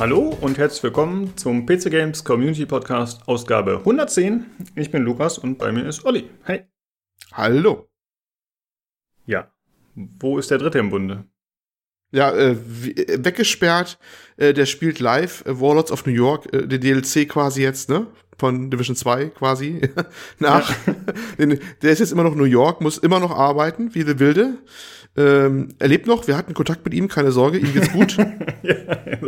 Hallo und herzlich willkommen zum PC Games Community Podcast Ausgabe 110. Ich bin Lukas und bei mir ist Olli. Hey. Hallo. Ja. Wo ist der Dritte im Bunde? Ja, äh, äh weggesperrt. Äh, der spielt live äh, Warlords of New York, äh, der DLC quasi jetzt, ne? Von Division 2 quasi nach. Ja. der ist jetzt immer noch New York, muss immer noch arbeiten, wie der Wilde. Ähm, er lebt noch, wir hatten Kontakt mit ihm, keine Sorge, ihm geht's gut. ja,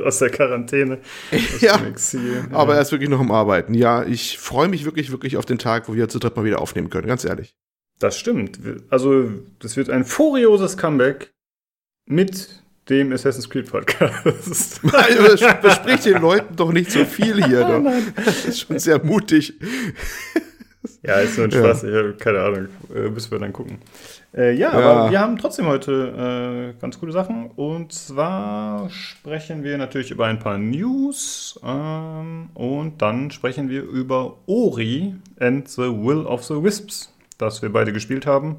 aus der Quarantäne. Aus ja, ja, aber er ist wirklich noch am Arbeiten. Ja, ich freue mich wirklich, wirklich auf den Tag, wo wir zu dritt mal wieder aufnehmen können, ganz ehrlich. Das stimmt. Also, das wird ein furioses Comeback mit dem Assassin's Creed Podcast. Verspricht den Leuten doch nicht so viel hier. Doch. Das ist schon sehr mutig. Ja, ist nur ein Spaß. Ja. keine Ahnung. Äh, müssen wir dann gucken. Äh, ja, ja, aber wir haben trotzdem heute äh, ganz coole Sachen. Und zwar sprechen wir natürlich über ein paar News. Ähm, und dann sprechen wir über Ori and the Will of the Wisps, das wir beide gespielt haben.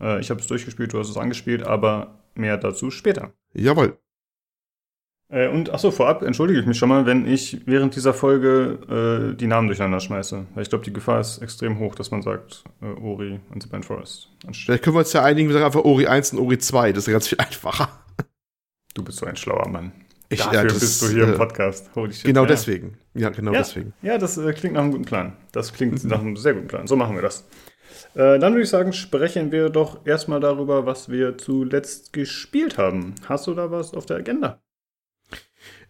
Äh, ich habe es durchgespielt, du hast es angespielt, aber mehr dazu später. Jawohl. Äh, und achso, vorab entschuldige ich mich schon mal, wenn ich während dieser Folge äh, die Namen durcheinander schmeiße. Weil ich glaube, die Gefahr ist extrem hoch, dass man sagt äh, Ori und the Forest. Vielleicht können wir uns ja einigen, wir sagen einfach Ori 1 und Ori 2. Das ist ja ganz viel einfacher. Du bist so ein schlauer Mann. Ich, Dafür ja, das, bist du hier im äh, Podcast. Holy shit. Genau ja. deswegen. Ja, genau ja. deswegen. Ja, das äh, klingt nach einem guten Plan. Das klingt mhm. nach einem sehr guten Plan. So machen wir das. Äh, dann würde ich sagen, sprechen wir doch erstmal darüber, was wir zuletzt gespielt haben. Hast du da was auf der Agenda?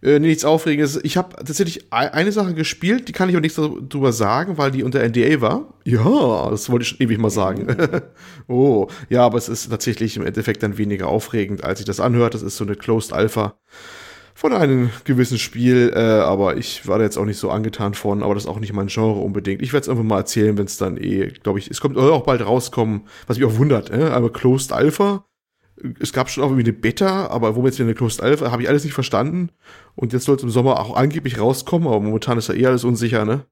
Äh, nichts Aufregendes. Ich habe tatsächlich eine Sache gespielt, die kann ich aber nichts darüber sagen, weil die unter NDA war. Ja, das wollte ich schon ewig mal sagen. oh, ja, aber es ist tatsächlich im Endeffekt dann weniger aufregend, als ich das anhört. Das ist so eine Closed Alpha von einem gewissen Spiel, äh, aber ich war da jetzt auch nicht so angetan von, aber das ist auch nicht mein Genre unbedingt. Ich werde es einfach mal erzählen, wenn es dann eh, glaube ich, es kommt auch bald rauskommen, was mich auch wundert, äh? aber Closed Alpha es gab schon auch irgendwie eine Beta, aber wo jetzt wieder eine Closed Alpha, habe ich alles nicht verstanden. Und jetzt soll es im Sommer auch angeblich rauskommen, aber momentan ist ja eh alles unsicher, ne?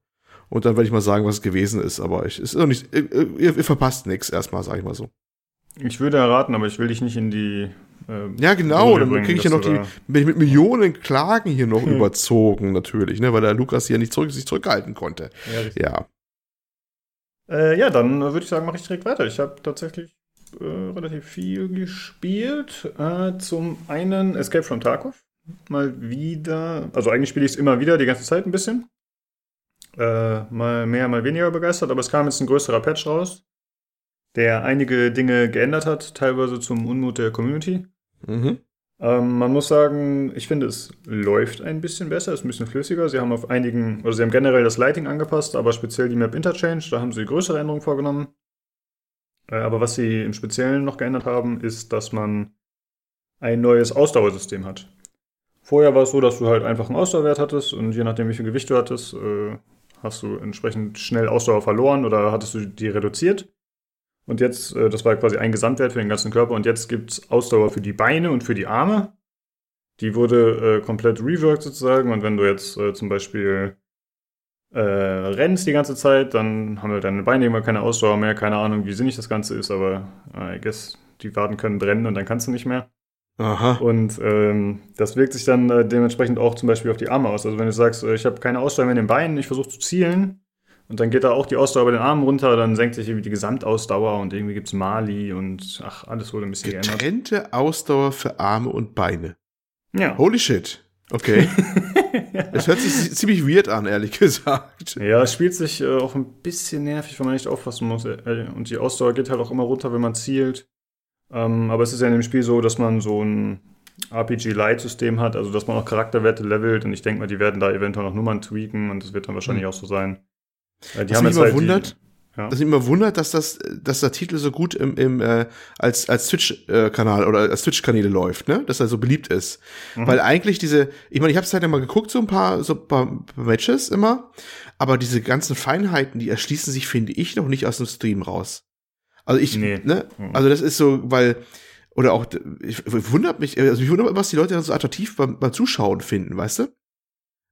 Und dann werde ich mal sagen, was es gewesen ist. Aber ich, ist auch nicht, ihr, ihr, ihr verpasst nichts erstmal, sag ich mal so. Ich würde erraten, aber ich will dich nicht in die. Äh, ja, genau, dann kriege ich ja noch die mit, mit, Millionen Klagen hier noch überzogen, natürlich, ne, weil der Lukas hier nicht zurück, sich zurückhalten konnte. Ja. Ja, äh, ja dann würde ich sagen, mache ich direkt weiter. Ich habe tatsächlich äh, relativ viel gespielt. Äh, zum einen Escape from Tarkov. Mal wieder. Also eigentlich spiele ich es immer wieder, die ganze Zeit ein bisschen. Äh, mal mehr, mal weniger begeistert, aber es kam jetzt ein größerer Patch raus, der einige Dinge geändert hat, teilweise zum Unmut der Community. Mhm. Ähm, man muss sagen, ich finde, es läuft ein bisschen besser, ist ein bisschen flüssiger. Sie haben auf einigen, oder sie haben generell das Lighting angepasst, aber speziell die Map Interchange, da haben sie größere Änderungen vorgenommen. Äh, aber was sie im Speziellen noch geändert haben, ist, dass man ein neues Ausdauersystem hat. Vorher war es so, dass du halt einfach einen Ausdauerwert hattest und je nachdem, wie viel Gewicht du hattest, äh, hast du entsprechend schnell Ausdauer verloren oder hattest du die reduziert. Und jetzt, äh, das war quasi ein Gesamtwert für den ganzen Körper und jetzt gibt es Ausdauer für die Beine und für die Arme. Die wurde komplett reworked sozusagen und wenn du jetzt zum Beispiel äh, rennst die ganze Zeit, dann haben wir deine Beine immer keine Ausdauer mehr, keine Ahnung, wie sinnig das Ganze ist, aber äh, I guess, die Waden können brennen und dann kannst du nicht mehr. Aha. Und ähm, das wirkt sich dann äh, dementsprechend auch zum Beispiel auf die Arme aus. Also wenn du sagst, äh, ich habe keine Ausdauer mehr in den Beinen, ich versuche zu zielen und dann geht da auch die Ausdauer bei den Armen runter, dann senkt sich irgendwie die Gesamtausdauer und irgendwie gibt es Mali und ach, alles wurde ein bisschen Getrennte geändert. Getrennte Ausdauer für Arme und Beine. Ja. Holy shit. Okay. Es hört sich ziemlich weird an, ehrlich gesagt. Ja, es spielt sich äh, auch ein bisschen nervig, wenn man nicht aufpassen muss. Äh, und die Ausdauer geht halt auch immer runter, wenn man zielt. Ähm, aber es ist ja in dem Spiel so, dass man so ein RPG-Light-System hat, also dass man auch Charakterwerte levelt. Und ich denke mal, die werden da eventuell noch Nummern tweaken und das wird dann wahrscheinlich mhm. auch so sein. Äh, die Was haben mich jetzt halt wundert, die, ja. Dass mich immer wundert, dass das, dass der Titel so gut im, im äh, als als Twitch-Kanal oder als Twitch-Kanäle läuft, ne? Dass er so beliebt ist. Mhm. Weil eigentlich diese, ich meine, ich habe es halt immer geguckt, so ein paar, so ein paar Matches immer, aber diese ganzen Feinheiten, die erschließen sich, finde ich, noch nicht aus dem Stream raus. Also ich, nee. ne? Mhm. Also das ist so, weil, oder auch, ich, wundert mich, also ich wundere mich, was die Leute dann so attraktiv beim, beim Zuschauen finden, weißt du?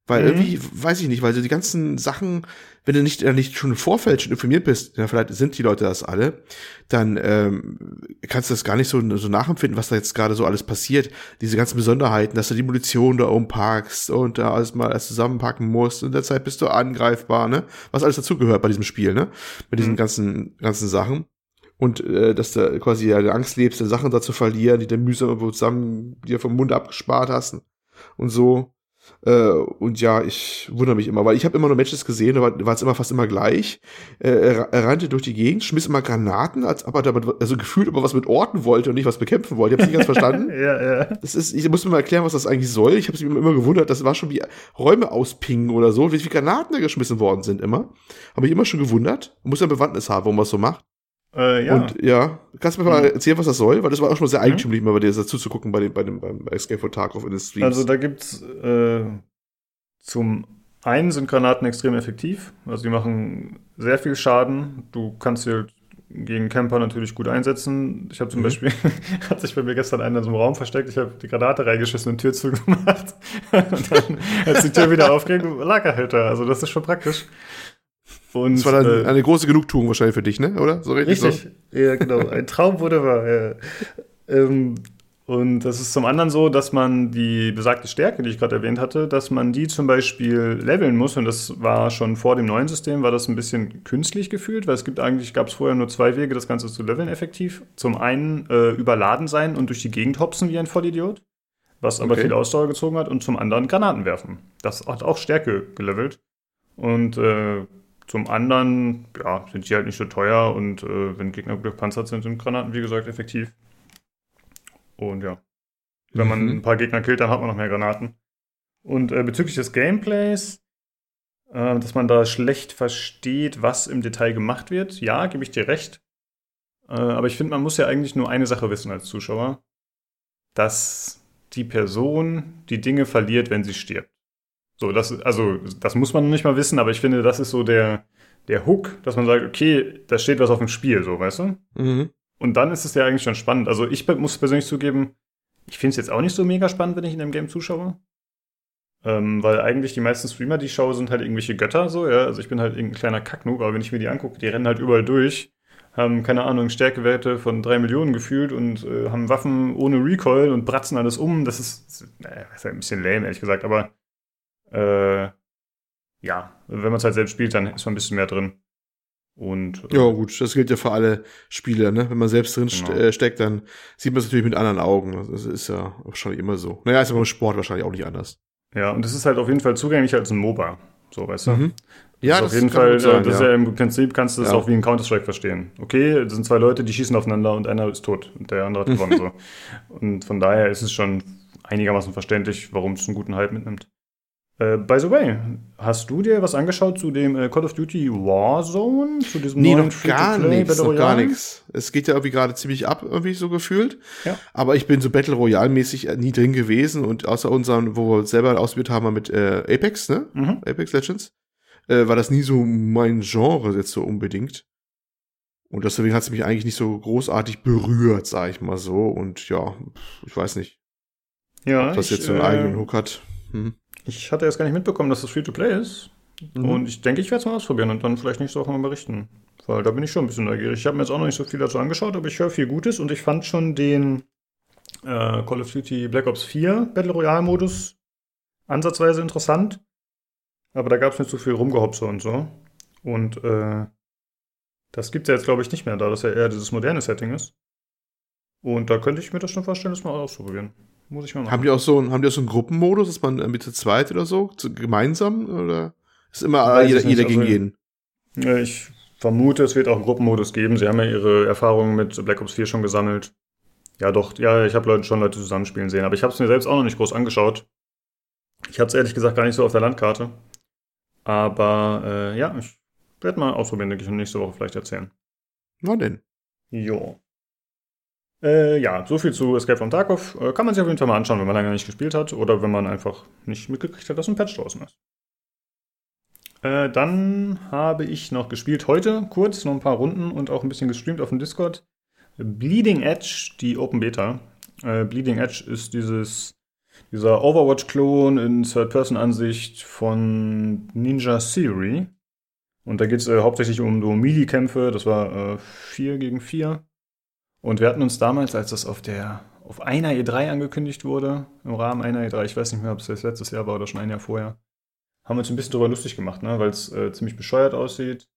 Weil mhm. irgendwie, weiß ich nicht, weil so die ganzen Sachen, wenn du nicht, nicht schon im Vorfeld schon informiert bist, ja, vielleicht sind die Leute das alle, dann ähm, kannst du das gar nicht so, so nachempfinden, was da jetzt gerade so alles passiert. Diese ganzen Besonderheiten, dass du die Munition da umpackst und da alles mal erst zusammenpacken musst. In der Zeit bist du angreifbar, ne? Was alles dazugehört bei diesem Spiel, ne? Mit diesen mhm. ganzen, ganzen Sachen und äh, dass du quasi ja die Angst lebst, Sachen da zu verlieren, die du mühsam irgendwo zusammen dir vom Mund abgespart hast und so. Äh, und ja, ich wundere mich immer, weil ich habe immer nur Matches gesehen, da war es immer fast immer gleich. Äh, er, er, rannte durch die Gegend, schmiss immer Granaten, als ob er damit, also gefühlt aber was mit Orten wollte und nicht was bekämpfen wollte. Ich habe nicht ganz verstanden. ja, ja. Das ist, ich muss mir mal erklären, was das eigentlich soll. Ich habe es immer gewundert, das war schon wie Räume auspingen oder so, wie viele Granaten da geschmissen worden sind immer. Habe ich immer schon gewundert. Muss ja Bewandtnis haben, warum man es so macht. Äh, ja. Und ja, kannst du mir mal mhm. erzählen, was das soll? Weil das war auch schon mal sehr mhm. eigentümlich, mal bei dir dazu zu gucken bei dem, bei dem beim Escape von Tarkov in den Streams. Also da gibt's äh, zum einen sind Granaten extrem effektiv. Also die machen sehr viel Schaden. Du kannst sie halt gegen Camper natürlich gut einsetzen. Ich habe zum mhm. Beispiel, hat sich bei mir gestern einer in so einem Raum versteckt, ich habe die Granate reingeschissen und Tür zugemacht. und dann, als die Tür wieder aufging, lag er halt da. Also das ist schon praktisch. Und, das war dann äh, eine große Genugtuung wahrscheinlich für dich, ne? Oder? So richtig? Richtig, so? ja, genau. Ein Traum wurde wahr. Ja. Ähm, und das ist zum anderen so, dass man die besagte Stärke, die ich gerade erwähnt hatte, dass man die zum Beispiel leveln muss. Und das war schon vor dem neuen System, war das ein bisschen künstlich gefühlt, weil es gibt eigentlich, gab es vorher nur zwei Wege, das Ganze zu leveln effektiv. Zum einen äh, überladen sein und durch die Gegend hopsen wie ein Vollidiot, was aber okay. viel Ausdauer gezogen hat. Und zum anderen Granaten werfen. Das hat auch Stärke gelevelt. Und äh, zum anderen, ja, sind die halt nicht so teuer und äh, wenn Gegner gut gepanzert sind, sind Granaten, wie gesagt, effektiv. Und ja, wenn man mhm. ein paar Gegner killt, dann hat man noch mehr Granaten. Und äh, bezüglich des Gameplays, äh, dass man da schlecht versteht, was im Detail gemacht wird, ja, gebe ich dir recht. Äh, aber ich finde, man muss ja eigentlich nur eine Sache wissen als Zuschauer, dass die Person die Dinge verliert, wenn sie stirbt. So, das, also, das muss man nicht mal wissen, aber ich finde, das ist so der, der Hook, dass man sagt, okay, da steht was auf dem Spiel, so, weißt du? Mhm. Und dann ist es ja eigentlich schon spannend. Also, ich muss persönlich zugeben, ich finde es jetzt auch nicht so mega spannend, wenn ich in einem Game zuschaue. Ähm, weil eigentlich die meisten Streamer, die ich schaue, sind halt irgendwelche Götter, so, ja. Also, ich bin halt irgendein kleiner Kacknoob, aber wenn ich mir die angucke, die rennen halt überall durch, haben, keine Ahnung, Stärkewerte von drei Millionen gefühlt und äh, haben Waffen ohne Recoil und bratzen alles um. Das ist, das ist, naja, ist halt ein bisschen lame, ehrlich gesagt, aber äh, ja, wenn man es halt selbst spielt, dann ist man ein bisschen mehr drin. Und, äh, ja, gut, das gilt ja für alle Spiele, ne? Wenn man selbst drin genau. Äh, steckt, dann sieht man es natürlich mit anderen Augen. Das ist ja wahrscheinlich immer so. Naja, ist aber im Sport wahrscheinlich auch nicht anders. Ja, und es ist halt auf jeden Fall zugänglicher als ein MOBA. So, weißt du? Mhm. Ja, das, auf jeden Fall, sein, das ja. ist ja im Prinzip kannst du das ja. auch wie in Counter-Strike verstehen. Okay, das sind zwei Leute, die schießen aufeinander und einer ist tot und der andere hat gewonnen. so. Und von daher ist es schon einigermaßen verständlich, warum es einen guten Hype mitnimmt. Äh, by the way, hast du dir was angeschaut zu dem äh, Call of Duty Warzone? Zu diesem nee, neuen noch gar nichts, noch gar nichts. Es geht ja irgendwie gerade ziemlich ab, irgendwie so gefühlt. Ja. Aber ich bin so Battle Royale-mäßig nie drin gewesen und außer unserem, wo wir selber ausprobiert haben mit äh, Apex, ne? Mhm. Apex Legends, äh, war das nie so mein Genre jetzt so unbedingt. Und deswegen hat es mich eigentlich nicht so großartig berührt, sag ich mal so. Und ja, ich weiß nicht. Ja. Ob das ich, jetzt so einen eigenen Hook hat. Hm. Ich hatte erst gar nicht mitbekommen, dass das Free-to-Play ist. Mhm. Und ich denke, ich werde es mal ausprobieren und dann vielleicht nächste Woche mal berichten. Weil da bin ich schon ein bisschen neugierig. Ich habe mir jetzt auch noch nicht so viel dazu angeschaut, aber ich höre viel Gutes und ich fand schon den äh, Call of Duty Black Ops 4 Battle Royale Modus ansatzweise interessant. Aber da gab es nicht so viel Rumgehopse und so. Und äh, das gibt es ja jetzt, glaube ich, nicht mehr, da das ja eher dieses moderne Setting ist. Und da könnte ich mir das schon vorstellen, das mal auszuprobieren. Muss ich mal machen. Haben die auch so, haben die auch so einen Gruppenmodus, dass man mit zu zweit oder so, zu, gemeinsam, oder ist immer jeder, jeder gegen also, jeden? Ich vermute, es wird auch einen Gruppenmodus geben. Sie haben ja ihre Erfahrungen mit Black Ops 4 schon gesammelt. Ja, doch, ja, ich habe Leute, schon Leute zusammenspielen sehen, aber ich habe es mir selbst auch noch nicht groß angeschaut. Ich hatte es ehrlich gesagt gar nicht so auf der Landkarte. Aber äh, ja, ich werde mal ausprobieren, denke ich, und nächste Woche vielleicht erzählen. Na denn. Jo. Äh, ja, so viel zu Escape from Tarkov. Äh, kann man sich auf jeden Fall mal anschauen, wenn man lange nicht gespielt hat oder wenn man einfach nicht mitgekriegt hat, dass ein Patch draußen ist. Äh, dann habe ich noch gespielt heute, kurz, noch ein paar Runden und auch ein bisschen gestreamt auf dem Discord. Bleeding Edge, die Open Beta. Äh, Bleeding Edge ist dieses dieser Overwatch-Klon in Third-Person-Ansicht von Ninja Theory. Und da geht es äh, hauptsächlich um so Melee-Kämpfe. Das war äh, 4 gegen 4. Und wir hatten uns damals, als das auf der auf einer E3 angekündigt wurde, im Rahmen einer E3, ich weiß nicht mehr, ob es das letztes Jahr war oder schon ein Jahr vorher, haben wir uns ein bisschen darüber lustig gemacht, ne? weil es äh, ziemlich bescheuert aussieht,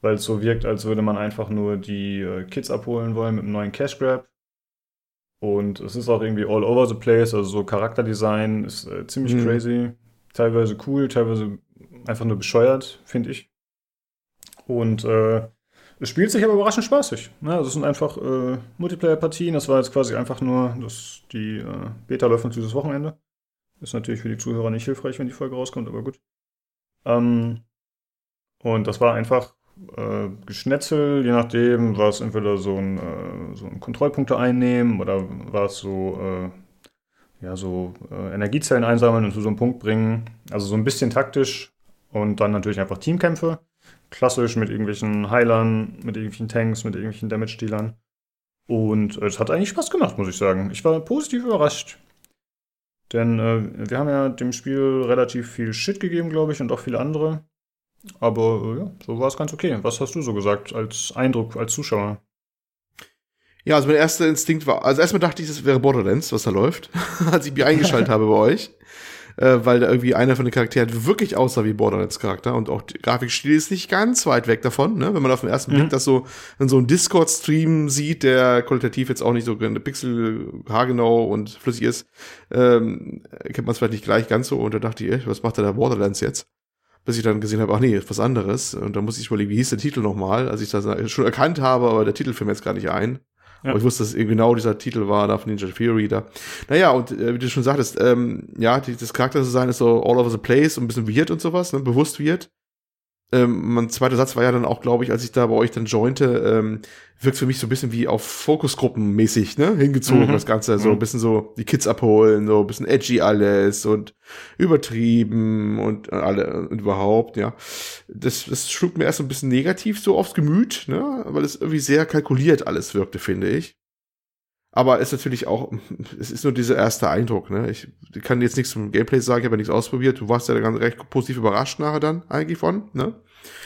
weil es so wirkt, als würde man einfach nur die äh, Kids abholen wollen mit einem neuen Cash Grab. Und es ist auch irgendwie all over the place, also so Charakterdesign ist äh, ziemlich mhm. crazy, teilweise cool, teilweise einfach nur bescheuert, finde ich. Und äh, es spielt sich aber überraschend spaßig. Ne? Also es sind einfach äh, Multiplayer-Partien. Das war jetzt quasi einfach nur, dass die äh, Beta läuft dieses Wochenende. Ist natürlich für die Zuhörer nicht hilfreich, wenn die Folge rauskommt, aber gut. Ähm, und das war einfach äh, Geschnetzel, je nachdem, war es entweder so ein, äh, so ein Kontrollpunkte einnehmen oder war es so, äh, ja, so äh, Energiezellen einsammeln und zu so einem Punkt bringen. Also so ein bisschen taktisch und dann natürlich einfach Teamkämpfe. Klassisch mit irgendwelchen Heilern, mit irgendwelchen Tanks, mit irgendwelchen Damage-Dealern. Und äh, es hat eigentlich Spaß gemacht, muss ich sagen. Ich war positiv überrascht. Denn äh, wir haben ja dem Spiel relativ viel Shit gegeben, glaube ich, und auch viele andere. Aber äh, ja, so war es ganz okay. Was hast du so gesagt als Eindruck, als Zuschauer? Ja, also mein erster Instinkt war, also erstmal dachte ich, es wäre Borderlands, was da läuft, als ich mich eingeschaltet habe bei euch äh, weil da irgendwie einer von den Charakteren wirklich aussah wie Borderlands Charakter und auch der Grafikstil ist nicht ganz weit weg davon, ne? wenn man auf den ersten mhm. Blick das so in so einem Discord-Stream sieht, der qualitativ jetzt auch nicht so Pixel haargenau und flüssig ist, ähm, kennt man es vielleicht nicht gleich ganz so und da dachte ich, ey, was macht der da Borderlands jetzt? bis ich dann gesehen habe, ach nee, was anderes. Und dann muss ich überlegen, wie hieß der Titel nochmal, als ich das schon erkannt habe, aber der Titel fiel mir jetzt gar nicht ein. Ja. Aber ich wusste, dass genau dieser Titel war da von Ninja Theory da. Naja, und äh, wie du schon sagtest, ähm, ja, die, das Charakterdesign ist so all over the place und ein bisschen weird und sowas, ne, bewusst weird. Ähm, mein zweiter Satz war ja dann auch, glaube ich, als ich da bei euch dann jointe, ähm, wirkt für mich so ein bisschen wie auf Fokusgruppen mäßig, ne? Hingezogen, mhm. das Ganze. So ein mhm. bisschen so die Kids abholen, so ein bisschen edgy alles und übertrieben und alle und überhaupt, ja. Das, das schlug mir erst so ein bisschen negativ so aufs Gemüt, ne? Weil es irgendwie sehr kalkuliert alles wirkte, finde ich. Aber ist natürlich auch, es ist nur dieser erste Eindruck, ne? Ich kann jetzt nichts zum Gameplay sagen, ich habe ja nichts ausprobiert. Du warst ja ganz recht positiv überrascht nachher dann eigentlich von, ne?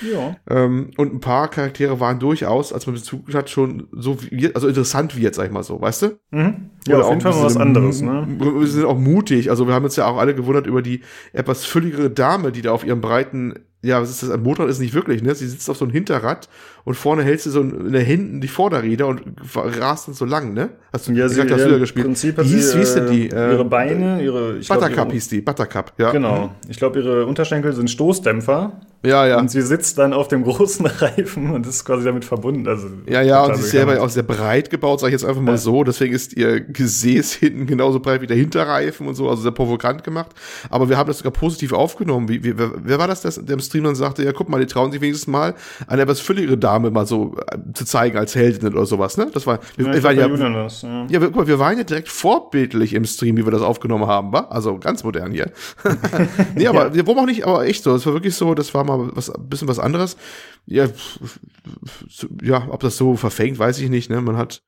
Ja. Ähm, und ein paar Charaktere waren durchaus, als man Bezug hat, schon so, wie, also interessant wird, sag ich mal so, weißt du? Mhm. Ja, Oder auf jeden Fall mal was anderes, ne? Wir sind auch mutig. Also wir haben uns ja auch alle gewundert über die etwas fülligere Dame, die da auf ihrem breiten ja, was ist das? Ein Motorrad ist nicht wirklich, ne? Sie sitzt auf so einem Hinterrad und vorne hältst du so in der Hinten die Vorderräder und rast dann so lang, ne? Hast du ja, gesagt, sie, hast du ja gespielt? Prinzip hat wie hieß, sie, wie hieß denn die? Äh, ihre Beine, ihre. Ich Buttercup glaub, ihre, hieß die, Buttercup, ja. Genau. Ich glaube, ihre Unterschenkel sind Stoßdämpfer. Ja, ja. Und sie sitzt dann auf dem großen Reifen und ist quasi damit verbunden. Also, ja, ja, und sie ist selber auch sehr breit gebaut, sag ich jetzt einfach mal ja. so. Deswegen ist ihr Gesäß hinten genauso breit wie der Hinterreifen und so, also sehr provokant gemacht. Aber wir haben das sogar positiv aufgenommen. Wie, wie, wer, wer war das, der im Stream dann sagte, ja, guck mal, die trauen sich wenigstens mal, eine etwas fülligere Dame mal so äh, zu zeigen als Heldin oder sowas, ne? Das war, wir, ja, waren ja, das, ja. ja, guck mal, wir waren ja direkt vorbildlich im Stream, wie wir das aufgenommen haben, wa? Also ganz modern hier. nee, aber, ja. warum auch nicht, aber echt so. Es war wirklich so, das war mal was, bisschen was anderes. Ja, ja, ob das so verfängt, weiß ich nicht, ne? Man hat,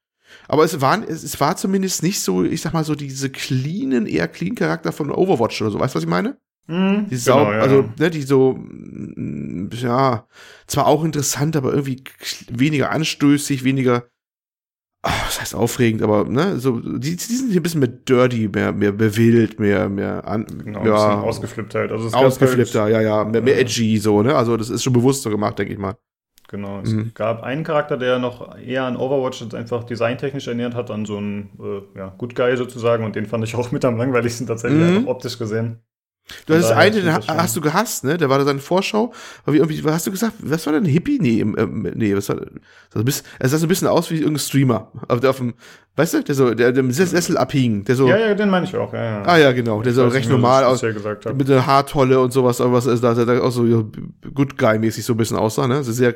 aber es war, es war zumindest nicht so, ich sag mal so, diese cleanen, eher clean Charakter von Overwatch oder so. Weißt du, was ich meine? Mhm, die genau, Sau, ja. also, ne, die so, mm, ja, zwar auch interessant, aber irgendwie weniger anstößig, weniger, ach, was heißt aufregend, aber, ne, so, die, die sind hier ein bisschen mehr dirty, mehr, mehr, mehr wild, mehr, mehr, an, genau, ja, ausgeflippt halt. Also ausgeflippter, halt, ja, ja, mehr, mehr edgy, so, ne, also das ist schon bewusst so gemacht, denke ich mal. Genau, es mhm. gab einen Charakter, der noch eher an Overwatch einfach designtechnisch ernährt hat, an so einen äh, ja, Good Guy sozusagen und den fand ich auch mit am langweiligsten tatsächlich, mhm. einfach optisch gesehen. Du hast einen, den hast du gehasst, ne? Der war da seine Vorschau. Aber wie, irgendwie, was hast du gesagt? Was war denn ein Hippie? Nee, äh, nee, was war das? Es sah so ein bisschen aus wie irgendein Streamer. Auf, der auf dem, weißt du, der so, der, der im Sessel abhing. Der so, ja, ja, den meine ich auch, ja, ja. Ah, ja, genau. Der so recht normal aus. Mit einer Haartolle und sowas, aber was ist da, der auch so Good Guy-mäßig so ein bisschen aussah, ne? Also sehr,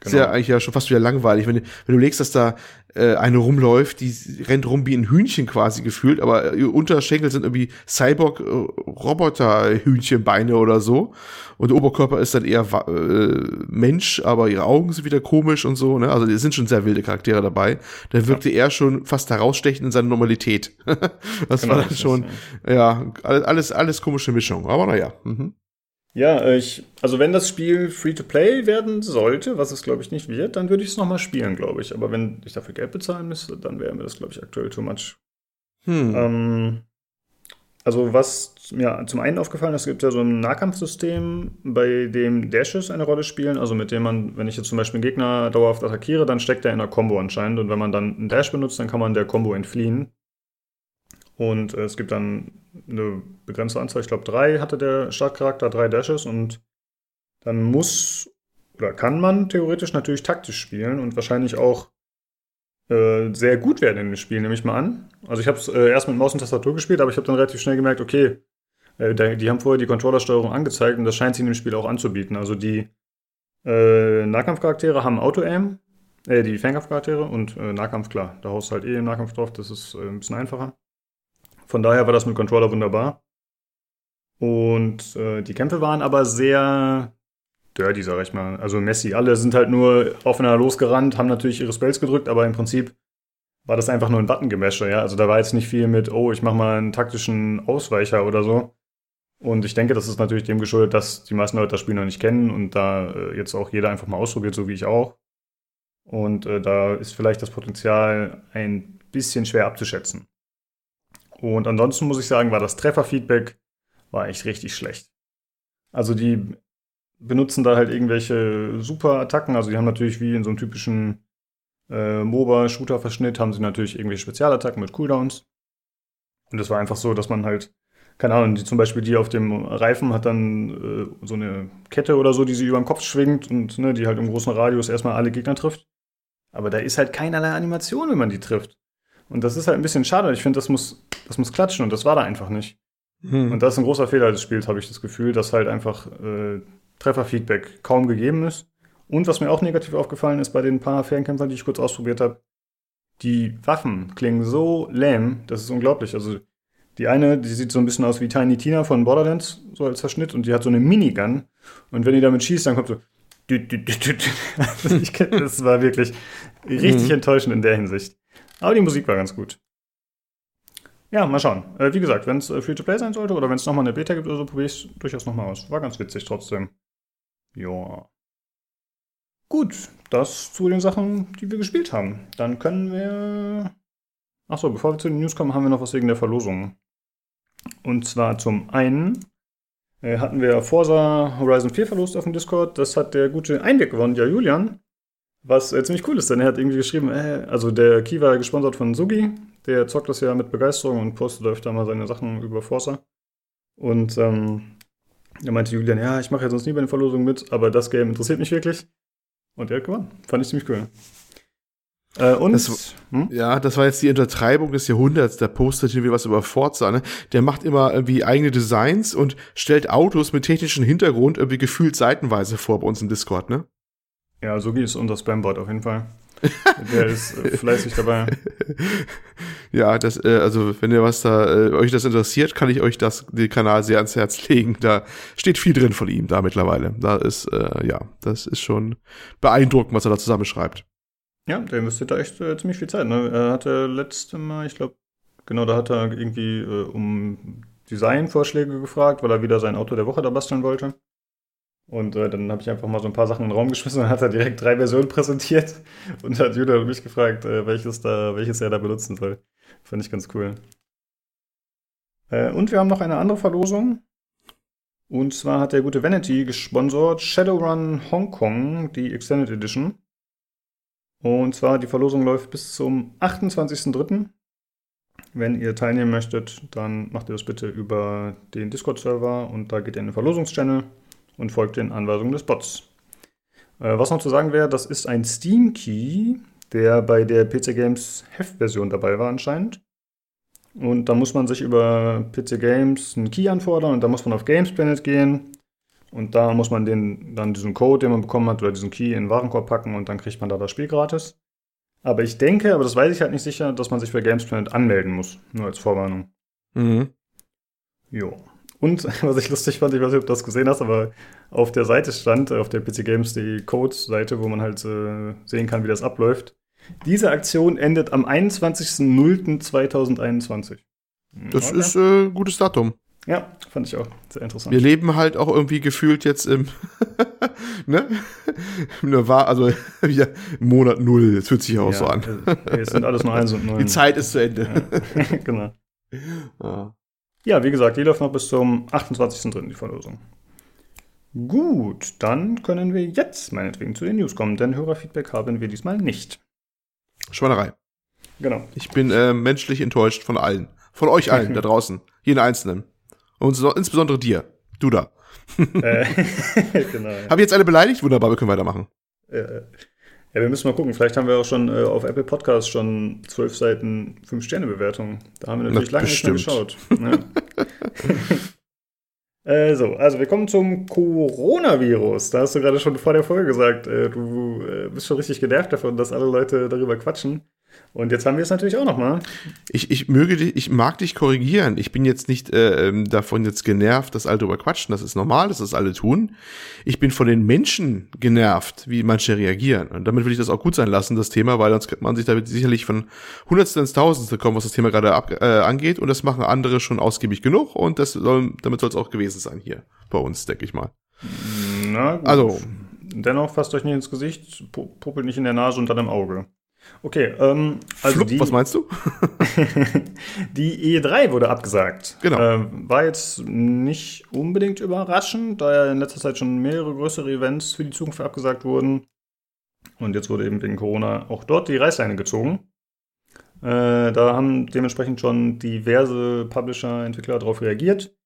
Genau. Ist ja eigentlich ja schon fast wieder langweilig, wenn, wenn du legst, dass da äh, eine rumläuft, die rennt rum wie ein Hühnchen quasi gefühlt, aber ihr Unterschenkel sind irgendwie Cyborg-Roboter-Hühnchenbeine oder so. Und der Oberkörper ist dann eher äh, Mensch, aber ihre Augen sind wieder komisch und so. Ne? Also es sind schon sehr wilde Charaktere dabei. Da wirkte ja. er schon fast herausstechend in seiner Normalität. das genau, war dann schon, ja, alles, alles komische Mischung. Aber naja. Mhm. Ja, ich, also wenn das Spiel Free-to-Play werden sollte, was es glaube ich nicht wird, dann würde ich es nochmal spielen, glaube ich. Aber wenn ich dafür Geld bezahlen müsste, dann wäre mir das, glaube ich, aktuell too much. Hm. Ähm, also was mir zum einen aufgefallen ist, es gibt ja so ein Nahkampfsystem, bei dem Dashes eine Rolle spielen, also mit dem man, wenn ich jetzt zum Beispiel einen Gegner dauerhaft attackiere, dann steckt er in einer Combo anscheinend und wenn man dann einen Dash benutzt, dann kann man der Combo entfliehen. Und äh, es gibt dann eine begrenzte Anzahl, ich glaube drei hatte der Startcharakter, drei Dashes und dann muss oder kann man theoretisch natürlich taktisch spielen und wahrscheinlich auch äh, sehr gut werden in dem Spiel, nehme ich mal an. Also ich habe es äh, erst mit Maus und Tastatur gespielt, aber ich habe dann relativ schnell gemerkt, okay, äh, die haben vorher die Controllersteuerung angezeigt und das scheint sich in dem Spiel auch anzubieten. Also die äh, Nahkampfcharaktere haben Auto-Aim, äh, die Fernkampfcharaktere und äh, Nahkampf, klar, da haust du halt eh im Nahkampf drauf, das ist äh, ein bisschen einfacher. Von daher war das mit Controller wunderbar. Und äh, die Kämpfe waren aber sehr dirty, sag ich mal. Also Messi, alle sind halt nur aufeinander losgerannt, haben natürlich ihre Spells gedrückt, aber im Prinzip war das einfach nur ein Button-Gemäsche, ja. Also da war jetzt nicht viel mit, oh, ich mach mal einen taktischen Ausweicher oder so. Und ich denke, das ist natürlich dem geschuldet, dass die meisten Leute das Spiel noch nicht kennen und da äh, jetzt auch jeder einfach mal ausprobiert, so wie ich auch. Und äh, da ist vielleicht das Potenzial ein bisschen schwer abzuschätzen. Und ansonsten muss ich sagen, war das Trefferfeedback war echt richtig schlecht. Also die benutzen da halt irgendwelche Super-Attacken. Also die haben natürlich wie in so einem typischen äh, MOBA-Shooter-Verschnitt haben sie natürlich irgendwelche Spezialattacken mit Cooldowns. Und es war einfach so, dass man halt, keine Ahnung, die, zum Beispiel die auf dem Reifen hat dann äh, so eine Kette oder so, die sie über den Kopf schwingt und ne, die halt im großen Radius erstmal alle Gegner trifft. Aber da ist halt keinerlei Animation, wenn man die trifft. Und das ist halt ein bisschen schade. Ich finde, das muss, das muss klatschen und das war da einfach nicht. Hm. Und das ist ein großer Fehler des Spiels, habe ich das Gefühl, dass halt einfach äh, Trefferfeedback kaum gegeben ist. Und was mir auch negativ aufgefallen ist bei den paar Fernkämpfern, die ich kurz ausprobiert habe, die Waffen klingen so lähm, das ist unglaublich. Also die eine, die sieht so ein bisschen aus wie Tiny Tina von Borderlands, so als Verschnitt, und die hat so eine Minigun. Und wenn die damit schießt, dann kommt so. das war wirklich richtig mhm. enttäuschend in der Hinsicht. Aber die Musik war ganz gut. Ja, mal schauen. Äh, wie gesagt, wenn es äh, Free-to-Play sein sollte oder wenn es nochmal eine Beta gibt oder so, probiere ich es durchaus nochmal aus. War ganz witzig trotzdem. Ja. Gut, das zu den Sachen, die wir gespielt haben. Dann können wir. Achso, bevor wir zu den News kommen, haben wir noch was wegen der Verlosung. Und zwar zum einen äh, hatten wir Forza Horizon 4 verlost auf dem Discord. Das hat der gute Einweg gewonnen, ja, Julian. Was äh, ziemlich cool ist, denn er hat irgendwie geschrieben, äh, also der Key war gesponsert von Sugi, der zockt das ja mit Begeisterung und postet öfter mal seine Sachen über Forza. Und ähm, da meinte Julian, ja, ich mache ja sonst nie bei den Verlosungen mit, aber das Game interessiert mich wirklich. Und er hat gewonnen. Fand ich ziemlich cool. Äh, und, das, hm? Ja, das war jetzt die Untertreibung des Jahrhunderts. Der postet irgendwie was über Forza. Ne? Der macht immer irgendwie eigene Designs und stellt Autos mit technischem Hintergrund irgendwie gefühlt seitenweise vor bei uns im Discord, ne? Ja, Sugi ist unser Spambot auf jeden Fall. Der ist äh, fleißig dabei. Ja, das, äh, also wenn ihr was da, äh, euch das interessiert, kann ich euch das, den Kanal sehr ans Herz legen. Da steht viel drin von ihm da mittlerweile. Da ist, äh, ja, das ist schon beeindruckend, was er da zusammenschreibt. Ja, der investiert da echt äh, ziemlich viel Zeit. Ne? Er hatte letzte Mal, ich glaube, genau, da hat er irgendwie äh, um Designvorschläge gefragt, weil er wieder sein Auto der Woche da basteln wollte. Und äh, dann habe ich einfach mal so ein paar Sachen in den Raum geschmissen und hat er direkt drei Versionen präsentiert und hat Judah mich gefragt, äh, welches, da, welches er da benutzen soll. Fand ich ganz cool. Äh, und wir haben noch eine andere Verlosung. Und zwar hat der gute Vanity gesponsert Shadowrun Hong Kong, die Extended Edition. Und zwar die Verlosung läuft bis zum 28.03. Wenn ihr teilnehmen möchtet, dann macht ihr das bitte über den Discord-Server und da geht ihr in den Verlosungschannel und folgt den Anweisungen des Bots. Äh, was noch zu sagen wäre, das ist ein Steam Key, der bei der PC Games Heftversion dabei war anscheinend. Und da muss man sich über PC Games einen Key anfordern und da muss man auf Games Planet gehen Und da muss man den, dann diesen Code, den man bekommen hat, oder diesen Key in den Warenkorb packen und dann kriegt man da das Spiel gratis. Aber ich denke, aber das weiß ich halt nicht sicher, dass man sich bei Gamesplanet anmelden muss. Nur als Vorwarnung. Mhm. Jo. Und was ich lustig fand, ich weiß nicht, ob du das gesehen hast, aber auf der Seite stand, auf der PC Games die Code-Seite, wo man halt äh, sehen kann, wie das abläuft. Diese Aktion endet am 21.02.2021. Das ist äh, ein gutes Datum. Ja, fand ich auch sehr interessant. Wir leben halt auch irgendwie gefühlt jetzt im, ne? War, also ja, Monat Null, das fühlt sich auch ja, so an. Äh, es sind alles nur eins und null. Die Zeit ist zu Ende. Ja, genau. Ja. Ja, wie gesagt, die läuft noch bis zum 28.03. die Verlosung. Gut, dann können wir jetzt meinetwegen zu den News kommen, denn Hörerfeedback haben wir diesmal nicht. Schweinerei. Genau. Ich bin äh, menschlich enttäuscht von allen. Von euch allen da draußen. Jeden Einzelnen. Und so, insbesondere dir. Du da. äh, genau. Ja. Habe ich jetzt alle beleidigt? Wunderbar, wir können weitermachen. Äh, ja, wir müssen mal gucken. Vielleicht haben wir auch schon äh, auf Apple Podcasts schon zwölf Seiten fünf Sterne Bewertungen. Da haben wir natürlich Na, lange nicht mehr geschaut. Ne? äh, so, also wir kommen zum Coronavirus. Da hast du gerade schon vor der Folge gesagt, äh, du äh, bist schon richtig genervt davon, dass alle Leute darüber quatschen. Und jetzt haben wir es natürlich auch nochmal. Ich, ich möge dich, ich mag dich korrigieren. Ich bin jetzt nicht äh, ähm, davon jetzt genervt, dass alle drüber quatschen. Das ist normal, dass das alle tun. Ich bin von den Menschen genervt, wie manche reagieren. Und damit will ich das auch gut sein lassen, das Thema, weil sonst könnte man sich damit sicherlich von Hundertstel ins Tausendste kommen, was das Thema gerade ab, äh, angeht. Und das machen andere schon ausgiebig genug. Und das soll, damit soll es auch gewesen sein hier bei uns, denke ich mal. Na gut. Also, Dennoch fasst euch nicht ins Gesicht, pu- puppelt nicht in der Nase und dann im Auge. Okay, ähm, also Flupp, die, was meinst du? die E3 wurde abgesagt. Genau. Ähm, war jetzt nicht unbedingt überraschend, da ja in letzter Zeit schon mehrere größere Events für die Zukunft abgesagt wurden. Und jetzt wurde eben wegen Corona auch dort die Reißleine gezogen. Äh, da haben dementsprechend schon diverse Publisher, Entwickler darauf reagiert.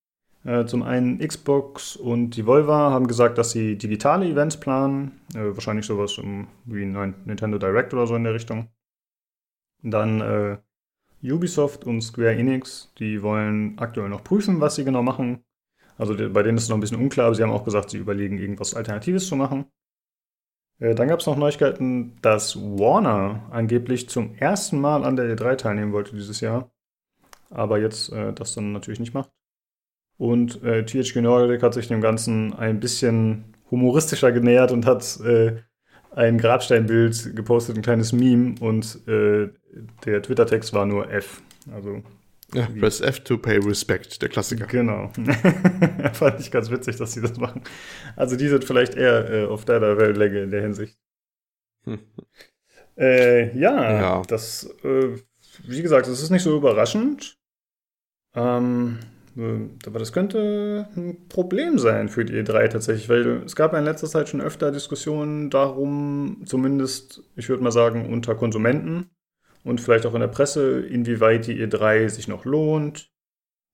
Äh, zum einen Xbox und Devolver haben gesagt, dass sie digitale Events planen. Äh, wahrscheinlich sowas um, wie Nintendo Direct oder so in der Richtung. Dann äh, Ubisoft und Square Enix, die wollen aktuell noch prüfen, was sie genau machen. Also die, bei denen ist es noch ein bisschen unklar, aber sie haben auch gesagt, sie überlegen, irgendwas Alternatives zu machen. Äh, dann gab es noch Neuigkeiten, dass Warner angeblich zum ersten Mal an der E3 teilnehmen wollte dieses Jahr. Aber jetzt äh, das dann natürlich nicht macht. Und äh, THQ Nordic hat sich dem Ganzen ein bisschen humoristischer genähert und hat äh, ein Grabsteinbild gepostet, ein kleines Meme und äh, der Twitter-Text war nur F. Also Ja, press F to pay respect, der Klassiker. genau. Fand ich ganz witzig, dass sie das machen. Also die sind vielleicht eher äh, auf deiner Wellenlänge in der Hinsicht. Hm. Äh, ja, Ja. das, äh, wie gesagt, es ist nicht so überraschend. Ähm, äh, aber das könnte ein Problem sein für die E3 tatsächlich, weil es gab ja in letzter Zeit schon öfter Diskussionen darum, zumindest, ich würde mal sagen, unter Konsumenten und vielleicht auch in der Presse, inwieweit die E3 sich noch lohnt,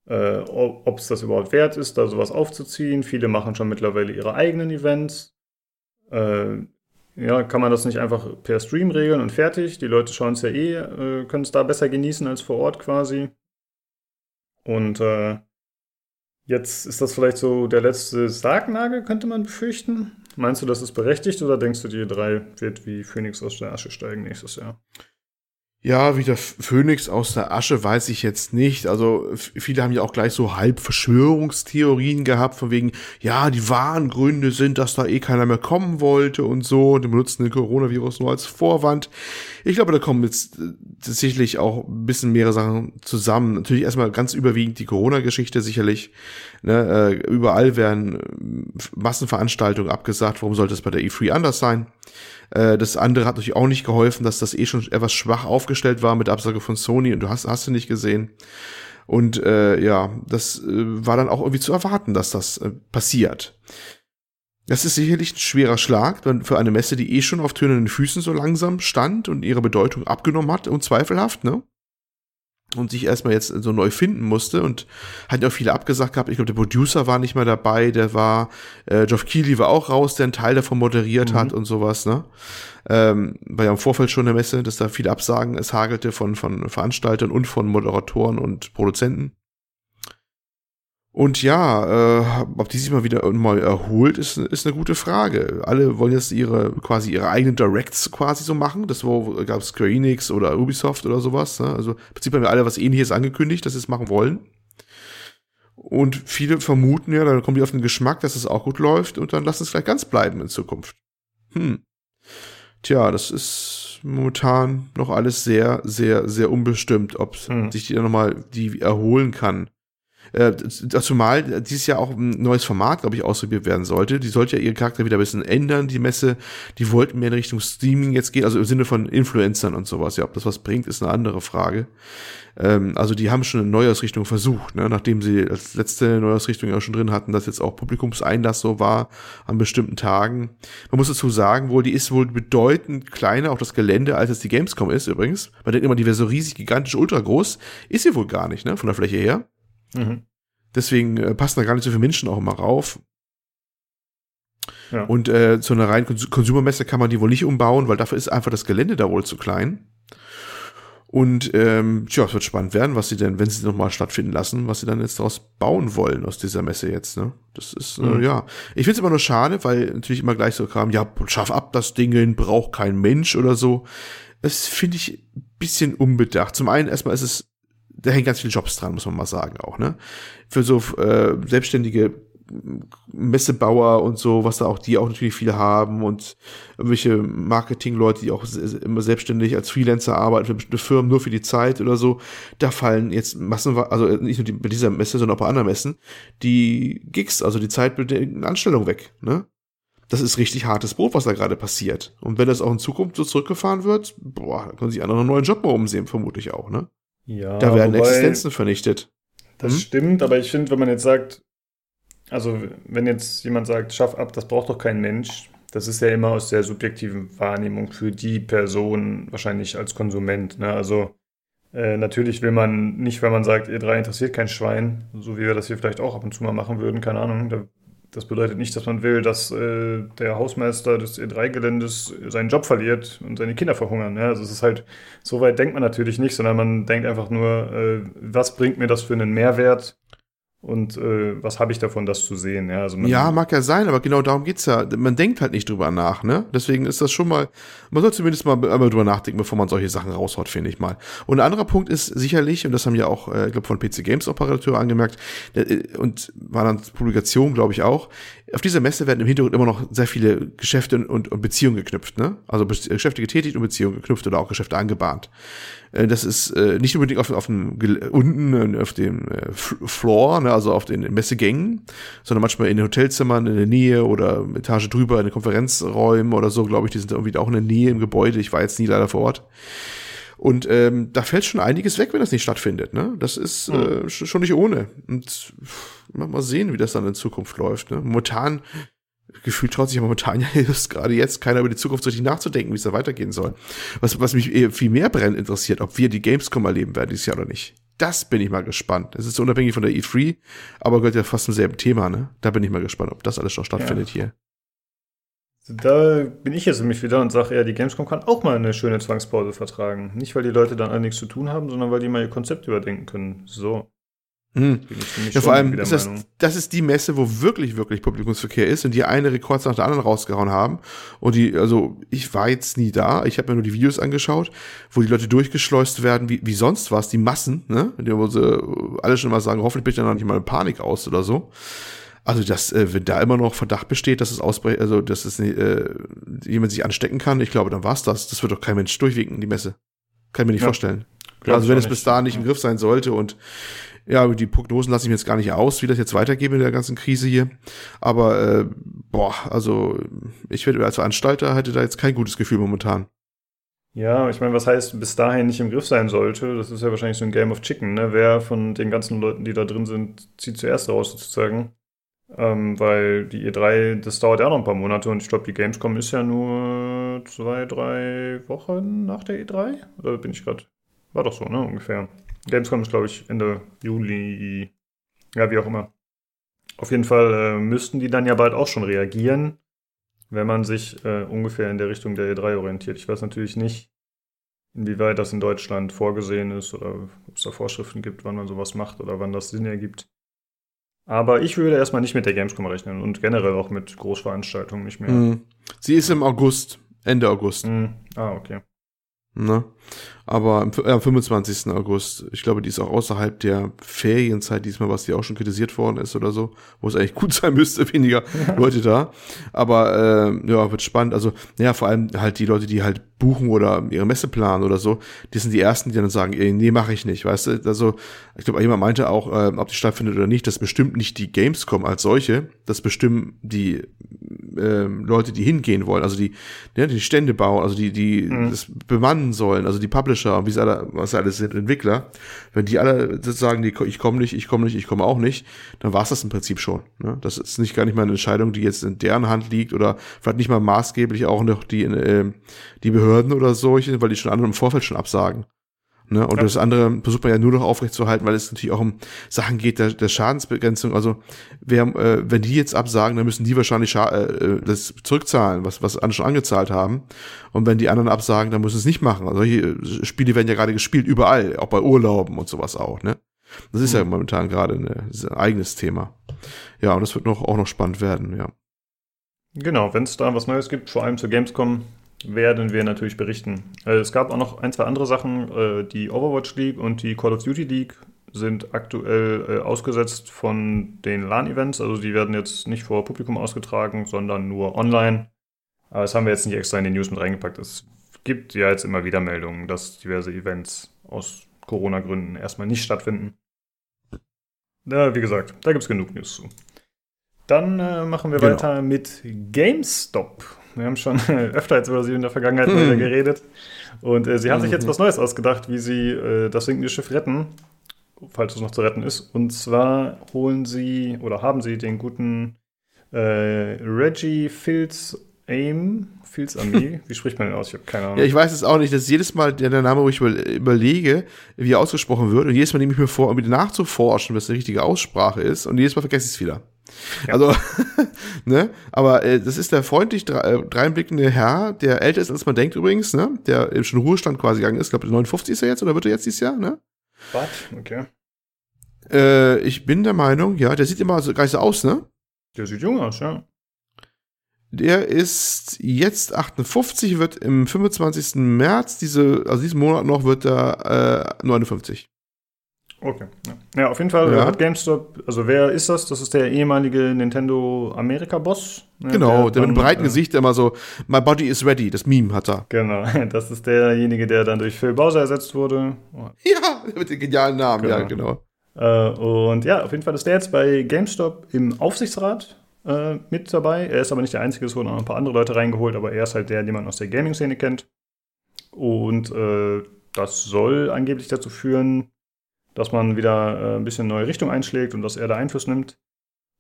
äh, ob es das überhaupt wert ist, da sowas aufzuziehen. Viele machen schon mittlerweile ihre eigenen Events. Äh, ja, kann man das nicht einfach per Stream regeln und fertig? Die Leute schauen es ja eh, äh, können es da besser genießen als vor Ort quasi. Und äh, jetzt ist das vielleicht so der letzte Sargnagel, könnte man befürchten. Meinst du, das ist berechtigt oder denkst du, die E3 wird wie Phoenix aus der Asche steigen nächstes Jahr? Ja, wie der Phönix aus der Asche weiß ich jetzt nicht. Also viele haben ja auch gleich so halb Verschwörungstheorien gehabt, von wegen, ja, die wahren Gründe sind, dass da eh keiner mehr kommen wollte und so. Und die benutzen den Coronavirus nur als Vorwand. Ich glaube, da kommen jetzt äh, tatsächlich auch ein bisschen mehrere Sachen zusammen. Natürlich erstmal ganz überwiegend die Corona-Geschichte sicherlich. Ne, äh, überall werden äh, Massenveranstaltungen abgesagt. Warum sollte es bei der E3 anders sein? Äh, Das andere hat natürlich auch nicht geholfen, dass das eh schon etwas schwach aufgestellt war mit Absage von Sony und du hast, hast du nicht gesehen. Und äh, ja, das äh, war dann auch irgendwie zu erwarten, dass das äh, passiert. Das ist sicherlich ein schwerer Schlag für eine Messe, die eh schon auf tönenden Füßen so langsam stand und ihre Bedeutung abgenommen hat, unzweifelhaft, ne? Und sich erstmal jetzt so neu finden musste und hat ja auch viele abgesagt gehabt. Ich glaube, der Producer war nicht mehr dabei, der war, äh, Geoff Keighley war auch raus, der einen Teil davon moderiert Mhm. hat und sowas, ne? Ähm, war ja im Vorfeld schon der Messe, dass da viele Absagen es hagelte von, von Veranstaltern und von Moderatoren und Produzenten. Und ja, äh, ob die sich mal wieder mal erholt, ist, ist eine gute Frage. Alle wollen jetzt ihre quasi ihre eigenen Directs quasi so machen. Das war, gab es Square Enix oder Ubisoft oder sowas. Ne? Also im Prinzip haben wir alle was ähnliches angekündigt, dass sie es machen wollen. Und viele vermuten ja, dann kommen die auf den Geschmack, dass es auch gut läuft und dann lassen es vielleicht ganz bleiben in Zukunft. Hm. Tja, das ist momentan noch alles sehr, sehr, sehr unbestimmt, ob hm. sich die dann nochmal die erholen kann. Äh, zumal dieses Jahr auch ein neues Format, glaube ich, ausprobiert werden sollte. Die sollte ja ihren Charakter wieder ein bisschen ändern, die Messe. Die wollten mehr in Richtung Streaming jetzt gehen, also im Sinne von Influencern und sowas. Ja, ob das was bringt, ist eine andere Frage. Ähm, also die haben schon eine Neuausrichtung versucht, ne? nachdem sie als letzte Neuausrichtung ja schon drin hatten, dass jetzt auch Publikumseinlass so war an bestimmten Tagen. Man muss dazu sagen, wohl, die ist wohl bedeutend kleiner, auch das Gelände, als es die Gamescom ist übrigens. Man denkt immer, die wäre so riesig, gigantisch, ultra groß. Ist sie wohl gar nicht, ne, von der Fläche her. Mhm. Deswegen äh, passen da gar nicht so viele Menschen auch immer rauf. Ja. Und äh, zu einer reinen Kons Konsumermesse kann man die wohl nicht umbauen, weil dafür ist einfach das Gelände da wohl zu klein. Und ähm, tja, es wird spannend werden, was sie denn, wenn sie nochmal stattfinden lassen, was sie dann jetzt daraus bauen wollen aus dieser Messe jetzt. Ne? Das ist, äh, mhm. äh, ja. Ich finde es immer nur schade, weil natürlich immer gleich so kam, ja, schaff ab das Ding, braucht kein Mensch oder so. Das finde ich ein bisschen unbedacht. Zum einen erstmal ist es da hängen ganz viele Jobs dran, muss man mal sagen auch, ne? Für so äh, selbstständige Messebauer und so, was da auch die auch natürlich viele haben und irgendwelche Marketingleute, die auch immer selbstständig als Freelancer arbeiten für bestimmte Firmen nur für die Zeit oder so, da fallen jetzt Massen, also nicht nur die, bei dieser Messe, sondern auch bei anderen Messen, die Gigs, also die zeitbedingten Anstellungen weg, ne? Das ist richtig hartes Brot, was da gerade passiert. Und wenn das auch in Zukunft so zurückgefahren wird, boah, dann können sich andere einen neuen Job mal umsehen, vermutlich auch, ne? Ja, da werden wobei, Existenzen vernichtet. Das hm? stimmt, aber ich finde, wenn man jetzt sagt, also wenn jetzt jemand sagt, schaff ab, das braucht doch kein Mensch, das ist ja immer aus der subjektiven Wahrnehmung für die Person wahrscheinlich als Konsument. Ne? Also äh, natürlich will man nicht, wenn man sagt, ihr drei interessiert kein Schwein, so wie wir das hier vielleicht auch ab und zu mal machen würden, keine Ahnung, da das bedeutet nicht, dass man will, dass äh, der Hausmeister des E3-Geländes seinen Job verliert und seine Kinder verhungern. Ja? Also es ist halt, so weit denkt man natürlich nicht, sondern man denkt einfach nur, äh, was bringt mir das für einen Mehrwert? Und äh, was habe ich davon, das zu sehen? Ja, also ja, mag ja sein, aber genau darum geht's ja. Man denkt halt nicht drüber nach, ne? Deswegen ist das schon mal, man soll zumindest mal einmal drüber nachdenken, bevor man solche Sachen raushaut, finde ich mal. Und ein anderer Punkt ist sicherlich, und das haben ja auch, äh, ich glaube, von PC Games Operateur angemerkt, der, äh, und war dann Publikation, glaube ich auch, auf dieser Messe werden im Hintergrund immer noch sehr viele Geschäfte und, und Beziehungen geknüpft, ne? Also Geschäfte getätigt und Beziehungen geknüpft oder auch Geschäfte angebahnt. Äh, das ist äh, nicht unbedingt auf, auf dem unten auf dem äh, Floor, ne, also auf den Messegängen, sondern manchmal in den Hotelzimmern in der Nähe oder Etage drüber in den Konferenzräumen oder so, glaube ich, die sind irgendwie auch in der Nähe im Gebäude. Ich war jetzt nie leider vor Ort. Und ähm, da fällt schon einiges weg, wenn das nicht stattfindet. Ne? Das ist mhm. äh, schon nicht ohne. Und mal sehen, wie das dann in Zukunft läuft. Ne? Momentan gefühlt traut sich ja momentan ja just gerade jetzt keiner über die Zukunft richtig nachzudenken, wie es da weitergehen soll. Was, was mich viel mehr brennend interessiert, ob wir die Gamescom erleben werden dieses Jahr oder nicht. Das bin ich mal gespannt. Es ist unabhängig von der E3, aber gehört ja fast zum selben Thema, ne? Da bin ich mal gespannt, ob das alles noch stattfindet ja. hier. Da bin ich jetzt nämlich wieder und sage, ja, die Gamescom kann auch mal eine schöne Zwangspause vertragen. Nicht, weil die Leute dann alle nichts zu tun haben, sondern weil die mal ihr Konzept überdenken können. So. Mhm. Ja, vor allem ist das, das ist die Messe, wo wirklich, wirklich Publikumsverkehr ist und die eine Rekord nach der anderen rausgehauen haben. Und die, also ich war jetzt nie da, ich habe mir nur die Videos angeschaut, wo die Leute durchgeschleust werden, wie, wie sonst was, die Massen, ne? Wo sie alle schon mal sagen, hoffentlich bricht dann noch nicht mal eine Panik aus oder so. Also, dass, äh, wenn da immer noch Verdacht besteht, dass es ausbricht, also dass es äh, jemand sich anstecken kann, ich glaube, dann war's das. Das wird doch kein Mensch durchwinken, die Messe. Kann ich mir nicht ja. vorstellen. also wenn es bis dahin nicht im Griff sein sollte und ja, die Prognosen lasse ich mir jetzt gar nicht aus, wie das jetzt weitergeht mit der ganzen Krise hier. Aber äh, boah, also ich werde als Veranstalter hätte da jetzt kein gutes Gefühl momentan. Ja, ich meine, was heißt, bis dahin nicht im Griff sein sollte? Das ist ja wahrscheinlich so ein Game of Chicken, ne? Wer von den ganzen Leuten, die da drin sind, zieht zuerst raus sozusagen? Ähm, weil die E3, das dauert ja noch ein paar Monate und ich glaube, die Gamescom ist ja nur zwei, drei Wochen nach der E3. Oder bin ich gerade? War doch so, ne? Ungefähr. Gamescom ist, glaube ich, Ende Juli. Ja, wie auch immer. Auf jeden Fall äh, müssten die dann ja bald auch schon reagieren, wenn man sich äh, ungefähr in der Richtung der E3 orientiert. Ich weiß natürlich nicht, inwieweit das in Deutschland vorgesehen ist oder ob es da Vorschriften gibt, wann man sowas macht oder wann das Sinn ergibt. Aber ich würde erstmal nicht mit der Gamescom rechnen und generell auch mit Großveranstaltungen nicht mehr. Mhm. Sie ist im August, Ende August. Mhm. Ah, okay. Ne? Aber am, äh, am 25. August, ich glaube, die ist auch außerhalb der Ferienzeit diesmal, was die auch schon kritisiert worden ist oder so, wo es eigentlich gut sein müsste, weniger Leute da. Aber äh, ja, wird spannend. Also, ja, vor allem halt die Leute, die halt buchen oder ihre Messe planen oder so, die sind die ersten, die dann sagen, ey, nee, mache ich nicht, weißt du? Also, ich glaube, jemand meinte auch, äh, ob die stattfindet oder nicht, das bestimmt nicht die Gamescom als solche, das bestimmen die äh, Leute, die hingehen wollen, also die, ja, die Stände bauen, also die, die mhm. das bemannen sollen, also die Publisher, wie sie alle, was alles sind, Entwickler, wenn die alle sagen, die, ich komme nicht, ich komme nicht, ich komme auch nicht, dann war es das im Prinzip schon. Ne? Das ist nicht gar nicht mal eine Entscheidung, die jetzt in deren Hand liegt oder vielleicht nicht mal maßgeblich auch noch die, äh, die Behörden oder solche, weil die schon andere im Vorfeld schon absagen. Ne? Und ja. das andere versucht man ja nur noch aufrechtzuerhalten, weil es natürlich auch um Sachen geht der, der Schadensbegrenzung. Also wer, äh, wenn die jetzt absagen, dann müssen die wahrscheinlich Scha äh, das zurückzahlen, was, was andere schon angezahlt haben. Und wenn die anderen absagen, dann müssen sie es nicht machen. Also solche Spiele werden ja gerade gespielt, überall, auch bei Urlauben und sowas auch. Ne? Das ist mhm. ja momentan gerade ein eigenes Thema. Ja, und das wird noch, auch noch spannend werden, ja. Genau, wenn es da was Neues gibt, vor allem zur Gamescom, werden wir natürlich berichten. Äh, es gab auch noch ein, zwei andere Sachen. Äh, die Overwatch League und die Call of Duty League sind aktuell äh, ausgesetzt von den LAN-Events. Also die werden jetzt nicht vor Publikum ausgetragen, sondern nur online. Aber das haben wir jetzt nicht extra in die News mit reingepackt. Es gibt ja jetzt immer wieder Meldungen, dass diverse Events aus Corona-Gründen erstmal nicht stattfinden. Ja, wie gesagt, da gibt es genug News zu. Dann äh, machen wir genau. weiter mit GameStop. Wir haben schon öfter jetzt über sie in der Vergangenheit hm. geredet. Und äh, sie haben sich jetzt mhm. was Neues ausgedacht, wie sie äh, das sinkende Schiff retten, falls es noch zu retten ist. Und zwar holen sie oder haben sie den guten äh, Reggie Fils Aim, Fils Ami, wie spricht man den aus? Ich habe keine Ahnung. Ja, ich weiß es auch nicht. Das ist jedes Mal der, der Name, wo ich überlege, wie er ausgesprochen wird. Und jedes Mal nehme ich mir vor, um wieder nachzuforschen, was die richtige Aussprache ist. Und jedes Mal vergesse ich es wieder. Ja. Also, ne? Aber äh, das ist der freundlich äh, dreinblickende Herr, der älter ist, als man denkt übrigens, ne? Der schon Ruhestand quasi gegangen ist. Ich glaube, 59 ist er jetzt oder wird er jetzt dieses Jahr, ne? Was? Okay. Äh, ich bin der Meinung, ja, der sieht immer so gar nicht so aus, ne? Der sieht jung aus, ja. Der ist jetzt 58, wird im 25. März, diese, also diesen Monat noch, wird er äh, 59. Okay. Ja. ja, auf jeden Fall ja. hat GameStop, also wer ist das? Das ist der ehemalige Nintendo America-Boss. Ne? Genau, der, der mit einem breiten äh, Gesicht immer so, My body is ready, das Meme hat er. Genau, das ist derjenige, der dann durch Phil Bowser ersetzt wurde. Ja, mit dem genialen Namen, genau. ja, genau. Äh, und ja, auf jeden Fall ist der jetzt bei GameStop im Aufsichtsrat äh, mit dabei. Er ist aber nicht der Einzige, es wurden auch ein paar andere Leute reingeholt, aber er ist halt der, den man aus der Gaming-Szene kennt. Und äh, das soll angeblich dazu führen, dass man wieder äh, ein bisschen neue Richtung einschlägt und dass er da Einfluss nimmt.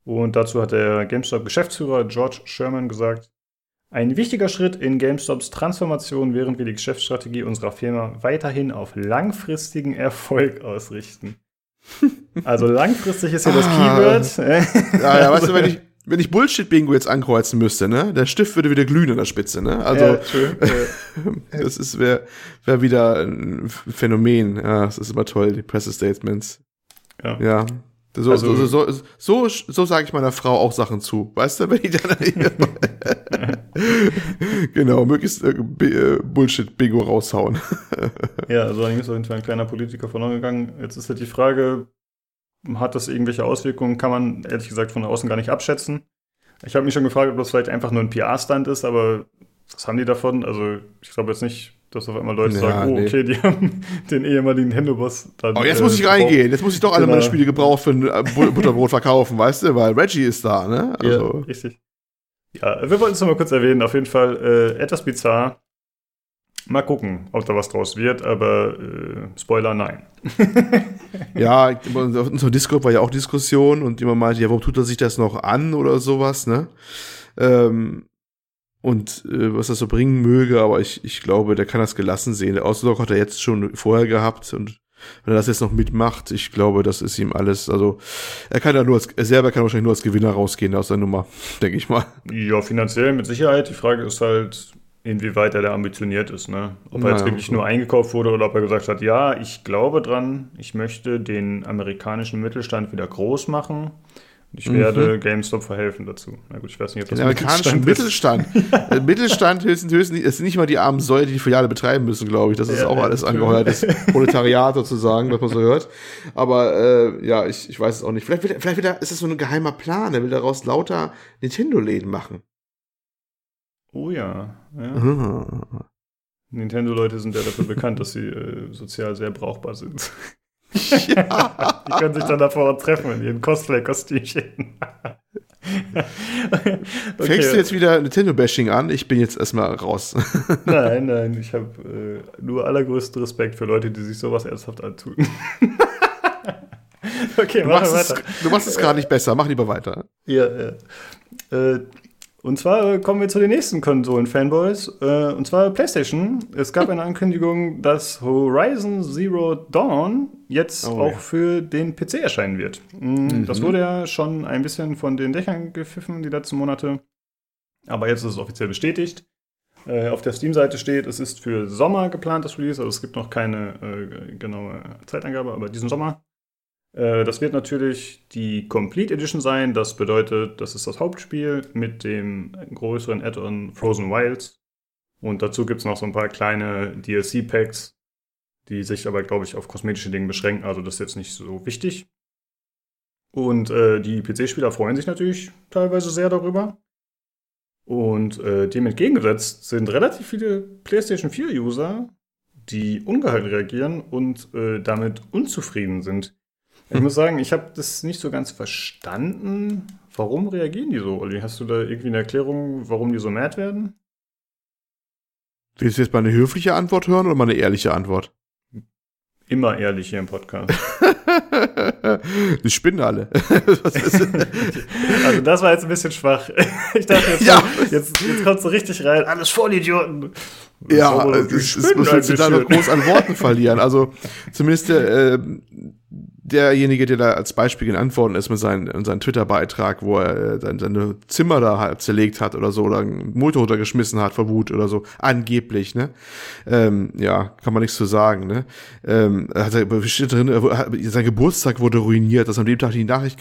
Und dazu hat der GameStop-Geschäftsführer George Sherman gesagt, ein wichtiger Schritt in GameStops Transformation, während wir die Geschäftsstrategie unserer Firma weiterhin auf langfristigen Erfolg ausrichten. Also langfristig ist hier das ah. Keyword. Ja, ja, weißt du, wenn ich, wenn ich Bullshit-Bingo jetzt ankreuzen müsste, ne, der Stift würde wieder glühen an der Spitze, ne? Also, ja, das ist, wäre wär wieder ein Phänomen. Ja, das ist immer toll, die Pressestatements. Ja. ja. So, also, so, so, so, so, so sage ich meiner Frau auch Sachen zu. Weißt du, wenn ich dann genau, möglichst äh, äh, Bullshit-Bingo raushauen. ja, also dann ist auf jeden Fall ein kleiner Politiker verloren gegangen. Jetzt ist halt die Frage, hat das irgendwelche Auswirkungen? Kann man ehrlich gesagt von außen gar nicht abschätzen. Ich habe mich schon gefragt, ob das vielleicht einfach nur ein PR-Stand ist, aber was haben die davon? Also ich glaube jetzt nicht, dass auf einmal Leute ja, sagen, oh, nee. okay, die haben den ehemaligen Nintendo-Boss dann. Oh, jetzt äh, muss ich reingehen. Jetzt muss ich doch alle genau. meine Spiele gebraucht für ein äh, Butterbrot verkaufen, weißt du? Weil Reggie ist da, ne? Also. Ja, richtig. Ja, wir wollten es nochmal kurz erwähnen. Auf jeden Fall äh, etwas bizarr. Mal gucken, ob da was draus wird, aber äh, Spoiler, nein. ja, auf unserem Discord war ja auch Diskussion und jemand meinte, ja, warum tut er sich das noch an oder sowas, ne? Ähm, und äh, was das so bringen möge, aber ich, ich glaube, der kann das gelassen sehen. Der Ausdruck hat er jetzt schon vorher gehabt und wenn er das jetzt noch mitmacht, ich glaube, das ist ihm alles, also er kann ja nur als, er selber kann wahrscheinlich nur als Gewinner rausgehen aus der Nummer, denke ich mal. Ja, finanziell mit Sicherheit. Die Frage ist halt, inwieweit er da ambitioniert ist, ne? Ob er jetzt wirklich so. nur eingekauft wurde oder ob er gesagt hat, ja, ich glaube dran, ich möchte den amerikanischen Mittelstand wieder groß machen Ich werde mhm. GameStop verhelfen dazu. Na gut, ich weiß nicht, ob das Den amerikanischen Mittelstand. Mittelstand, Mittelstand höchstens, höchstens, es sind nicht mal die armen Säule, die die Filiale betreiben müssen, glaube ich. Das ist ja, auch ja, alles angeheuertes Proletariat sozusagen, was man so hört. Aber äh, ja, ich, ich weiß es auch nicht. Vielleicht, vielleicht wird er, ist das so ein geheimer Plan. Er will daraus lauter Nintendo-Läden machen. Oh ja. ja. Nintendo-Leute sind ja dafür bekannt, dass sie äh, sozial sehr brauchbar sind. Ja. Die können sich dann davor treffen in ihren Cosplay-Kostümchen. okay. Fängst du jetzt wieder Nintendo-Bashing an? Ich bin jetzt erstmal raus. nein, nein, ich habe äh, nur allergrößten Respekt für Leute, die sich sowas ernsthaft antun. okay, du machst, weiter. Es, du machst es gerade nicht besser, mach lieber weiter. Ja, ja. Äh, und zwar äh, kommen wir zu den nächsten Konsolen-Fanboys. Äh, und zwar PlayStation. Es gab eine Ankündigung, dass Horizon Zero Dawn jetzt oh, auch ja. für den PC erscheinen wird. Mm, mhm. Das wurde ja schon ein bisschen von den Dächern gepfiffen die letzten Monate. Aber jetzt ist es offiziell bestätigt. Äh, auf der Steam-Seite steht, es ist für Sommer geplant, das Release. Also es gibt noch keine genaue Zeitangabe, aber diesen Sommer. Äh, das wird natürlich die Complete Edition sein. Das bedeutet, das ist das Hauptspiel mit dem größeren Add-on Frozen Wilds. Und dazu gibt es noch so ein paar kleine DLC-Packs, die sich aber, glaube ich, auf kosmetische Dinge beschränken. Also das ist jetzt nicht so wichtig. Und äh, die PC-Spieler freuen sich natürlich teilweise sehr darüber. Und äh, dem entgegengesetzt sind relativ viele PlayStation 4-User, die ungehalten reagieren und äh, damit unzufrieden sind. Ich muss sagen, ich habe das nicht so ganz verstanden. Warum reagieren die so, Olli? Hast du da irgendwie eine Erklärung, warum die so mad werden? Willst du jetzt mal eine höfliche Antwort hören oder mal eine ehrliche Antwort? Immer ehrlich hier im Podcast. die spinnen alle. also das war jetzt ein bisschen schwach. Ich dachte, jetzt, ja. kommt, jetzt, jetzt kommst du richtig rein. Alles Vollidioten. Ja, das, das, was willst du da noch groß an Worten verlieren? Also zumindest der, äh, derjenige, der da als Beispiel genannt worden ist mit seinem, seinem Twitter-Beitrag, wo er äh, seine, seine Zimmer da halb zerlegt hat oder so oder einen Motor runtergeschmissen hat vor Wut oder so, angeblich, ne? Ähm, ja, kann man nichts zu sagen, ne? Ähm, hat er steht drin, sein Geburtstag wurde ruiniert, dass an dem Tag die Nachricht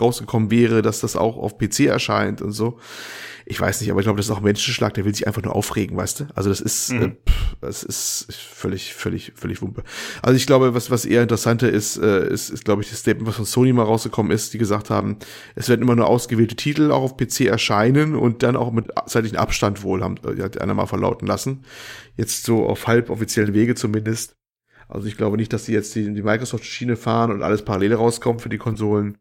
rausgekommen wäre, dass das auch auf PC erscheint und so ich weiß nicht, aber ich glaube, das ist auch ein Menschenschlag, der will sich einfach nur aufregen, weißt du? Also das ist, mhm. äh, pff, das ist völlig, völlig, völlig Wumpe. Also ich glaube, was, was eher interessanter ist, äh, ist, ist glaube ich, das Statement, was von Sony mal rausgekommen ist, die gesagt haben, es werden immer nur ausgewählte Titel auch auf PC erscheinen und dann auch mit zeitlichen Abstand wohl, haben, äh, hat einer mal verlauten lassen. Jetzt so auf halb offiziellen Wege zumindest. Also ich glaube nicht, dass die jetzt die, die Microsoft-Schiene fahren und alles parallel rauskommt für die Konsolen.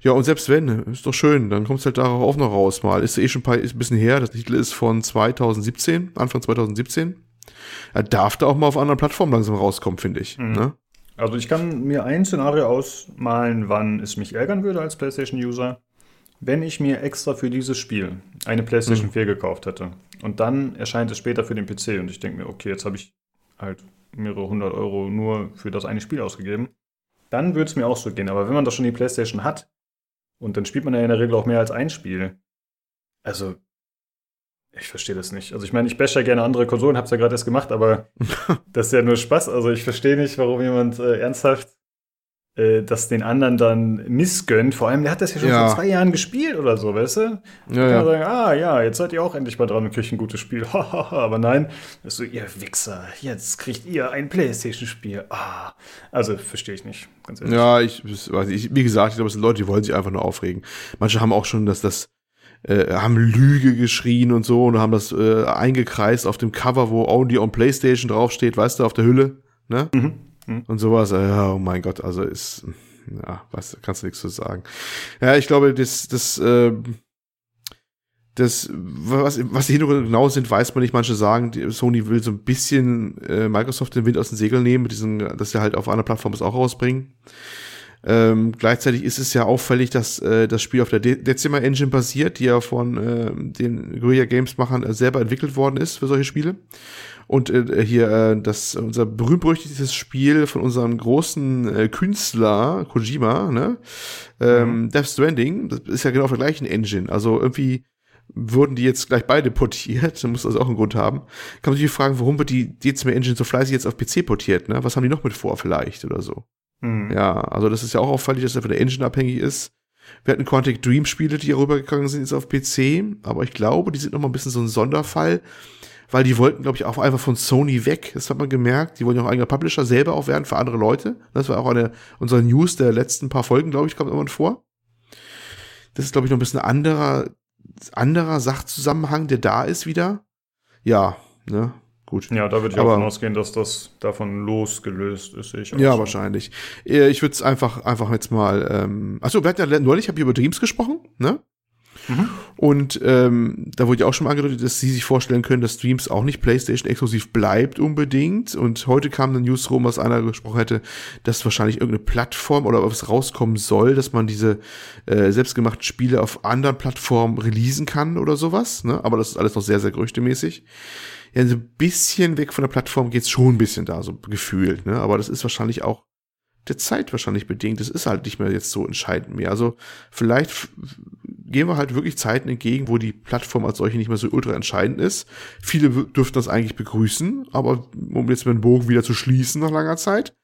Ja, und selbst wenn, ist doch schön, dann kommt es halt darauf auch noch raus mal. Ist eh schon ein, paar, ist ein bisschen her, das Titel ist von 2017, Anfang 2017. Er darf da auch mal auf anderen Plattformen langsam rauskommen, finde ich. Mhm. Ne? Also ich kann mir ein Szenario ausmalen, wann es mich ärgern würde als PlayStation-User, wenn ich mir extra für dieses Spiel eine PlayStation mhm. 4 gekauft hätte. Und dann erscheint es später für den PC und ich denke mir, okay, jetzt habe ich halt mehrere hundert Euro nur für das eine Spiel ausgegeben. Dann würde es mir auch so gehen. Aber wenn man doch schon die PlayStation hat, und dann spielt man ja in der Regel auch mehr als ein Spiel. Also, ich verstehe das nicht. Also ich meine, ich bashe ja gerne andere Konsolen, hab's ja gerade erst gemacht, aber das ist ja nur Spaß. Also ich verstehe nicht, warum jemand äh, ernsthaft äh, das den anderen dann missgönnt. Vor allem, der hat das ja schon ja. vor zwei Jahren gespielt oder so, weißt du? Ja, kann ja. sagen, ah ja, jetzt seid ihr auch endlich mal dran und kriegt ein gutes Spiel. Aber nein, das ist so, ihr Wichser, jetzt kriegt ihr ein Playstation-Spiel. Ah. Also, verstehe ich nicht, ganz ehrlich. Ja, ich, ich wie gesagt, ich glaube, es sind Leute, die wollen sich einfach nur aufregen. Manche haben auch schon das, das äh, haben Lüge geschrien und so und haben das äh, eingekreist auf dem Cover, wo Only on PlayStation draufsteht, weißt du, auf der Hülle. Ne? Mhm. Hm. Und sowas, ja, oh mein Gott, also ist, ja, was, kannst du nichts zu sagen. Ja, ich glaube, das, das, äh, das, was, was die Hintergründe genau sind, weiß man nicht. Manche sagen, Sony will so ein bisschen äh, Microsoft den Wind aus den Segeln nehmen, mit diesen, dass sie halt auf einer Plattform es auch rausbringen. Ähm, gleichzeitig ist es ja auffällig, dass äh, das Spiel auf der De Decima Engine basiert, die ja von äh, den Guerilla Games Machern äh, selber entwickelt worden ist für solche Spiele. Und äh, hier äh, das unser berühmt-berüchtigtes Spiel von unserem großen äh, Künstler Kojima, ne? Ähm, mhm. Death Stranding, das ist ja genau auf der gleichen Engine. Also irgendwie wurden die jetzt gleich beide portiert, dann muss das auch einen Grund haben. Kann man sich fragen, warum wird die Decima Engine so fleißig jetzt auf PC portiert, ne? Was haben die noch mit vor vielleicht oder so? Mhm. Ja, also das ist ja auch auffällig, dass er von der Engine abhängig ist. Wir hatten Quantic Dream Spiele, die rübergegangen sind jetzt auf PC, aber ich glaube, die sind noch mal ein bisschen so ein Sonderfall, weil die wollten, glaube ich, auch einfach von Sony weg. Das hat man gemerkt. Die wollen ja auch eigener Publisher selber auch werden für andere Leute. Das war auch eine unserer News der letzten paar Folgen, glaube ich, kommt irgendwann vor. Das ist, glaube ich, noch ein bisschen anderer, anderer Sachzusammenhang, der da ist wieder. Ja, ne, gut. Ja, da würde ich Aber, auch davon ausgehen, dass das davon losgelöst ist. Ich ja, so. wahrscheinlich. Äh, ich würde es einfach, einfach jetzt mal. Ähm, achso, wir hatten ja neulich, habe ich über Dreams gesprochen, ne? Und ähm, da wurde ja auch schon mal angedeutet, dass sie sich vorstellen können, dass Streams auch nicht PlayStation exklusiv bleibt unbedingt. Und heute kam eine News rum, was einer gesprochen hätte, dass wahrscheinlich irgendeine Plattform oder was rauskommen soll, dass man diese äh, selbstgemachten Spiele auf anderen Plattformen releasen kann oder sowas. Ne? Aber das ist alles noch sehr, sehr gerüchtemäßig ja, so ein bisschen weg von der Plattform geht's schon ein bisschen da, so gefühlt, ne? Aber das ist wahrscheinlich auch der Zeit wahrscheinlich bedingt. Das ist halt nicht mehr jetzt so entscheidend mehr. Also vielleicht gehen wir halt wirklich Zeiten entgegen, wo die Plattform als solche nicht mehr so ultra entscheidend ist. Viele dürften das eigentlich begrüßen, aber um jetzt mit dem Bogen wieder zu schließen nach langer Zeit,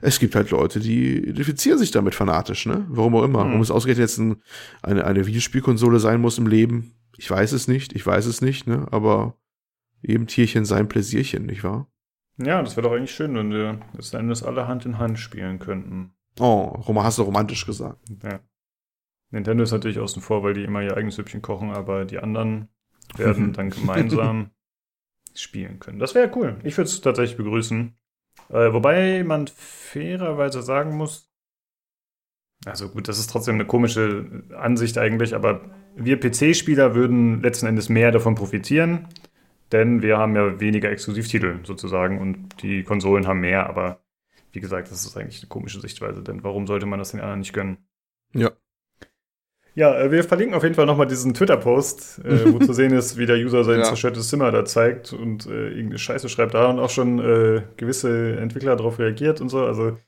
es gibt halt Leute, die identifizieren sich damit fanatisch, ne? Warum auch immer. Mhm. Warum es ausgerechnet jetzt ein, eine, eine Videospielkonsole sein muss im Leben, ich weiß es nicht, ich weiß es nicht, ne? Aber jedem Tierchen sein Pläsierchen, nicht wahr? Ja, das wäre doch eigentlich schön, wenn wir das Endes alle Hand in Hand spielen könnten. Oh, hast du romantisch gesagt. Ja. Nintendo ist natürlich außen vor, weil die immer ihr eigenes Süppchen kochen, aber die anderen werden dann gemeinsam spielen können. Das wäre cool. Ich würde es tatsächlich begrüßen. Äh, wobei man fairerweise sagen muss, also gut, das ist trotzdem eine komische Ansicht eigentlich, aber wir PC-Spieler würden letzten Endes mehr davon profitieren, denn wir haben ja weniger Exklusivtitel sozusagen und die Konsolen haben mehr, aber wie gesagt, das ist eigentlich eine komische Sichtweise, denn warum sollte man das den anderen nicht gönnen? Ja. Ja, äh, wir verlinken auf jeden Fall nochmal diesen Twitter-Post, äh, wo zu sehen ist, wie der User sein ja. zerstörtes Zimmer da zeigt und äh, irgendeine Scheiße schreibt. Da haben auch schon äh, gewisse Entwickler darauf reagiert und so. Also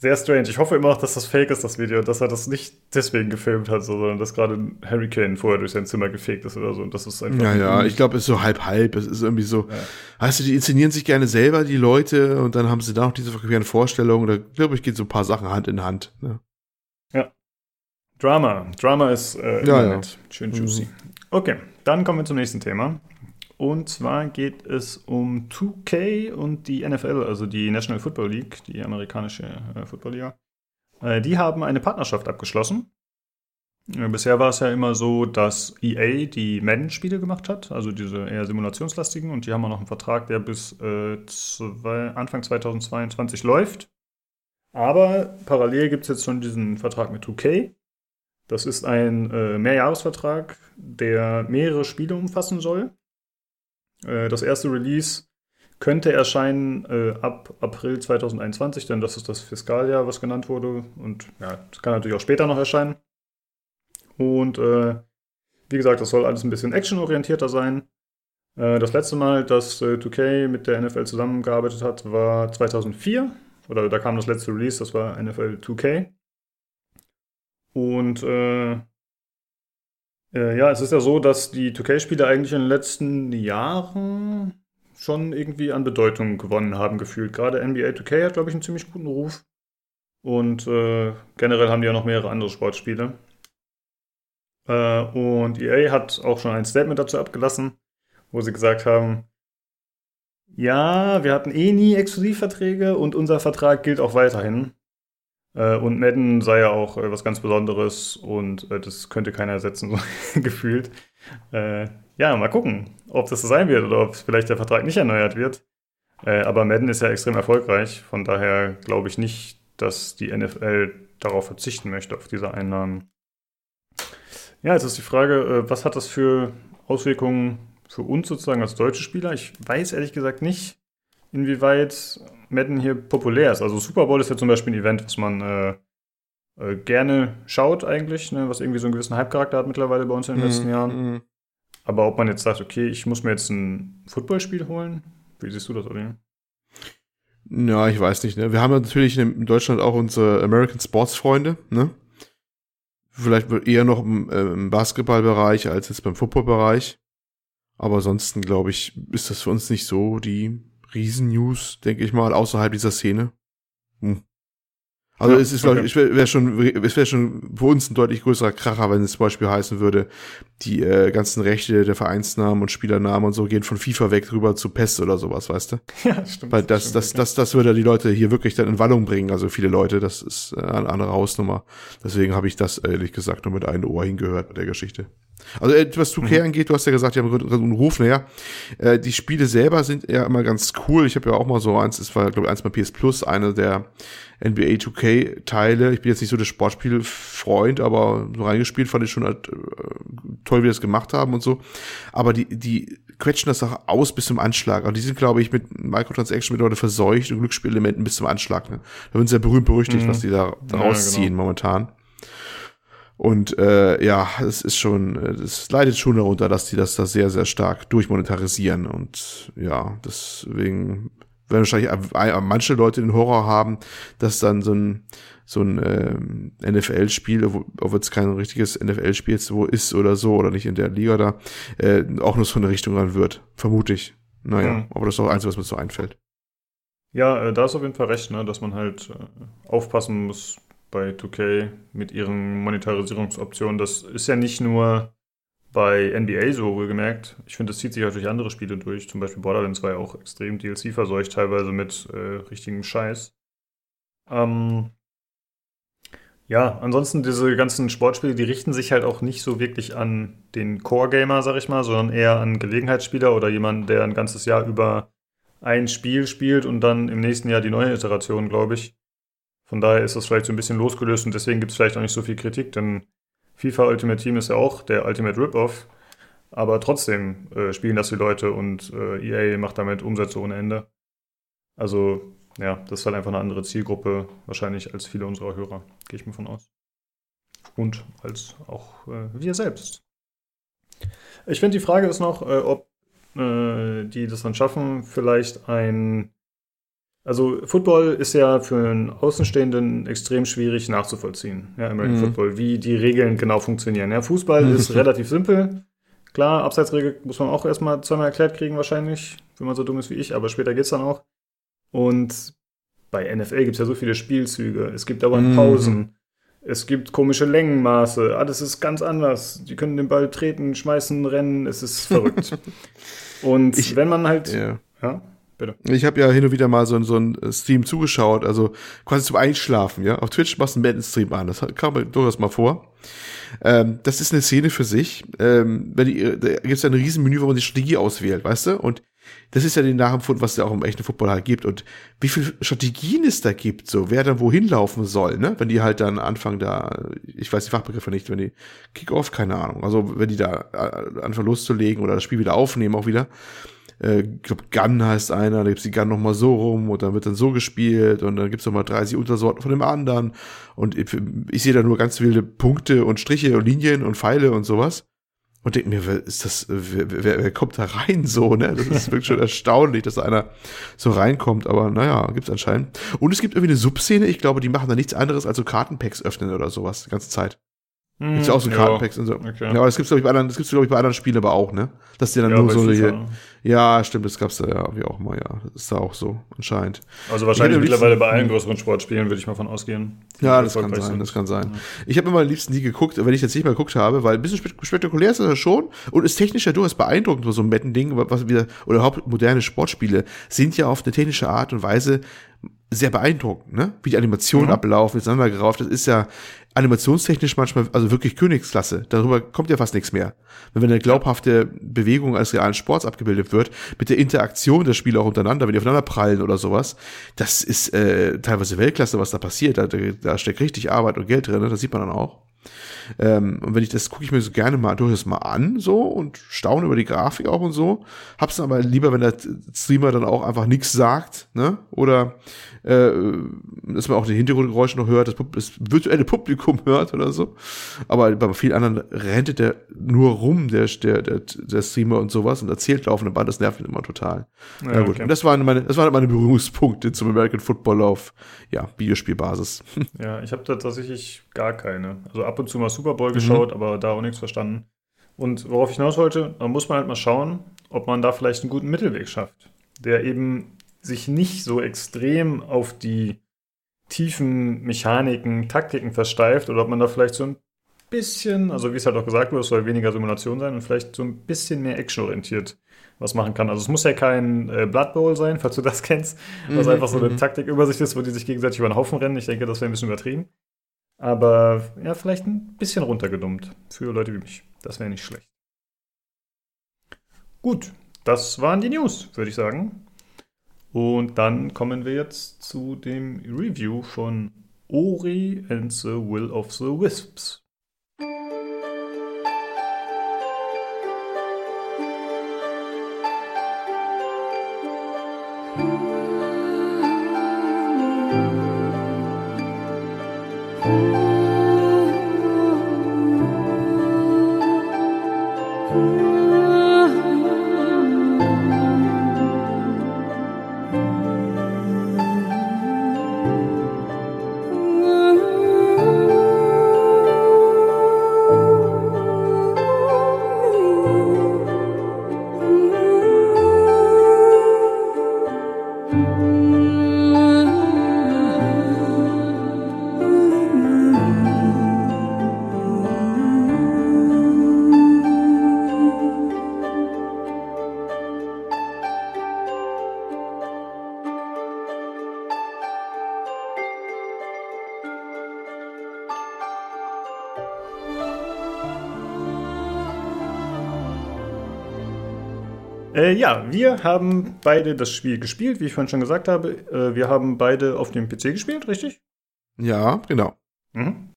sehr strange. Ich hoffe immer noch, dass das fake ist, das Video, dass er das nicht deswegen gefilmt hat, sondern dass gerade ein Hurricane vorher durch sein Zimmer gefegt ist oder so. Und das ist einfach. Ja, ja, ich glaube, es ist so halb-halb. Es ist irgendwie so. Ja. Weißt du, die inszenieren sich gerne selber, die Leute, und dann haben sie da noch diese verqueren Vorstellungen. Da glaube ich, geht so ein paar Sachen Hand in Hand. Ne? Drama. Drama ist äh, ja, ja. schön juicy. Mhm. Okay, dann kommen wir zum nächsten Thema. Und zwar geht es um 2K und die NFL, also die National Football League, die amerikanische äh, Footballliga. Äh, die haben eine Partnerschaft abgeschlossen. Äh, bisher war es ja immer so, dass EA die Madden-Spiele gemacht hat, also diese eher simulationslastigen, und die haben auch noch einen Vertrag, der bis äh, zwei, Anfang 2022 läuft. Aber parallel gibt es jetzt schon diesen Vertrag mit 2K. Das ist ein äh, Mehrjahresvertrag, der mehrere Spiele umfassen soll. Äh, das erste Release könnte erscheinen äh, ab April 2021, denn das ist das Fiskaljahr, was genannt wurde. Und ja, das kann natürlich auch später noch erscheinen. Und äh, wie gesagt, das soll alles ein bisschen actionorientierter sein. Äh, das letzte Mal, dass 2K äh, mit der NFL zusammengearbeitet hat, war 2004. Oder da kam das letzte Release, das war NFL 2K. Und äh, äh, ja, es ist ja so, dass die 2K-Spiele eigentlich in den letzten Jahren schon irgendwie an Bedeutung gewonnen haben, gefühlt. Gerade NBA 2K hat, glaube ich, einen ziemlich guten Ruf. Und äh, generell haben die ja noch mehrere andere Sportspiele. Äh, und EA hat auch schon ein Statement dazu abgelassen, wo sie gesagt haben, ja, wir hatten eh nie Exklusivverträge und unser Vertrag gilt auch weiterhin. Äh, und Madden sei ja auch äh, was ganz Besonderes und äh, das könnte keiner ersetzen, so gefühlt. ja, mal gucken, ob das so sein wird oder ob vielleicht der Vertrag nicht erneuert wird. aber Madden ist ja extrem erfolgreich, von daher glaube ich nicht, dass die NFL darauf verzichten möchte, auf diese Einnahmen. Ja, jetzt ist die Frage, was hat das für Auswirkungen für uns sozusagen als deutsche Spieler? Ich weiß ehrlich gesagt nicht, inwieweit Madden hier populär ist. Also Super Bowl ist ja zum Beispiel ein Event, was man äh, äh, gerne schaut eigentlich, ne? was irgendwie so einen gewissen Hype-Charakter hat mittlerweile bei uns in den letzten mm, Jahren. Mm. Aber ob man jetzt sagt, okay, ich muss mir jetzt ein Footballspiel holen, wie siehst du das, Olli? Ja, ich weiß nicht. Ne? Wir haben ja natürlich in Deutschland auch unsere American Sports Freunde, ne? Vielleicht eher noch im, äh, im Basketballbereich als jetzt beim Footballbereich. Aber ansonsten, glaube ich, ist das für uns nicht so die Riesen-News, denke ich mal, außerhalb dieser Szene. Hm. Also ja, es ist, glaube okay. ich, wäre schon, es wäre schon für uns ein deutlich größerer Kracher, wenn es zum Beispiel heißen würde, die äh, ganzen Rechte der Vereinsnamen und Spielernamen und so gehen von FIFA weg rüber zu PES oder sowas, weißt du? Ja, stimmt. Weil das, das, das, das würde die Leute hier wirklich dann in Wallung bringen, also viele Leute, das ist äh, eine andere Hausnummer. Deswegen habe ich das ehrlich gesagt nur mit einem Ohr hingehört bei der Geschichte. Also äh, was 2K mhm. angeht, du hast ja gesagt, die haben einen Ruf, naja, äh, die Spiele selber sind ja immer ganz cool. Ich habe ja auch mal so eins, es war glaube ich eins bei PS Plus, eine der NBA 2K Teile. Ich bin jetzt nicht so der Sportspielfreund, aber so reingespielt fand ich schon halt, äh, toll, wie die das gemacht haben und so. Aber die, die quetschen das auch aus bis zum Anschlag. Und die sind, glaube ich, mit Microtransaction mit Leute verseucht und Glücksspielelementen bis zum Anschlag. Ne? Da sind sehr berühmt berüchtigt, mhm. was die da, da ja, rausziehen genau. momentan. Und äh, ja, es ist schon, es leidet schon darunter, dass die das da sehr, sehr stark durchmonetarisieren. Und ja, deswegen werden wahrscheinlich manche Leute den Horror haben, dass dann so ein so ein ähm, NFL-Spiel, ob jetzt kein richtiges NFL-Spiel jetzt wo ist oder so oder nicht in der Liga da, äh, auch nur so eine Richtung ran wird. Vermute ich. Naja, mhm. aber das ist auch eins, was mir so einfällt. Ja, äh, da ist auf jeden Fall recht, ne, dass man halt äh, aufpassen muss, bei 2K mit ihren Monetarisierungsoptionen. Das ist ja nicht nur bei NBA so wohlgemerkt. Ich finde, das zieht sich auch durch andere Spiele durch. Zum Beispiel Borderlands war ja auch extrem DLC-verseucht, teilweise mit äh, richtigem Scheiß. Ähm, ja, ansonsten diese ganzen Sportspiele, die richten sich halt auch nicht so wirklich an den Core-Gamer, sag ich mal, sondern eher an Gelegenheitsspieler oder jemanden, der ein ganzes Jahr über ein Spiel spielt und dann im nächsten Jahr die neue Iteration, glaube ich. Von daher ist das vielleicht so ein bisschen losgelöst und deswegen gibt es vielleicht auch nicht so viel Kritik, denn FIFA Ultimate Team ist ja auch der Ultimate Rip-Off. Aber trotzdem äh, spielen das die Leute und äh, EA macht damit Umsätze ohne Ende. Also, ja, das ist halt einfach eine andere Zielgruppe, wahrscheinlich als viele unserer Hörer, gehe ich mir von aus. Und als auch äh, wir selbst. Ich finde, die Frage ist noch, äh, ob äh, die das dann schaffen, vielleicht ein also Football ist ja für einen Außenstehenden extrem schwierig nachzuvollziehen, ja, American mhm. Football, wie die Regeln genau funktionieren. Ja, Fußball ist relativ simpel. Klar, Abseitsregel muss man auch erstmal zweimal erklärt kriegen wahrscheinlich, wenn man so dumm ist wie ich, aber später geht's dann auch. Und bei NFL gibt es ja so viele Spielzüge, es gibt dauernd mhm. Pausen, es gibt komische Längenmaße, alles ist ganz anders. Die können den Ball treten, schmeißen, rennen, es ist verrückt. Und ich, wenn man halt. Ja. ja Bitte. Ich habe ja hin und wieder mal so, so einen äh, Stream zugeschaut, also quasi zum Einschlafen, ja. Auf Twitch machst du einen Madden-Stream an, das kam mir durchaus mal vor. Ähm, das ist eine Szene für sich. Ähm, wenn die, da gibt es ja ein Riesenmenü, wo man die Strategie auswählt, weißt du? Und das ist ja den Nachempfunden, was es ja auch im echten Football halt gibt. Und wie viele Strategien es da gibt, so wer dann wohin laufen soll, ne? Wenn die halt dann anfangen da, ich weiß die Fachbegriffe nicht, wenn die Kick-Off, keine Ahnung. Also wenn die da äh, anfangen loszulegen oder das Spiel wieder aufnehmen auch wieder äh, ich glaube, Gun heißt einer, da gibt's die Gun nochmal so rum und dann wird dann so gespielt und dann gibt's nochmal 30 Untersorten von dem anderen und ich, ich sehe da nur ganz wilde Punkte und Striche und Linien und Pfeile und sowas und denke mir, wer ist das, wer, wer, wer kommt da rein so, ne? Das ist wirklich schon erstaunlich, dass einer so reinkommt, aber naja, gibt's anscheinend. Und es gibt irgendwie eine Subszene, ich glaube, die machen da nichts anderes als so Kartenpacks öffnen oder sowas, die ganze Zeit. Hm, gibt's ja auch so Kartenpacks und so. Okay. Ja, aber das gibt's, glaube ich, bei anderen, das gibt's, glaube ich, bei anderen Spielen aber auch, ne? Dass die dann ja, nur so hier, Ja, stimmt, das gab's da ja wie auch mal, ja. Das ist da auch so, anscheinend. Also wahrscheinlich mittlerweile bei allen größeren Sportspielen, würde ich mal von ausgehen. Ja, das kann sein, sind. das kann sein. Ja. Ich habe immer am liebsten nie geguckt, wenn ich jetzt nicht mal geguckt habe, weil ein bisschen spektakulär ist das schon und ist technisch ja durchaus beeindruckend, so ein Metten-Ding, was wieder, oder überhaupt moderne Sportspiele sind ja auf eine technische Art und Weise sehr beeindruckend, ne? Wie die Animationen mhm. ablaufen, miteinander gerauft. Das ist ja animationstechnisch manchmal, also wirklich Königsklasse. Darüber kommt ja fast nichts mehr. Wenn eine glaubhafte Bewegung als realen Sports abgebildet wird, mit der Interaktion der Spieler auch untereinander, wenn die aufeinander prallen oder sowas, das ist äh, teilweise Weltklasse, was da passiert. Da, da steckt richtig Arbeit und Geld drin, ne? das sieht man dann auch. Ähm, und wenn ich das gucke ich mir so gerne mal durchaus mal an, so und staune über die Grafik auch und so. Hab's aber lieber, wenn der Streamer dann auch einfach nichts sagt, ne? Oder äh, dass man auch die Hintergrundgeräusche noch hört, das, das virtuelle Publikum hört oder so. Aber bei vielen anderen rennt der nur rum, der, der, der, der Streamer und sowas und erzählt laufende Band, das nervt mich immer total. Ja, ja gut. Okay. Und das waren meine, das waren meine Berührungspunkte zum American Football auf ja, Videospielbasis. Ja, ich habe da tatsächlich gar keine. Also ab und zu mal Super Bowl mhm. geschaut, aber da auch nichts verstanden. Und worauf ich hinaus wollte, da muss man halt mal schauen, ob man da vielleicht einen guten Mittelweg schafft, der eben sich nicht so extrem auf die tiefen Mechaniken, Taktiken versteift oder ob man da vielleicht so ein bisschen, also wie es halt auch gesagt wurde, es soll weniger Simulation sein und vielleicht so ein bisschen mehr actionorientiert was machen kann. Also es muss ja kein äh, Blood Bowl sein, falls du das kennst, was mhm, einfach so eine mhm. Taktikübersicht ist, wo die sich gegenseitig über den Haufen rennen. Ich denke, das wäre ein bisschen übertrieben. Aber ja, vielleicht ein bisschen runtergedummt für Leute wie mich. Das wäre nicht schlecht. Gut, das waren die News, würde ich sagen. Und dann kommen wir jetzt zu dem Review von Ori and the Will of the Wisps. Ja, wir haben beide das Spiel gespielt, wie ich vorhin schon gesagt habe. Äh, wir haben beide auf dem PC gespielt, richtig? Ja, genau. Mhm.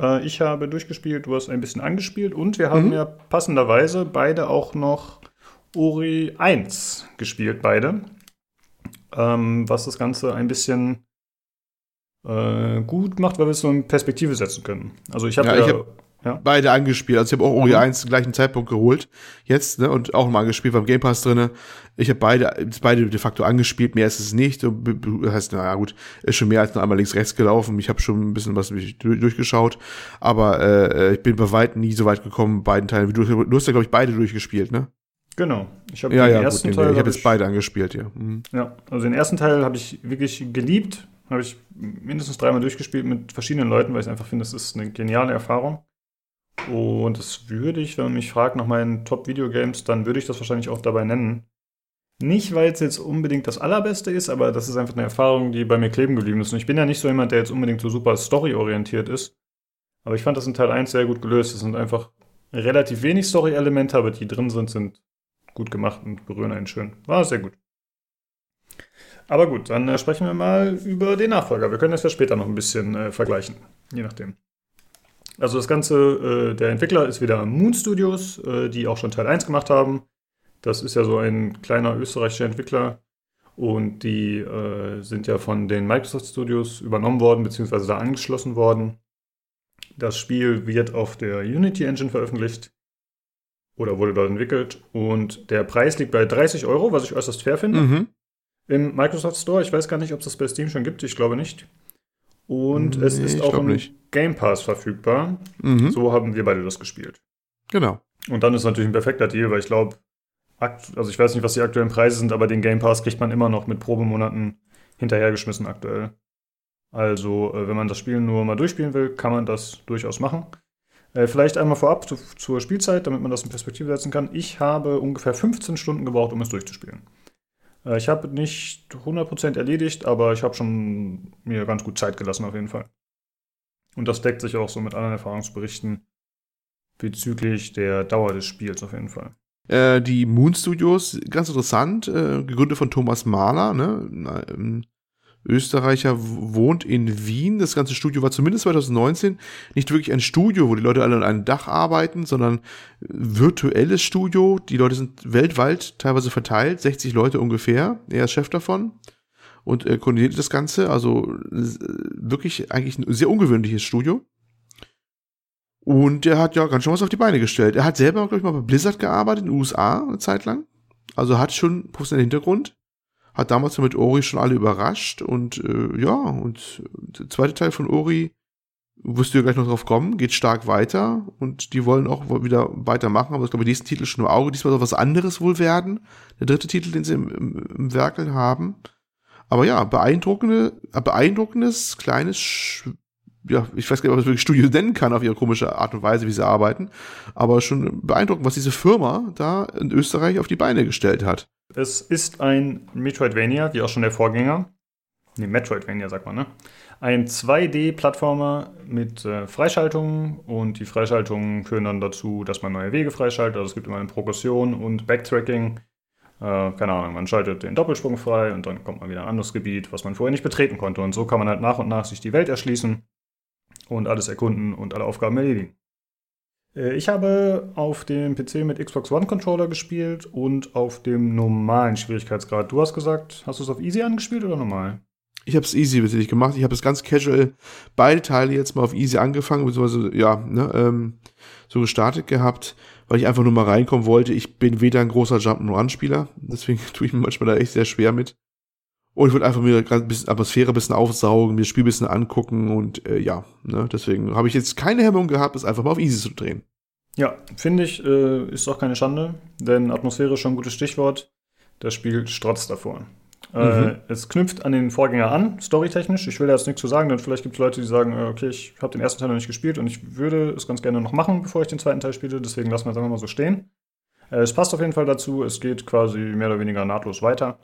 Äh, ich habe durchgespielt, du hast ein bisschen angespielt und wir haben mhm. ja passenderweise beide auch noch Ori 1 gespielt, beide. Ähm, was das Ganze ein bisschen äh, gut macht, weil wir es so in Perspektive setzen können. Also ich habe ja, ja, ja. Beide angespielt. Also ich habe auch Ori mhm. 1 zum gleichen Zeitpunkt geholt. Jetzt, ne? Und auch mal angespielt beim Game Pass drinne. Ich habe beide, beide de facto angespielt. Mehr ist es nicht. Das heißt, naja, gut, ist schon mehr als nur einmal links rechts gelaufen. Ich habe schon ein bisschen was durchgeschaut. Aber äh, ich bin bei weitem nie so weit gekommen, beiden Teilen. Du, du hast ja, glaube ich, beide durchgespielt, ne? Genau. Ich habe ja, den ja, ersten gut, Teil. Ich habe jetzt beide angespielt, ja. Mhm. Ja, also den ersten Teil habe ich wirklich geliebt. Habe ich mindestens dreimal durchgespielt mit verschiedenen Leuten, weil ich einfach finde, das ist eine geniale Erfahrung. Und das würde ich, wenn man mich fragt nach meinen Top-Videogames, dann würde ich das wahrscheinlich auch dabei nennen. Nicht, weil es jetzt unbedingt das Allerbeste ist, aber das ist einfach eine Erfahrung, die bei mir kleben geblieben ist. Und ich bin ja nicht so jemand, der jetzt unbedingt so super story-orientiert ist. Aber ich fand das in Teil 1 sehr gut gelöst. Es sind einfach relativ wenig Story-Elemente, aber die drin sind, sind gut gemacht und berühren einen schön. War sehr gut. Aber gut, dann äh, sprechen wir mal über den Nachfolger. Wir können das ja später noch ein bisschen äh, vergleichen, je nachdem. Also das Ganze, äh, der Entwickler ist wieder Moon Studios, äh, die auch schon Teil 1 gemacht haben. Das ist ja so ein kleiner österreichischer Entwickler. Und die äh, sind ja von den Microsoft Studios übernommen worden, beziehungsweise da angeschlossen worden. Das Spiel wird auf der Unity Engine veröffentlicht oder wurde dort entwickelt. Und der Preis liegt bei 30 Euro, was ich äußerst fair finde. Mhm. Im Microsoft Store. Ich weiß gar nicht, ob es das bei Steam schon gibt. Ich glaube nicht. Und nee, es ist auch im nicht. Game Pass verfügbar. Mhm. So haben wir beide das gespielt. Genau. Und dann ist natürlich ein perfekter Deal, weil ich glaube, also ich weiß nicht, was die aktuellen Preise sind, aber den Game Pass kriegt man immer noch mit Probemonaten hinterhergeschmissen aktuell. Also, äh, wenn man das Spiel nur mal durchspielen will, kann man das durchaus machen. Äh, vielleicht einmal vorab zu, zur Spielzeit, damit man das in Perspektive setzen kann. Ich habe ungefähr 15 Stunden gebraucht, um es durchzuspielen. Äh, ich habe nicht 100% erledigt, aber ich habe schon mir ganz gut Zeit gelassen auf jeden Fall. Und das deckt sich auch so mit anderen Erfahrungsberichten bezüglich der Dauer des Spiels auf jeden Fall. Äh, die Moon Studios, ganz interessant, äh, gegründet von Thomas Mahler, ne? Österreicher wohnt in Wien. Das ganze Studio war zumindest 2019 nicht wirklich ein Studio, wo die Leute alle an einem Dach arbeiten, sondern virtuelles Studio. Die Leute sind weltweit teilweise verteilt, 60 Leute ungefähr. Er ist Chef davon und er koordiniert das Ganze. Also wirklich eigentlich ein sehr ungewöhnliches Studio. Und er hat ja ganz schön was auf die Beine gestellt. Er hat selber, glaube ich, mal bei Blizzard gearbeitet in den USA eine Zeit lang. Also hat schon professionellen Hintergrund hat damals mit Ori schon alle überrascht und äh, ja, und der zweite Teil von Ori, wirst du ja gleich noch drauf kommen, geht stark weiter und die wollen auch wieder weitermachen, aber ich glaube, diesen Titel schon im Auge, diesmal soll was anderes wohl werden. Der dritte Titel, den sie im, im, im Werkel haben. Aber ja, beeindruckende, beeindruckendes, kleines, ja, ich weiß gar nicht, ob das wirklich Studio nennen kann auf ihre komische Art und Weise, wie sie arbeiten. Aber schon beeindruckend, was diese Firma da in Österreich auf die Beine gestellt hat. Es ist ein Metroidvania, wie auch schon der Vorgänger. Ne, Metroidvania sagt man, ne? Ein 2D-Plattformer mit äh, Freischaltungen und die Freischaltungen führen dann dazu, dass man neue Wege freischaltet. Also es gibt immer eine Progression und Backtracking. Äh, keine Ahnung, man schaltet den Doppelsprung frei und dann kommt man wieder in ein anderes Gebiet, was man vorher nicht betreten konnte. Und so kann man halt nach und nach sich die Welt erschließen und alles erkunden und alle Aufgaben erledigen. Äh, ich habe auf dem PC mit Xbox One Controller gespielt und auf dem normalen Schwierigkeitsgrad. Du hast gesagt, hast du es auf Easy angespielt oder normal? Ich habe es easy tatsächlich gemacht. Ich habe es ganz casual beide Teile jetzt mal auf easy angefangen, beziehungsweise ja, ne, ähm, so gestartet gehabt, weil ich einfach nur mal reinkommen wollte. Ich bin weder ein großer Jump'n'Run-Spieler, deswegen tue ich mir manchmal da echt sehr schwer mit. Und ich wollte einfach mir gerade ein bisschen Atmosphäre ein bisschen aufsaugen, mir das Spiel ein bisschen angucken und äh, ja, ne, deswegen habe ich jetzt keine Hemmung gehabt, es einfach mal auf easy zu drehen. Ja, finde ich, äh, ist auch keine Schande, denn Atmosphäre ist schon ein gutes Stichwort. Das Spiel strotzt davor. Äh, mhm. Es knüpft an den Vorgänger an, storytechnisch. Ich will da jetzt nichts zu sagen, denn vielleicht gibt es Leute, die sagen, äh, okay, ich habe den ersten Teil noch nicht gespielt und ich würde es ganz gerne noch machen, bevor ich den zweiten Teil spiele. Deswegen lassen wir es einfach mal so stehen. Äh, es passt auf jeden Fall dazu. Es geht quasi mehr oder weniger nahtlos weiter.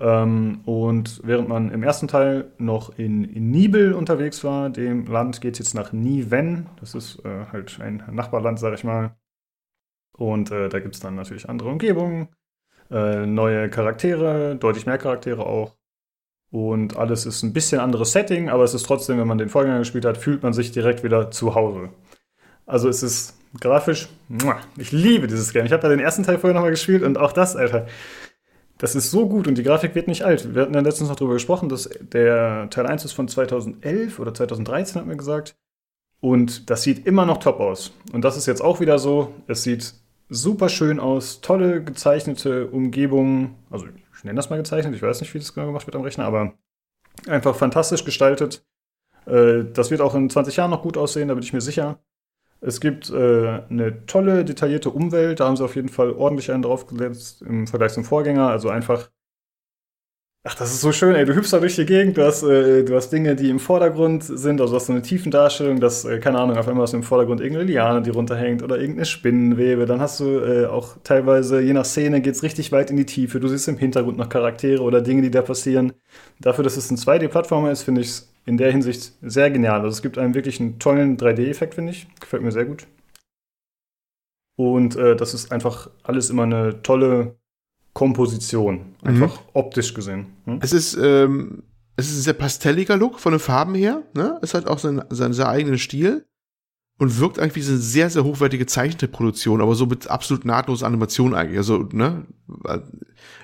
Ähm, und während man im ersten Teil noch in, in Nibel unterwegs war, dem Land geht es jetzt nach Niven. Das ist äh, halt ein Nachbarland, sag ich mal. Und äh, da gibt es dann natürlich andere Umgebungen äh, neue Charaktere, deutlich mehr Charaktere auch. Und alles ist ein bisschen anderes Setting, aber es ist trotzdem, wenn man den Vorgänger gespielt hat, fühlt man sich direkt wieder zu Hause. Also es ist grafisch, ich liebe dieses Game. Ich habe ja den ersten Teil vorher nochmal gespielt und auch das, Alter. Das ist so gut und die Grafik wird nicht alt. Wir hatten ja letztens noch darüber gesprochen, dass der Teil 1 ist von 2011 oder 2013, hat mir gesagt. Und das sieht immer noch top aus. Und das ist jetzt auch wieder so. Es sieht super schön aus, tolle gezeichnete Umgebungen. Also ich nenne das mal gezeichnet, ich weiß nicht, wie das genau gemacht wird am Rechner, aber einfach fantastisch gestaltet. Äh, das wird auch in 20 Jahren noch gut aussehen, da bin ich mir sicher. Es gibt äh, eine tolle, detaillierte Umwelt, da haben sie auf jeden Fall ordentlich einen draufgesetzt im Vergleich zum Vorgänger. Also einfach Ach, das ist so schön, ey. Du hüpfst da durch die Gegend, du hast, äh, du hast Dinge, die im Vordergrund sind, also du hast so eine Tiefendarstellung, dass, äh, keine Ahnung, auf einmal hast du im Vordergrund irgendeine Liane, die runterhängt oder irgendeine Spinnenwebe. Dann hast du äh, auch teilweise, je nach Szene, geht's richtig weit in die Tiefe. Du siehst im Hintergrund noch Charaktere oder Dinge, die da passieren. Dafür, dass es ein 2D-Plattformer ist, finde ich es in der Hinsicht sehr genial. Also es gibt einen wirklich einen tollen 3D-Effekt, finde ich. Gefällt mir sehr gut. Und äh, das ist einfach alles immer eine tolle Komposition, einfach mhm. optisch gesehen. Hm? Es ist, ähm, es ist ein sehr pastelliger Look von den Farben her, ne? Es hat auch seinen, seinen sehr eigenen Stil und wirkt eigentlich wie eine sehr, sehr hochwertige Zeichentrickproduktion, aber so mit absolut nahtloser Animation eigentlich. Also, ne?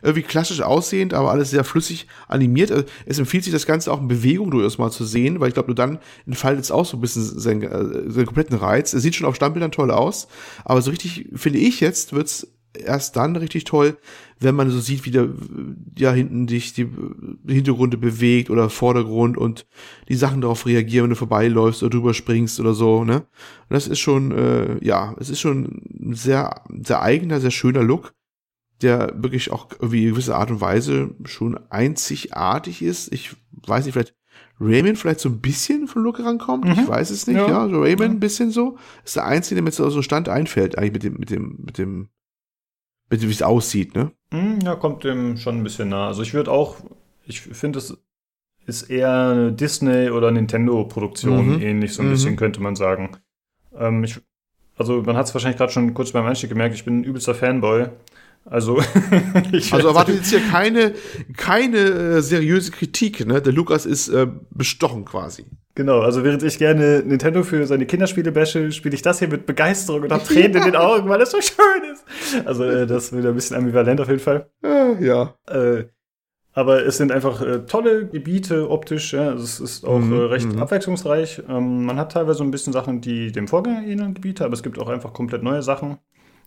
Irgendwie klassisch aussehend, aber alles sehr flüssig animiert. Also, es empfiehlt sich das Ganze auch in Bewegung durchaus mal zu sehen, weil ich glaube, nur dann entfaltet es auch so ein bisschen seinen, äh, seinen kompletten Reiz. Es sieht schon auf Standbildern toll aus, aber so richtig, finde ich jetzt, wird's erst dann richtig toll, wenn man so sieht, wie der ja hinten dich die Hintergründe bewegt oder Vordergrund und die Sachen darauf reagieren, wenn du vorbeiläufst oder drüber springst oder so, ne? Und das ist schon, äh, ja, es ist schon ein sehr, sehr eigener, sehr schöner Look, der wirklich auch irgendwie in gewisser Art und Weise schon einzigartig ist. Ich weiß nicht, vielleicht Rayman vielleicht so ein bisschen von Look rankommt. Mhm. Ich weiß es nicht, ja, ja so Rayman ein bisschen so. Ist der einzige, der mit so Stand einfällt, eigentlich mit dem, mit dem, mit dem wie es aussieht, ne? Hm, ja, kommt dem schon ein bisschen nah. Also ich würde auch, ich finde, es ist eher eine Disney- oder Nintendo-Produktion, mhm. ähnlich so ein mhm. bisschen, könnte man sagen. Ähm, ich, also man hat es wahrscheinlich gerade schon kurz beim Einstieg gemerkt, ich bin ein übelster Fanboy. Also, also erwartet jetzt hier keine, keine äh, seriöse Kritik, ne? Der Lukas ist äh, bestochen quasi. Genau, also während ich gerne Nintendo für seine Kinderspiele bashe, spiele ich das hier mit Begeisterung und habe Tränen ja. in den Augen, weil es so schön ist. Also äh, das ist wieder ein bisschen ambivalent auf jeden Fall. Äh, ja. Äh, aber es sind einfach äh, tolle Gebiete optisch. Ja? Also es ist auch mhm. äh, recht mhm. abwechslungsreich. Ähm, man hat teilweise ein bisschen Sachen, die dem Vorgänger ähneln Gebiete, aber es gibt auch einfach komplett neue Sachen.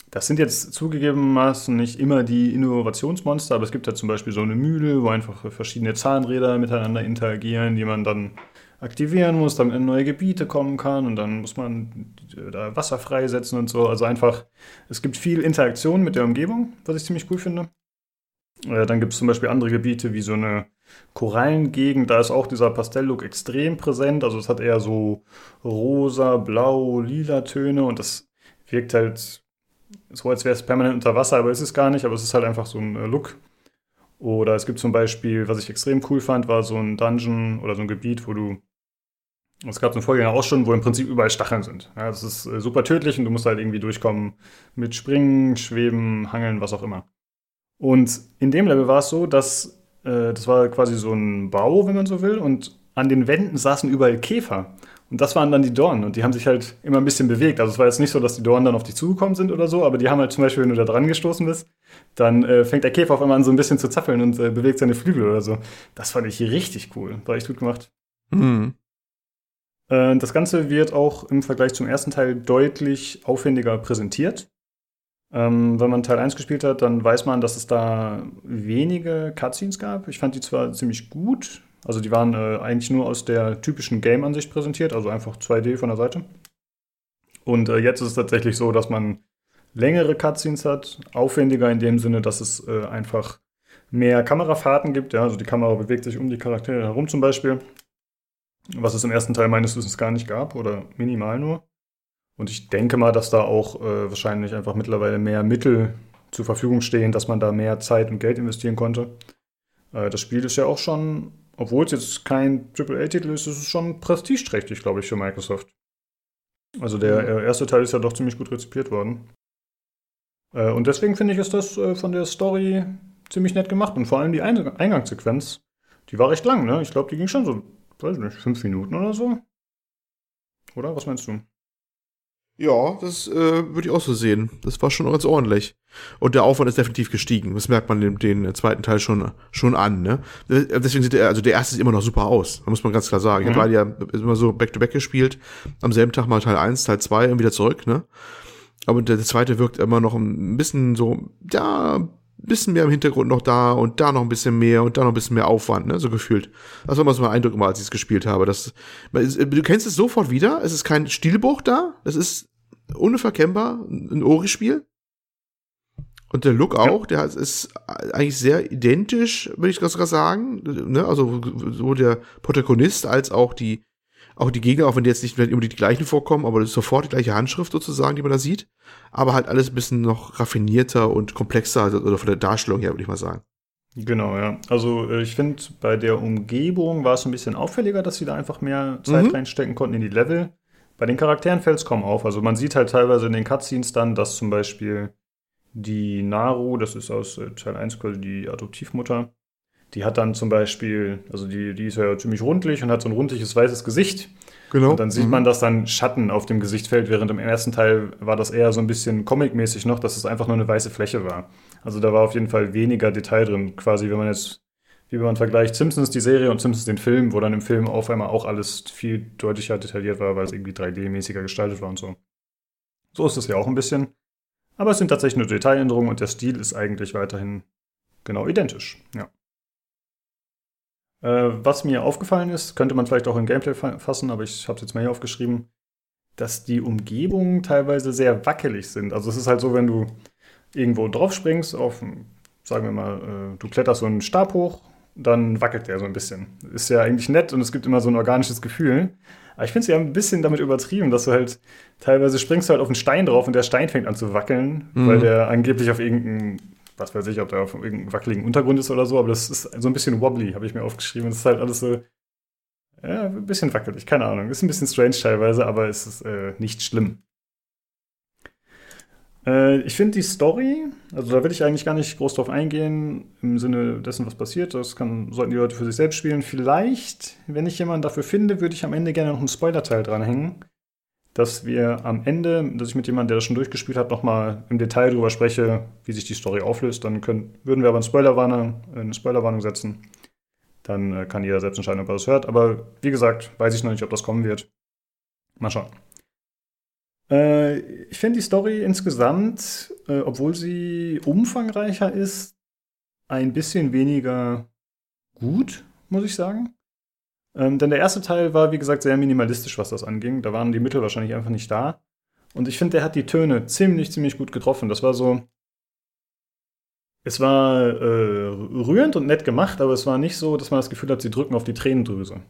Das sind jetzt zugegebenermaßen nicht immer die Innovationsmonster, aber es gibt ja zum Beispiel so eine Mühle, wo einfach verschiedene Zahnräder miteinander interagieren, die man dann aktivieren muss, damit in neue Gebiete kommen kann und dann muss man da Wasser freisetzen und so. Also einfach, es gibt viel Interaktion mit der Umgebung, was ich ziemlich cool finde. Äh, dann gibt es zum Beispiel andere Gebiete wie so eine Korallengegend, da ist auch dieser Pastelllook extrem präsent. Also es hat eher so rosa, blau, lila Töne und das wirkt halt so, als wäre es permanent unter Wasser, aber ist es gar nicht, aber es ist halt einfach so ein äh, Look. Oder es gibt zum Beispiel, was ich extrem cool fand, war so ein Dungeon oder so ein Gebiet, wo du. Es gab so einen Vorgänger auch schon, wo im Prinzip überall Stacheln sind. Ja, das ist äh, super tödlich und du musst halt irgendwie durchkommen mit Springen, Schweben, Hangeln, was auch immer. Und in dem Level war es so, dass äh, das war quasi so ein Bau, wenn man so will, und an den Wänden saßen überall Käfer. Und das waren dann die Dornen und die haben sich halt immer ein bisschen bewegt. Also es war jetzt nicht so, dass die Dornen dann auf dich zugekommen sind oder so, aber die haben halt zum Beispiel, wenn du da dran gestoßen bist, dann äh, fängt der Käfer auf einmal an so ein bisschen zu zappeln und äh, bewegt seine Flügel oder so. Das fand ich richtig cool. War echt gut gemacht. Mhm. Äh, das Ganze wird auch im Vergleich zum ersten Teil deutlich aufwendiger präsentiert. Ähm, wenn man Teil 1 gespielt hat, dann weiß man, dass es da wenige Cutscenes gab. Ich fand die zwar ziemlich gut, also die waren äh, eigentlich nur aus der typischen Game-Ansicht präsentiert, also einfach 2D von der Seite. Und äh, jetzt ist es tatsächlich so, dass man längere Cutscenes hat, aufwendiger in dem Sinne, dass es einfach mehr Kamerafahrten gibt. Also die Kamera bewegt sich um die Charaktere herum zum Beispiel, was es im ersten Teil meines Wissens gar nicht gab oder minimal nur. Und ich denke mal, dass da auch äh, wahrscheinlich einfach mittlerweile mehr Mittel zur Verfügung stehen, dass man da mehr Zeit und Geld investieren konnte. Äh, das Spiel ist ja auch schon obwohl es jetzt kein AAA-Titel ist, ist es schon prestigeträchtig, glaube ich, für Microsoft. Also der mhm. erste Teil ist ja doch ziemlich gut rezipiert worden. Äh, und deswegen finde ich, ist das äh, von der Story ziemlich nett gemacht. Und vor allem die Eingangssequenz, die war recht lang, ne? Ich glaube, die ging schon so, weiß nicht, fünf Minuten oder so. Oder? Was meinst du? Ja, das äh, würde ich auch so sehen. Das war schon ganz ordentlich. Und der Aufwand ist definitiv gestiegen. Das merkt man den, den zweiten Teil schon, schon an. Ne? Deswegen sieht der, also der erste sieht immer noch super aus. Da muss man ganz klar sagen. Mhm. Ich habe ja immer so back-to-back -back gespielt. Am selben Tag mal Teil 1, Teil 2 und wieder zurück. Ne? Aber der, der zweite wirkt immer noch ein bisschen so, ja, bisschen mehr im Hintergrund noch da und da noch ein bisschen mehr und da noch ein bisschen mehr Aufwand, ne, so gefühlt. Das war mal so mein Eindruck immer, als ich es gespielt habe. Das, du kennst es sofort wieder, es ist kein Stilbruch da, es ist unverkennbar ein Ori-Spiel. Und der Look auch, der ist eigentlich sehr identisch, würde ich sogar sagen. Ne? Also so der Protagonist als auch die, auch die Gegner, auch wenn die jetzt nicht immer die gleichen vorkommen, aber das ist sofort die gleiche Handschrift sozusagen, die man da sieht. Aber halt alles ein bisschen noch raffinierter und komplexer, also, oder von der Darstellung her, würde ich mal sagen. Genau, ja. Also äh, ich finde, bei der Umgebung war es ein bisschen auffälliger, dass sie da einfach mehr Zeit mhm. reinstecken konnten in die Level. Bei den Charakteren fällt es kaum auf. Also man sieht halt teilweise in den Cutscenes dann, dass zum Beispiel die Naru, das ist aus äh, Teil 1 quasi die Adoptivmutter, die hat dann zum Beispiel, also die, die ist ja ziemlich rundlich und hat so ein rundliches weißes Gesicht. Genau. Und dann sieht mhm. man, dass dann Schatten auf dem Gesicht fällt, während im ersten Teil war das eher so ein bisschen comic-mäßig noch, dass es einfach nur eine weiße Fläche war. Also da war auf jeden Fall weniger Detail drin. Quasi, wenn man jetzt wie man vergleicht Simpsons die Serie und Simpsons den Film, wo dann im Film auf einmal auch alles viel deutlicher detailliert war, weil es irgendwie 3D-mäßiger gestaltet war und so. So ist es ja auch ein bisschen. Aber es sind tatsächlich nur Detailänderungen und der Stil ist eigentlich weiterhin genau identisch. Ja. Äh, was mir aufgefallen ist, könnte man vielleicht auch im Gameplay fassen, aber ich habe es jetzt mal hier aufgeschrieben, dass die Umgebungen teilweise sehr wackelig sind. Also es ist halt so, wenn du irgendwo drauf springst, auf, sagen wir mal, äh, du kletterst so einen Stab hoch dann wackelt der so ein bisschen. Ist ja eigentlich nett und es gibt immer so ein organisches Gefühl. Aber ich finde es ja ein bisschen damit übertrieben, dass du halt teilweise springst du halt auf einen Stein drauf und der Stein fängt an zu wackeln, mhm. weil der angeblich auf irgendeinen, was weiß ich, ob der auf irgendeinem wackeligen Untergrund ist oder so, aber das ist so ein bisschen wobbly, habe ich mir aufgeschrieben. Das ist halt alles so, ja, ein bisschen wackelig, keine Ahnung. Ist ein bisschen strange teilweise, aber es ist äh, nicht schlimm. Äh, ich finde die Story, also da will ich eigentlich gar nicht groß drauf eingehen, im Sinne dessen, was passiert. Das kann, sollten die Leute für sich selbst spielen. Vielleicht, wenn ich jemanden dafür finde, würde ich am Ende gerne noch einen Spoiler-Teil dranhängen. Dass wir am Ende, dass ich mit jemandem, der das schon durchgespielt hat, nochmal im Detail darüber spreche, wie sich die Story auflöst. Dann können, würden wir aber eine Spoilerwarnung, eine Spoilerwarnung setzen. Dann äh, kann jeder selbst entscheiden, ob er das hört. Aber wie gesagt, weiß ich noch nicht, ob das kommen wird. Mal schauen. Äh, ich finde die Story insgesamt, äh, obwohl sie umfangreicher ist, ein bisschen weniger gut, muss ich sagen. Ähm, denn der erste Teil war, wie gesagt, sehr minimalistisch, was das anging. Da waren die Mittel wahrscheinlich einfach nicht da. Und ich finde, der hat die Töne ziemlich, ziemlich gut getroffen. Das war so. es war äh, rührend und nett gemacht, aber es war nicht so, dass man das Gefühl hat, sie drücken auf die Tränendrüse.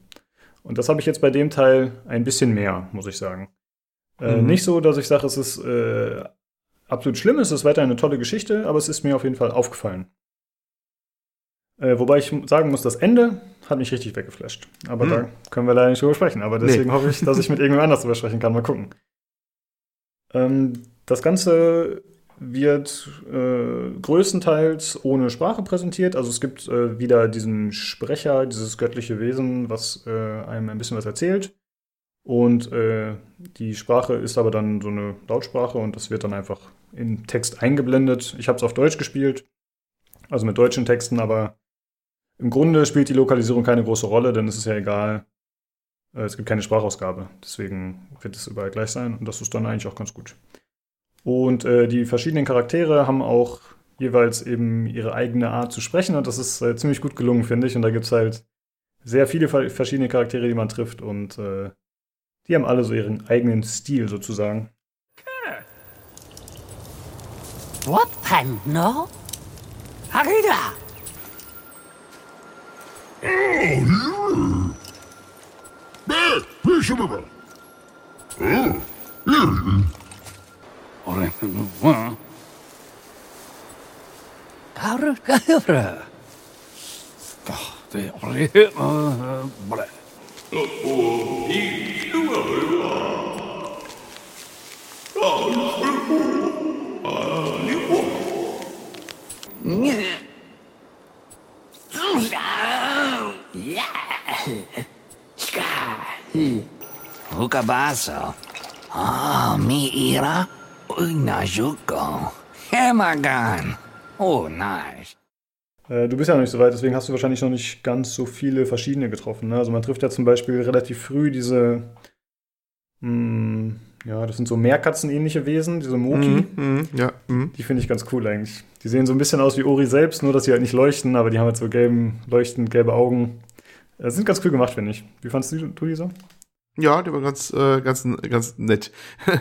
Und das habe ich jetzt bei dem Teil ein bisschen mehr, muss ich sagen. Äh, mhm. Nicht so, dass ich sage, es ist äh, absolut schlimm, es ist weiter eine tolle Geschichte, aber es ist mir auf jeden Fall aufgefallen. Äh, wobei ich sagen muss, das Ende hat mich richtig weggeflasht. Aber mhm. da können wir leider nicht drüber sprechen. Aber deswegen nee. hoffe ich, dass ich mit irgendjemand anders drüber sprechen kann. Mal gucken. Ähm, das Ganze wird äh, größtenteils ohne Sprache präsentiert. Also es gibt äh, wieder diesen Sprecher, dieses göttliche Wesen, was äh, einem ein bisschen was erzählt. Und äh, die Sprache ist aber dann so eine Lautsprache und das wird dann einfach in Text eingeblendet. Ich habe es auf Deutsch gespielt, also mit deutschen Texten, aber im Grunde spielt die Lokalisierung keine große Rolle, denn es ist ja egal. Äh, es gibt keine Sprachausgabe. Deswegen wird es überall gleich sein und das ist dann eigentlich auch ganz gut. Und äh, die verschiedenen Charaktere haben auch jeweils eben ihre eigene Art zu sprechen und das ist äh, ziemlich gut gelungen, finde ich. Und da gibt es halt sehr viele verschiedene Charaktere, die man trifft und äh, die haben alle so ihren eigenen Stil sozusagen. What no? Harida! 어, 네, 비셔봐봐. 어, 할까요? 그래? Ore. Bre. Hukabaso. Ah, mi ira. Najuko. Hemagan. Oh, nice. Äh, du bist ja noch nicht so weit, deswegen hast du wahrscheinlich noch nicht ganz so viele verschiedene getroffen. Ne? Also man trifft ja zum Beispiel relativ früh diese, mh, hm, ja, das sind so Meerkatzenähnliche Wesen, diese Moki. Mm, mm, ja, mm. Die finde ich ganz cool eigentlich. Die sehen so ein bisschen aus wie Ori selbst, nur dass sie halt nicht leuchten, aber die haben halt so gelben, leuchtend gelbe Augen. Das äh, sind ganz cool gemacht, finde ich. Wie fandest du, du die so? Ja, der war ganz, äh, ganz, ganz nett.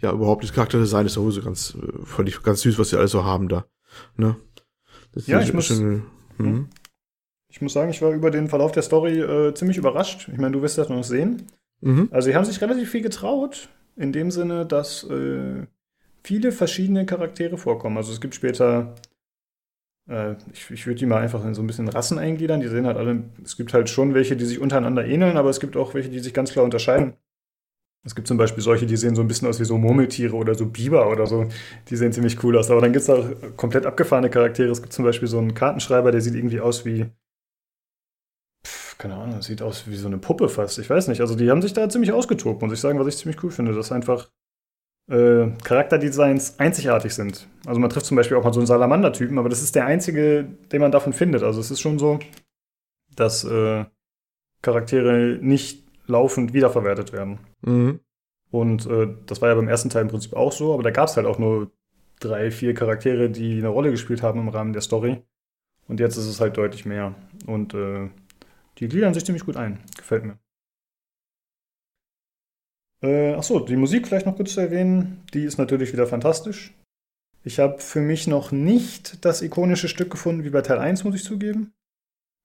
ja, überhaupt das Charakterdesign ist sowieso ganz, äh, fand ich ganz süß, was sie alles so haben da. Ne? ja, ich muss, schön, hm? ich muss sagen, ich war über den Verlauf der Story äh, ziemlich überrascht. Ich meine, du wirst das noch sehen. Mhm. Also, sie haben sich relativ viel getraut, in dem Sinne, dass äh, viele verschiedene Charaktere vorkommen. Also, es gibt später äh, ich, ich würde die mal einfach in so ein bisschen Rassen eingliedern. Die sehen halt alle, es gibt halt schon welche, die sich untereinander ähneln, aber es gibt auch welche, die sich ganz klar unterscheiden. Es gibt zum Beispiel solche, die sehen so ein bisschen aus wie so Murmeltiere oder so Biber oder so. Die sehen ziemlich cool aus. Aber dann gibt es auch komplett abgefahrene Charaktere. Es gibt zum Beispiel so einen Kartenschreiber, der sieht irgendwie aus wie. Keine Ahnung, sieht aus wie so eine Puppe fast. Ich weiß nicht. Also die haben sich da ziemlich ausgetobt, muss ich sagen, was ich ziemlich cool finde. Das einfach äh, Charakterdesigns einzigartig sind. Also man trifft zum Beispiel auch mal so einen Salamander-Typen, aber das ist der einzige, den man davon findet. Also es ist schon so, dass äh, Charaktere nicht laufend wiederverwertet werden. Mhm. Und äh, das war ja beim ersten Teil im Prinzip auch so, aber da gab es halt auch nur drei, vier Charaktere, die eine Rolle gespielt haben im Rahmen der Story. Und jetzt ist es halt deutlich mehr. Und äh, die gliedern sich ziemlich gut ein. Gefällt mir. Äh, achso, die Musik vielleicht noch kurz zu erwähnen. Die ist natürlich wieder fantastisch. Ich habe für mich noch nicht das ikonische Stück gefunden wie bei Teil 1, muss ich zugeben.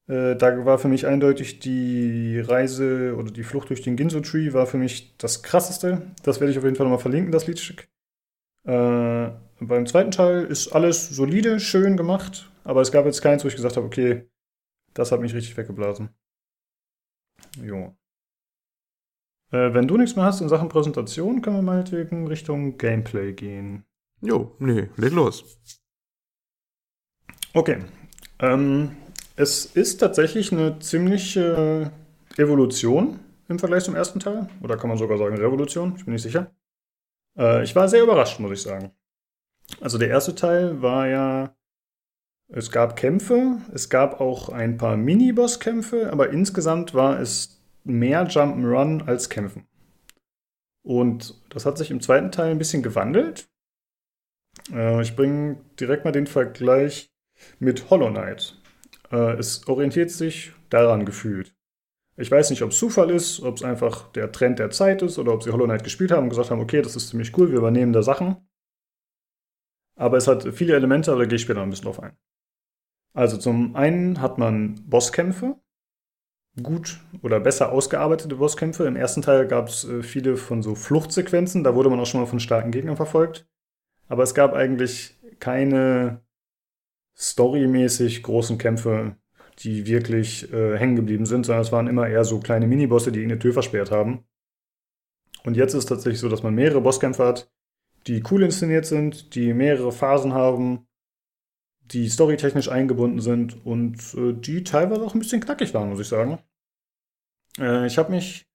Äh, da war für mich eindeutig die Reise oder die Flucht durch den Ginzo Tree war für mich das krasseste. Das werde ich auf jeden Fall nochmal verlinken, das Liedstück. Äh, beim zweiten Teil ist alles solide, schön gemacht, aber es gab jetzt keins, wo ich gesagt habe, okay, das hat mich richtig weggeblasen. Jo. Äh, wenn du nichts mehr hast in Sachen Präsentation, können wir meinetwegen Richtung Gameplay gehen. Jo, nee, leg los. Okay. Ähm, es ist tatsächlich eine ziemliche Evolution im Vergleich zum ersten Teil. Oder kann man sogar sagen Revolution, ich bin nicht sicher. Äh, ich war sehr überrascht, muss ich sagen. Also der erste Teil war ja, es gab Kämpfe, es gab auch ein paar Mini-Boss-Kämpfe, aber insgesamt war es mehr Jump'n'Run als Kämpfen. Und das hat sich im zweiten Teil ein bisschen gewandelt. Äh, ich bringe direkt mal den Vergleich mit Hollow Knight. Äh, es orientiert sich daran gefühlt. Ich weiß nicht, ob es Zufall ist, ob es einfach der Trend der Zeit ist oder ob sie Hollow Knight gespielt haben und gesagt haben, okay, das ist ziemlich cool, wir übernehmen da Sachen. Aber es hat viele Elemente, aber da gehe ich später noch ein bisschen drauf ein. Also zum einen hat man Bosskämpfe, gut oder besser ausgearbeitete Bosskämpfe. Im ersten Teil gab es äh, viele von so Fluchtsequenzen, da wurde man auch schon mal von starken Gegnern verfolgt. Aber es gab eigentlich keine storymäßig großen Kämpfe, die wirklich äh, hängen geblieben sind, sondern es waren immer eher so kleine Minibosse, die irgendeine Tür versperrt haben. Und jetzt ist es tatsächlich so, dass man mehrere Bosskämpfe hat, die cool inszeniert sind, die mehrere Phasen haben, die storytechnisch eingebunden sind und äh, die teilweise auch ein bisschen knackig waren, muss ich sagen. Äh, ich habe mich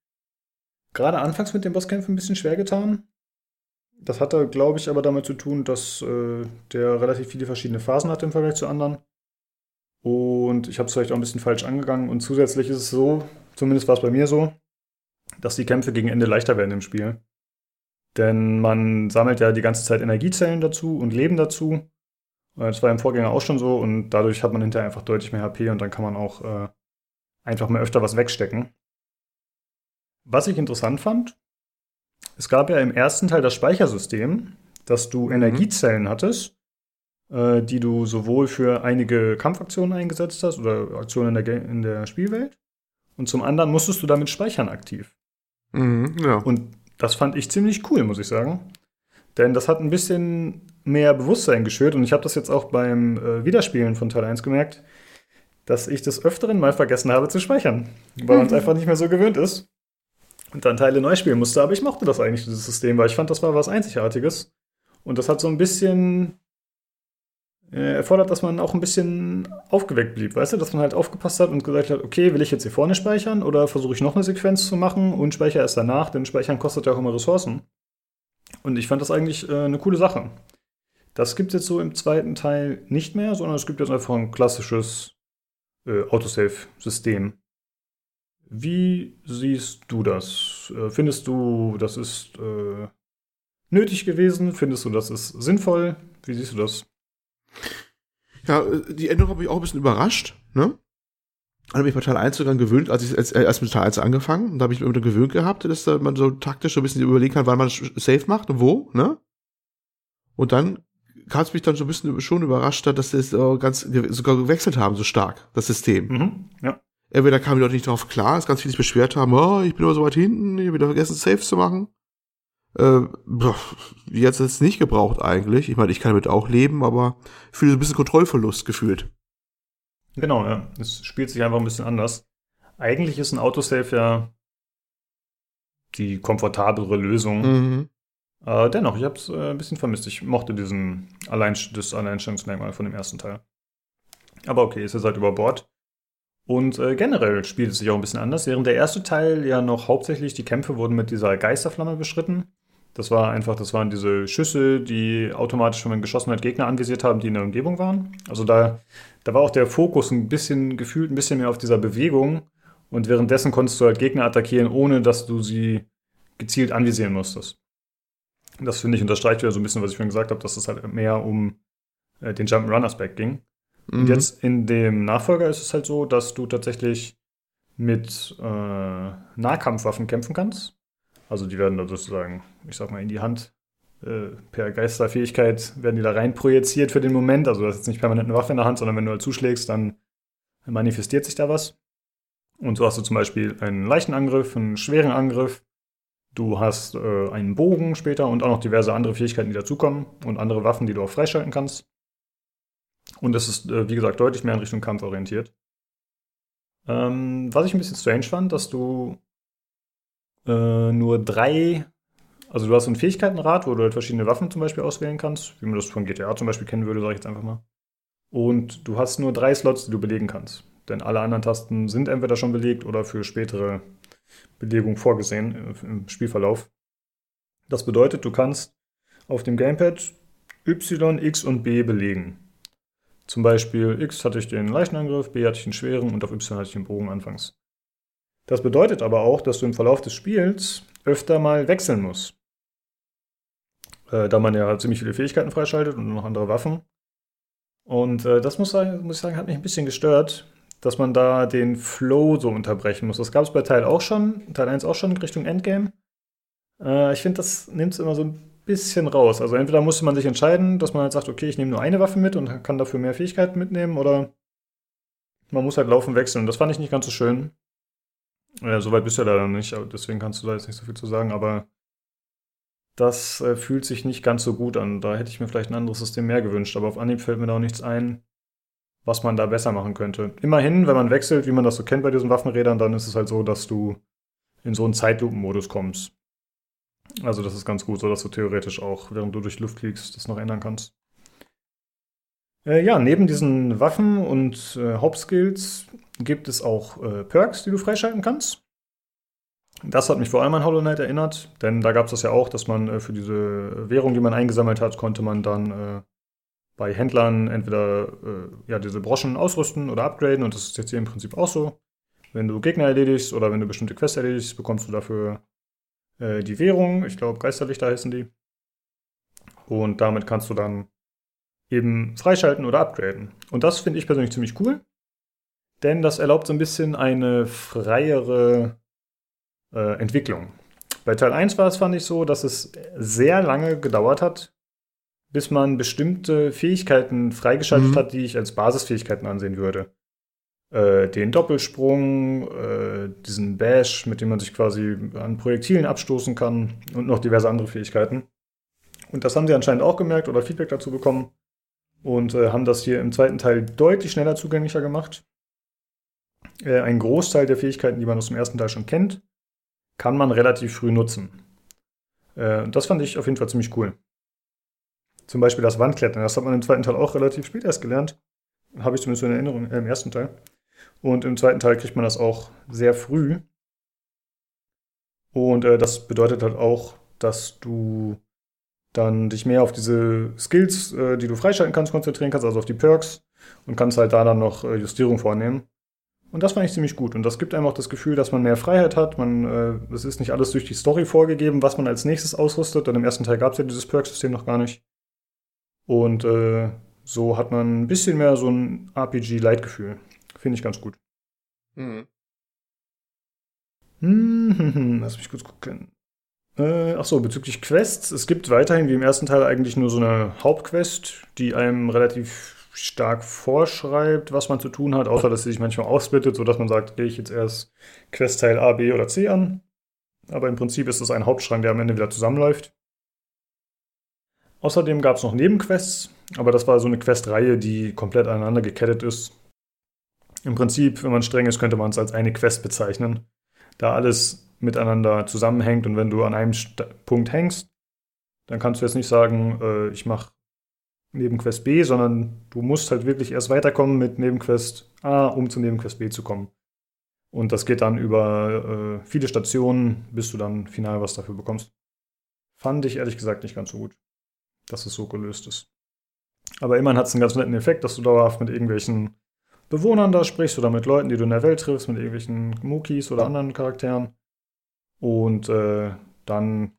gerade anfangs mit den Bosskämpfen ein bisschen schwer getan. Das hatte, glaube ich, aber damit zu tun, dass äh, der relativ viele verschiedene Phasen hatte im Vergleich zu anderen. Und ich habe es vielleicht auch ein bisschen falsch angegangen. Und zusätzlich ist es so, zumindest war es bei mir so, dass die Kämpfe gegen Ende leichter werden im Spiel. Denn man sammelt ja die ganze Zeit Energiezellen dazu und Leben dazu. Das war im Vorgänger auch schon so und dadurch hat man hinterher einfach deutlich mehr HP und dann kann man auch äh, einfach mal öfter was wegstecken. Was ich interessant fand, es gab ja im ersten Teil das Speichersystem, dass du mhm. Energiezellen hattest, äh, die du sowohl für einige Kampfaktionen eingesetzt hast oder Aktionen in der, in der Spielwelt und zum anderen musstest du damit speichern aktiv. Mhm, ja. Und das fand ich ziemlich cool, muss ich sagen. Denn das hat ein bisschen mehr Bewusstsein geschürt und ich habe das jetzt auch beim äh, Wiederspielen von Teil 1 gemerkt, dass ich des Öfteren mal vergessen habe zu speichern, weil man es mhm. einfach nicht mehr so gewöhnt ist und dann Teile neu spielen musste. Aber ich mochte das eigentlich, dieses System, weil ich fand, das war was Einzigartiges. Und das hat so ein bisschen äh, erfordert, dass man auch ein bisschen aufgeweckt blieb, weißt du, dass man halt aufgepasst hat und gesagt hat, okay, will ich jetzt hier vorne speichern oder versuche ich noch eine Sequenz zu machen und speichere erst danach, denn Speichern kostet ja auch immer Ressourcen. Und ich fand das eigentlich äh, eine coole Sache. Das gibt es jetzt so im zweiten Teil nicht mehr, sondern es gibt jetzt einfach ein klassisches äh, Autosave-System. Wie siehst du das? Äh, findest du, das ist äh, nötig gewesen? Findest du, das ist sinnvoll? Wie siehst du das? Ja, äh, die Änderung habe ich auch ein bisschen überrascht, ne? habe mich bei Teil 1 sogar gewöhnt, als ich als, äh, erst mit Teil 1 angefangen, und da habe ich mir gewöhnt gehabt, dass da man so taktisch so ein bisschen überlegen kann, wann man safe macht und wo, ne? Und dann kam es mich dann so ein bisschen schon überrascht, dass sie es ganz sogar gewechselt haben, so stark, das System. Mhm, ja. Entweder kamen die Leute nicht darauf klar, dass ganz viele sich beschwert haben, oh, ich bin aber so weit hinten, ich habe wieder vergessen, Safe zu machen. Äh, jetzt ist es nicht gebraucht eigentlich. Ich meine, ich kann damit auch leben, aber fühle ein bisschen Kontrollverlust gefühlt. Genau, ja. Es spielt sich einfach ein bisschen anders. Eigentlich ist ein Autosave ja die komfortablere Lösung. Mhm. Äh, dennoch, ich habe es äh, ein bisschen vermisst. Ich mochte diesen Allein das Alleinstellungsmerkmal von dem ersten Teil. Aber okay, ist jetzt halt über Bord. Und äh, generell spielt es sich auch ein bisschen anders. Während der erste Teil ja noch hauptsächlich die Kämpfe wurden mit dieser Geisterflamme beschritten, das war einfach, das waren diese Schüsse, die automatisch, wenn man geschossen hat, Gegner anvisiert haben, die in der Umgebung waren. Also da, da war auch der Fokus ein bisschen gefühlt ein bisschen mehr auf dieser Bewegung. Und währenddessen konntest du halt Gegner attackieren, ohne dass du sie gezielt anvisieren musstest. Das finde ich unterstreicht wieder so ein bisschen, was ich vorhin gesagt habe, dass es halt mehr um äh, den Jump-Run-Aspekt ging. Mhm. Und jetzt in dem Nachfolger ist es halt so, dass du tatsächlich mit äh, Nahkampfwaffen kämpfen kannst. Also die werden da sozusagen, ich sag mal, in die Hand äh, per Geisterfähigkeit werden die da rein projiziert für den Moment. Also du hast jetzt nicht permanent eine Waffe in der Hand, sondern wenn du halt zuschlägst, dann manifestiert sich da was. Und so hast du zum Beispiel einen leichten Angriff, einen schweren Angriff. Du hast äh, einen Bogen später und auch noch diverse andere Fähigkeiten, die dazukommen und andere Waffen, die du auch freischalten kannst. Und es ist, äh, wie gesagt, deutlich mehr in Richtung Kampf orientiert. Ähm, was ich ein bisschen strange fand, dass du äh, nur drei, also du hast so ein Fähigkeitenrad, wo du halt verschiedene Waffen zum Beispiel auswählen kannst, wie man das von GTA zum Beispiel kennen würde, sage ich jetzt einfach mal. Und du hast nur drei Slots, die du belegen kannst. Denn alle anderen Tasten sind entweder schon belegt oder für spätere Belegung vorgesehen äh, im Spielverlauf. Das bedeutet, du kannst auf dem Gamepad Y, X und B belegen. Zum Beispiel X hatte ich den leichten Angriff, B hatte ich den schweren und auf Y hatte ich den Bogen anfangs. Das bedeutet aber auch, dass du im Verlauf des Spiels öfter mal wechseln musst. Äh, da man ja ziemlich viele Fähigkeiten freischaltet und noch andere Waffen. Und äh, das muss, muss, ich sagen, hat mich ein bisschen gestört, dass man da den Flow so unterbrechen muss. Das gab es bei Teil auch schon, Teil 1 auch schon Richtung Endgame. Äh, ich finde, das nimmt es immer so ein bisschen raus. Also entweder musste man sich entscheiden, dass man halt sagt, okay, ich nehme nur eine Waffe mit und kann dafür mehr Fähigkeiten mitnehmen, oder man muss halt laufen wechseln. Das fand ich nicht ganz so schön. Ja, soweit bist du ja leider nicht, deswegen kannst du da jetzt nicht so viel zu sagen, aber das äh, fühlt sich nicht ganz so gut an. Da hätte ich mir vielleicht ein anderes System mehr gewünscht, aber auf Anhieb fällt mir da auch nichts ein, was man da besser machen könnte. Immerhin, wenn man wechselt, wie man das so kennt bei diesen Waffenrädern, dann ist es halt so, dass du in so einen Zeitlupenmodus kommst. Also das ist ganz gut, so dass du theoretisch auch, während du durch Luft fliegst, das noch ändern kannst. Äh, ja, neben diesen Waffen und äh, Hauptskills gibt es auch äh, Perks, die du freischalten kannst. Das hat mich vor allem an Hollow Knight erinnert, denn da gab es das ja auch, dass man äh, für diese Währung, die man eingesammelt hat, konnte man dann äh, bei Händlern entweder äh, ja, diese Broschen ausrüsten oder upgraden und das ist jetzt hier im Prinzip auch so. Wenn du Gegner erledigst oder wenn du bestimmte Quests erledigst, bekommst du dafür äh, die Währung. Ich glaube, Geisterlichter heißen die. Und damit kannst du dann eben freischalten oder upgraden. Und das finde ich persönlich ziemlich cool, denn das erlaubt so ein bisschen eine freiere äh, Entwicklung. Bei Teil 1 war es, fand ich so, dass es sehr lange gedauert hat, bis man bestimmte Fähigkeiten freigeschaltet mhm. hat, die ich als Basisfähigkeiten ansehen würde. Äh, den Doppelsprung, äh, diesen Bash, mit dem man sich quasi an Projektilen abstoßen kann und noch diverse andere Fähigkeiten. Und das haben sie anscheinend auch gemerkt oder Feedback dazu bekommen und äh, haben das hier im zweiten Teil deutlich schneller zugänglicher gemacht. Äh, ein Großteil der Fähigkeiten, die man aus dem ersten Teil schon kennt, kann man relativ früh nutzen. Äh, das fand ich auf jeden Fall ziemlich cool. Zum Beispiel das Wandklettern. Das hat man im zweiten Teil auch relativ spät erst gelernt. Habe ich zumindest in Erinnerung, äh, im ersten Teil. Und im zweiten Teil kriegt man das auch sehr früh. Und äh, das bedeutet halt auch, dass du dann dich mehr auf diese Skills, äh, die du freischalten kannst, konzentrieren kannst, also auf die Perks und kannst halt da dann noch äh, Justierung vornehmen. Und das fand ich ziemlich gut. Und das gibt einem auch das Gefühl, dass man mehr Freiheit hat. Man, äh, es ist nicht alles durch die Story vorgegeben, was man als nächstes ausrüstet. Denn im ersten Teil gab es ja dieses Perk-System noch gar nicht. Und äh, so hat man ein bisschen mehr so ein RPG-Leitgefühl. Finde ich ganz gut. Mhm. Hm, lass mich kurz gucken. Äh, achso, bezüglich Quests. Es gibt weiterhin wie im ersten Teil eigentlich nur so eine Hauptquest, die einem relativ stark vorschreibt, was man zu tun hat, außer dass sie sich manchmal aufsplittet, sodass man sagt, gehe ich jetzt erst Questteil A, B oder C an. Aber im Prinzip ist es ein Hauptstrang, der am Ende wieder zusammenläuft. Außerdem gab es noch Nebenquests, aber das war so eine Questreihe, die komplett aneinander gekettet ist. Im Prinzip, wenn man streng ist, könnte man es als eine Quest bezeichnen, da alles miteinander zusammenhängt und wenn du an einem St Punkt hängst, dann kannst du jetzt nicht sagen, äh, ich mache Nebenquest B, sondern du musst halt wirklich erst weiterkommen mit Nebenquest A, um zu Nebenquest B zu kommen. Und das geht dann über äh, viele Stationen, bis du dann final was dafür bekommst. Fand ich ehrlich gesagt nicht ganz so gut, dass es so gelöst ist. Aber immerhin hat es einen ganz netten Effekt, dass du dauerhaft mit irgendwelchen Bewohnern da sprichst oder mit Leuten, die du in der Welt triffst, mit irgendwelchen Mukis oder anderen Charakteren. Und äh, dann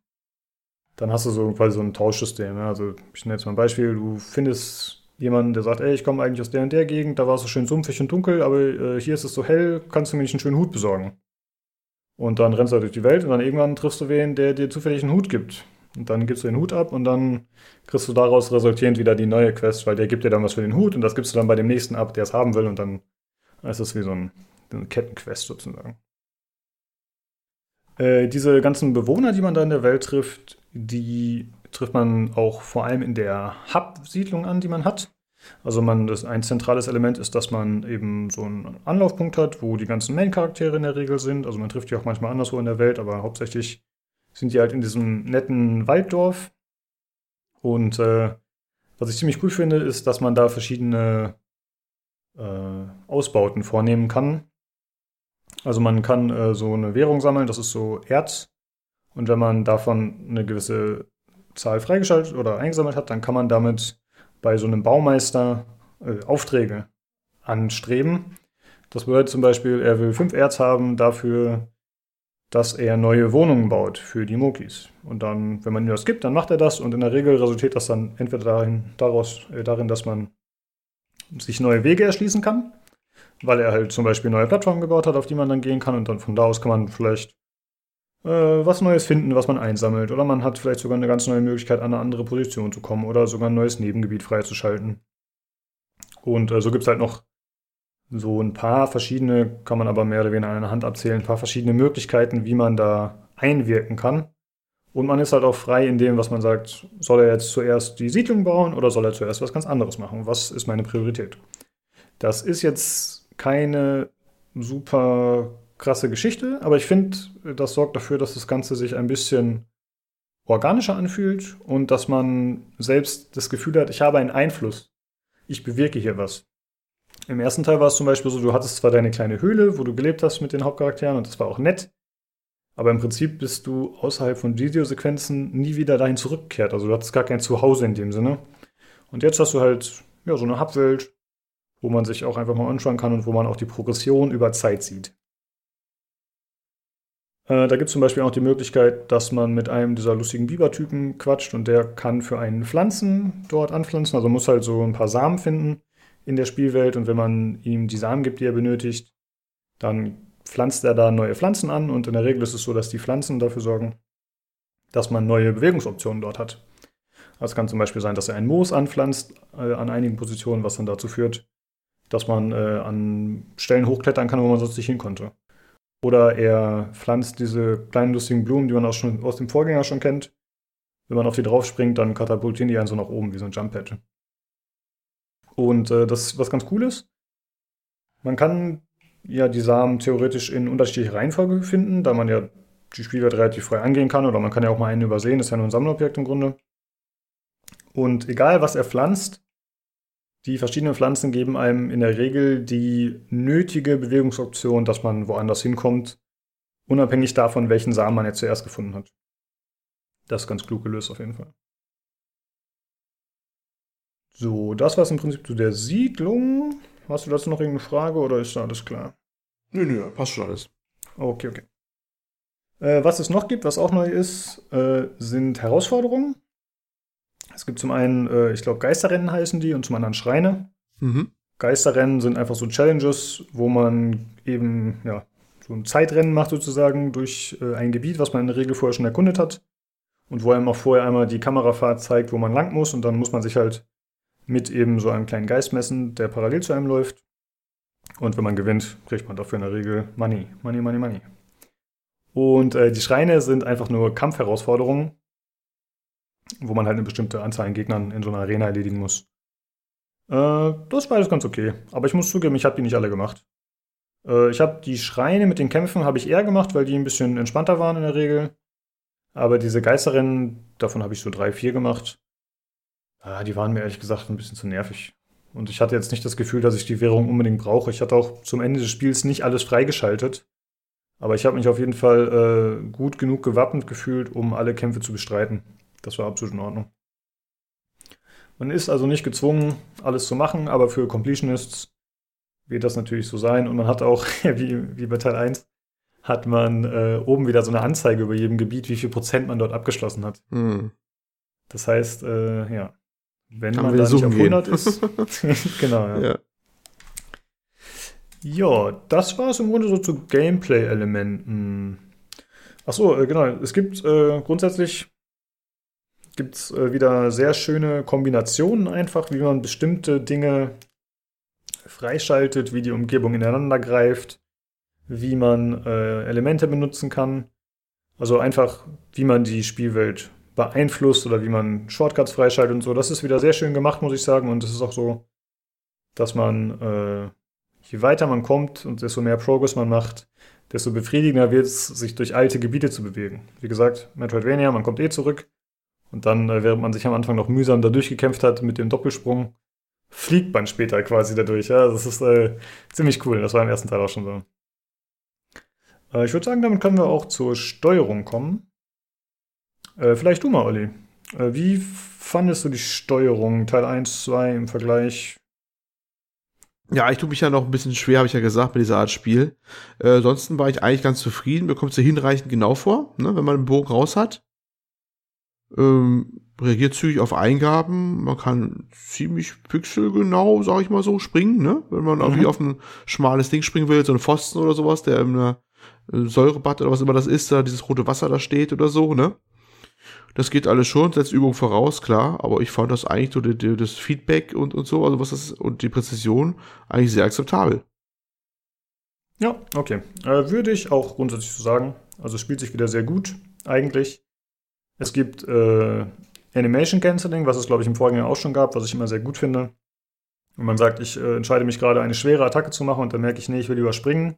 dann hast du so quasi so ein Tauschsystem. Ja? Also ich nenne jetzt mal ein Beispiel, du findest jemanden, der sagt, ey, ich komme eigentlich aus der und der Gegend, da war es so schön sumpfig und dunkel, aber äh, hier ist es so hell, kannst du mir nicht einen schönen Hut besorgen? Und dann rennst du durch die Welt und dann irgendwann triffst du wen, der dir zufällig einen Hut gibt. Und dann gibst du den Hut ab und dann kriegst du daraus resultierend wieder die neue Quest, weil der gibt dir dann was für den Hut und das gibst du dann bei dem nächsten ab, der es haben will und dann ist es wie so ein, eine Kettenquest sozusagen. Äh, diese ganzen Bewohner, die man da in der Welt trifft, die trifft man auch vor allem in der Hub-Siedlung an, die man hat. Also man, das, ein zentrales Element ist, dass man eben so einen Anlaufpunkt hat, wo die ganzen Main-Charaktere in der Regel sind. Also man trifft die auch manchmal anderswo in der Welt, aber hauptsächlich sind die halt in diesem netten Walddorf. Und äh, was ich ziemlich cool finde, ist, dass man da verschiedene äh, Ausbauten vornehmen kann. Also man kann äh, so eine Währung sammeln, das ist so Erz. Und wenn man davon eine gewisse Zahl freigeschaltet oder eingesammelt hat, dann kann man damit bei so einem Baumeister äh, Aufträge anstreben. Das bedeutet zum Beispiel, er will fünf Erz haben dafür, dass er neue Wohnungen baut für die Mokis. Und dann, wenn man ihm das gibt, dann macht er das und in der Regel resultiert das dann entweder darin, daraus, äh, darin, dass man sich neue Wege erschließen kann weil er halt zum Beispiel neue Plattformen gebaut hat, auf die man dann gehen kann und dann von da aus kann man vielleicht äh, was Neues finden, was man einsammelt. Oder man hat vielleicht sogar eine ganz neue Möglichkeit, an eine andere Position zu kommen oder sogar ein neues Nebengebiet freizuschalten. Und äh, so gibt es halt noch so ein paar verschiedene, kann man aber mehr oder weniger an einer Hand abzählen, ein paar verschiedene Möglichkeiten, wie man da einwirken kann. Und man ist halt auch frei in dem, was man sagt, soll er jetzt zuerst die Siedlung bauen oder soll er zuerst was ganz anderes machen? Was ist meine Priorität? Das ist jetzt keine super krasse Geschichte, aber ich finde, das sorgt dafür, dass das Ganze sich ein bisschen organischer anfühlt und dass man selbst das Gefühl hat, ich habe einen Einfluss. Ich bewirke hier was. Im ersten Teil war es zum Beispiel so, du hattest zwar deine kleine Höhle, wo du gelebt hast mit den Hauptcharakteren und das war auch nett, aber im Prinzip bist du außerhalb von Videosequenzen nie wieder dahin zurückgekehrt. Also du hattest gar kein Zuhause in dem Sinne. Und jetzt hast du halt ja, so eine Hubwelt, wo man sich auch einfach mal anschauen kann und wo man auch die Progression über Zeit sieht. Äh, da gibt es zum Beispiel auch die Möglichkeit, dass man mit einem dieser lustigen Biber-Typen quatscht und der kann für einen Pflanzen dort anpflanzen. Also muss halt so ein paar Samen finden in der Spielwelt und wenn man ihm die Samen gibt, die er benötigt, dann pflanzt er da neue Pflanzen an und in der Regel ist es so, dass die Pflanzen dafür sorgen, dass man neue Bewegungsoptionen dort hat. Also es kann zum Beispiel sein, dass er ein Moos anpflanzt äh, an einigen Positionen, was dann dazu führt, dass man äh, an Stellen hochklettern kann, wo man sonst nicht hin konnte. Oder er pflanzt diese kleinen lustigen Blumen, die man auch schon aus dem Vorgänger schon kennt. Wenn man auf die draufspringt, dann katapultieren die einen so nach oben, wie so ein Jump-Pad. Und äh, das, was ganz cool ist, man kann ja die Samen theoretisch in unterschiedliche Reihenfolge finden, da man ja die Spielwelt relativ frei angehen kann oder man kann ja auch mal einen übersehen, ist ja nur ein Sammlerobjekt im Grunde. Und egal was er pflanzt, die verschiedenen Pflanzen geben einem in der Regel die nötige Bewegungsoption, dass man woanders hinkommt, unabhängig davon, welchen Samen man jetzt zuerst gefunden hat. Das ist ganz klug gelöst auf jeden Fall. So, das war es im Prinzip zu der Siedlung. Hast du dazu noch irgendeine Frage oder ist da alles klar? Nö, nö, passt schon alles. Okay, okay. Äh, was es noch gibt, was auch neu ist, äh, sind Herausforderungen. Es gibt zum einen, äh, ich glaube, Geisterrennen heißen die und zum anderen Schreine. Mhm. Geisterrennen sind einfach so Challenges, wo man eben ja, so ein Zeitrennen macht sozusagen durch äh, ein Gebiet, was man in der Regel vorher schon erkundet hat. Und wo einem auch vorher einmal die Kamerafahrt zeigt, wo man lang muss. Und dann muss man sich halt mit eben so einem kleinen Geist messen, der parallel zu einem läuft. Und wenn man gewinnt, kriegt man dafür in der Regel Money. Money, Money, Money. Und äh, die Schreine sind einfach nur Kampfherausforderungen, wo man halt eine bestimmte Anzahl an Gegnern in so einer Arena erledigen muss. Äh, das ist beides ganz okay. Aber ich muss zugeben, ich habe die nicht alle gemacht. Äh, ich habe die Schreine mit den Kämpfen habe ich eher gemacht, weil die ein bisschen entspannter waren in der Regel. Aber diese Geisterrennen, davon habe ich so drei, vier gemacht. Ah, die waren mir ehrlich gesagt ein bisschen zu nervig. Und ich hatte jetzt nicht das Gefühl, dass ich die Währung unbedingt brauche. Ich hatte auch zum Ende des Spiels nicht alles freigeschaltet. Aber ich habe mich auf jeden Fall äh, gut genug gewappnet gefühlt, um alle Kämpfe zu bestreiten. Das war absolut in Ordnung. Man ist also nicht gezwungen, alles zu machen, aber für Completionists wird das natürlich so sein. Und man hat auch, wie, wie bei Teil 1, hat man äh, oben wieder so eine Anzeige über jedem Gebiet, wie viel Prozent man dort abgeschlossen hat. Hm. Das heißt, äh, ja, wenn Kann man da nicht auf 100 gehen. ist. genau, ja. ja. Ja, das war es im Grunde so zu Gameplay-Elementen. Achso, äh, genau. Es gibt äh, grundsätzlich gibt's, äh, wieder sehr schöne Kombinationen einfach, wie man bestimmte Dinge freischaltet, wie die Umgebung ineinander greift, wie man äh, Elemente benutzen kann. Also einfach, wie man die Spielwelt beeinflusst oder wie man Shortcuts freischaltet und so. Das ist wieder sehr schön gemacht, muss ich sagen. Und es ist auch so, dass man, äh, je weiter man kommt und desto mehr Progress man macht, desto befriedigender wird es, sich durch alte Gebiete zu bewegen. Wie gesagt, Metroidvania, man kommt eh zurück. Und dann, äh, während man sich am Anfang noch mühsam da durchgekämpft hat mit dem Doppelsprung, fliegt man später quasi dadurch. Ja, das ist äh, ziemlich cool. Das war im ersten Teil auch schon so. Äh, ich würde sagen, damit können wir auch zur Steuerung kommen. Äh, vielleicht du mal, Olli. Äh, wie fandest du die Steuerung Teil 1, 2 im Vergleich? Ja, ich tue mich ja noch ein bisschen schwer, habe ich ja gesagt, mit dieser Art Spiel. Äh, ansonsten war ich eigentlich ganz zufrieden, bekommt sie hinreichend genau vor, ne, wenn man den Bogen raus hat. Ähm, reagiert zügig auf Eingaben, man kann ziemlich pixelgenau, sag ich mal so, springen, ne? Wenn man mhm. irgendwie auf ein schmales Ding springen will, so ein Pfosten oder sowas, der in einer Säurebad oder was immer das ist, da dieses rote Wasser da steht oder so, ne? Das geht alles schon, setzt Übung voraus, klar, aber ich fand das eigentlich so die, das Feedback und, und so, also was das und die Präzision eigentlich sehr akzeptabel. Ja, okay. Äh, würde ich auch grundsätzlich so sagen. Also spielt sich wieder sehr gut, eigentlich. Es gibt äh, Animation Canceling, was es, glaube ich, im Vorgänger auch schon gab, was ich immer sehr gut finde. Und man sagt, ich äh, entscheide mich gerade, eine schwere Attacke zu machen und dann merke ich, nee, ich will überspringen.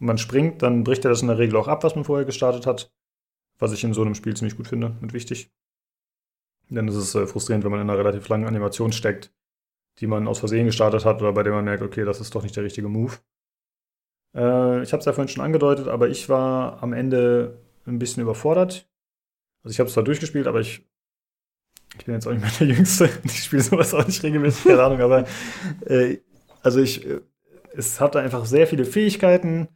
Und man springt, dann bricht er das in der Regel auch ab, was man vorher gestartet hat. Was ich in so einem Spiel ziemlich gut finde und wichtig. Denn es ist äh, frustrierend, wenn man in einer relativ langen Animation steckt, die man aus Versehen gestartet hat oder bei der man merkt, okay, das ist doch nicht der richtige Move. Äh, ich habe es ja vorhin schon angedeutet, aber ich war am Ende ein bisschen überfordert. Also ich habe es zwar durchgespielt, aber ich, ich bin jetzt auch nicht mehr der Jüngste. Ich spiele sowas auch nicht regelmäßig, keine Ahnung, aber äh, also ich, äh, es hatte einfach sehr viele Fähigkeiten.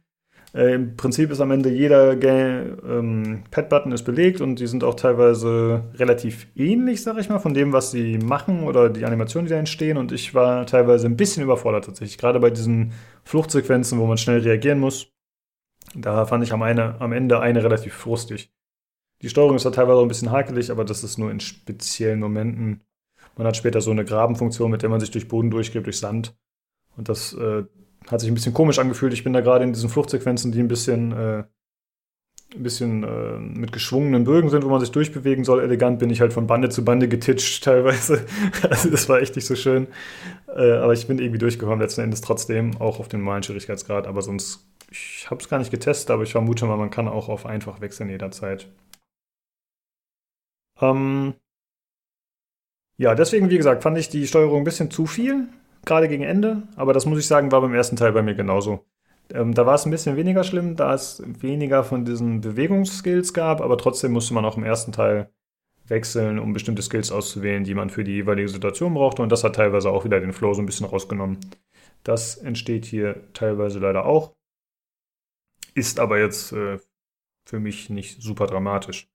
Äh, Im Prinzip ist am Ende jeder ähm, Pad-Button ist belegt und die sind auch teilweise relativ ähnlich, sag ich mal, von dem, was sie machen oder die Animationen, die da entstehen. Und ich war teilweise ein bisschen überfordert tatsächlich, gerade bei diesen Fluchtsequenzen, wo man schnell reagieren muss. Da fand ich am, eine, am Ende eine relativ frustig. Die Steuerung ist da teilweise auch ein bisschen hakelig, aber das ist nur in speziellen Momenten. Man hat später so eine Grabenfunktion, mit der man sich durch Boden durchgibt, durch Sand. Und das äh, hat sich ein bisschen komisch angefühlt. Ich bin da gerade in diesen Fluchtsequenzen, die ein bisschen, äh, ein bisschen äh, mit geschwungenen Bögen sind, wo man sich durchbewegen soll. Elegant bin ich halt von Bande zu Bande getitscht teilweise. also das war echt nicht so schön. Äh, aber ich bin irgendwie durchgekommen letzten Endes trotzdem, auch auf den normalen Schwierigkeitsgrad. Aber sonst, ich habe es gar nicht getestet, aber ich vermute mal, man kann auch auf einfach wechseln jederzeit. Ähm, ja, deswegen, wie gesagt, fand ich die Steuerung ein bisschen zu viel gerade gegen Ende, aber das muss ich sagen, war beim ersten Teil bei mir genauso. Ähm, da war es ein bisschen weniger schlimm, da es weniger von diesen Bewegungsskills gab, aber trotzdem musste man auch im ersten Teil wechseln, um bestimmte Skills auszuwählen, die man für die jeweilige Situation brauchte. Und das hat teilweise auch wieder den Flow so ein bisschen rausgenommen. Das entsteht hier teilweise leider auch. Ist aber jetzt äh, für mich nicht super dramatisch.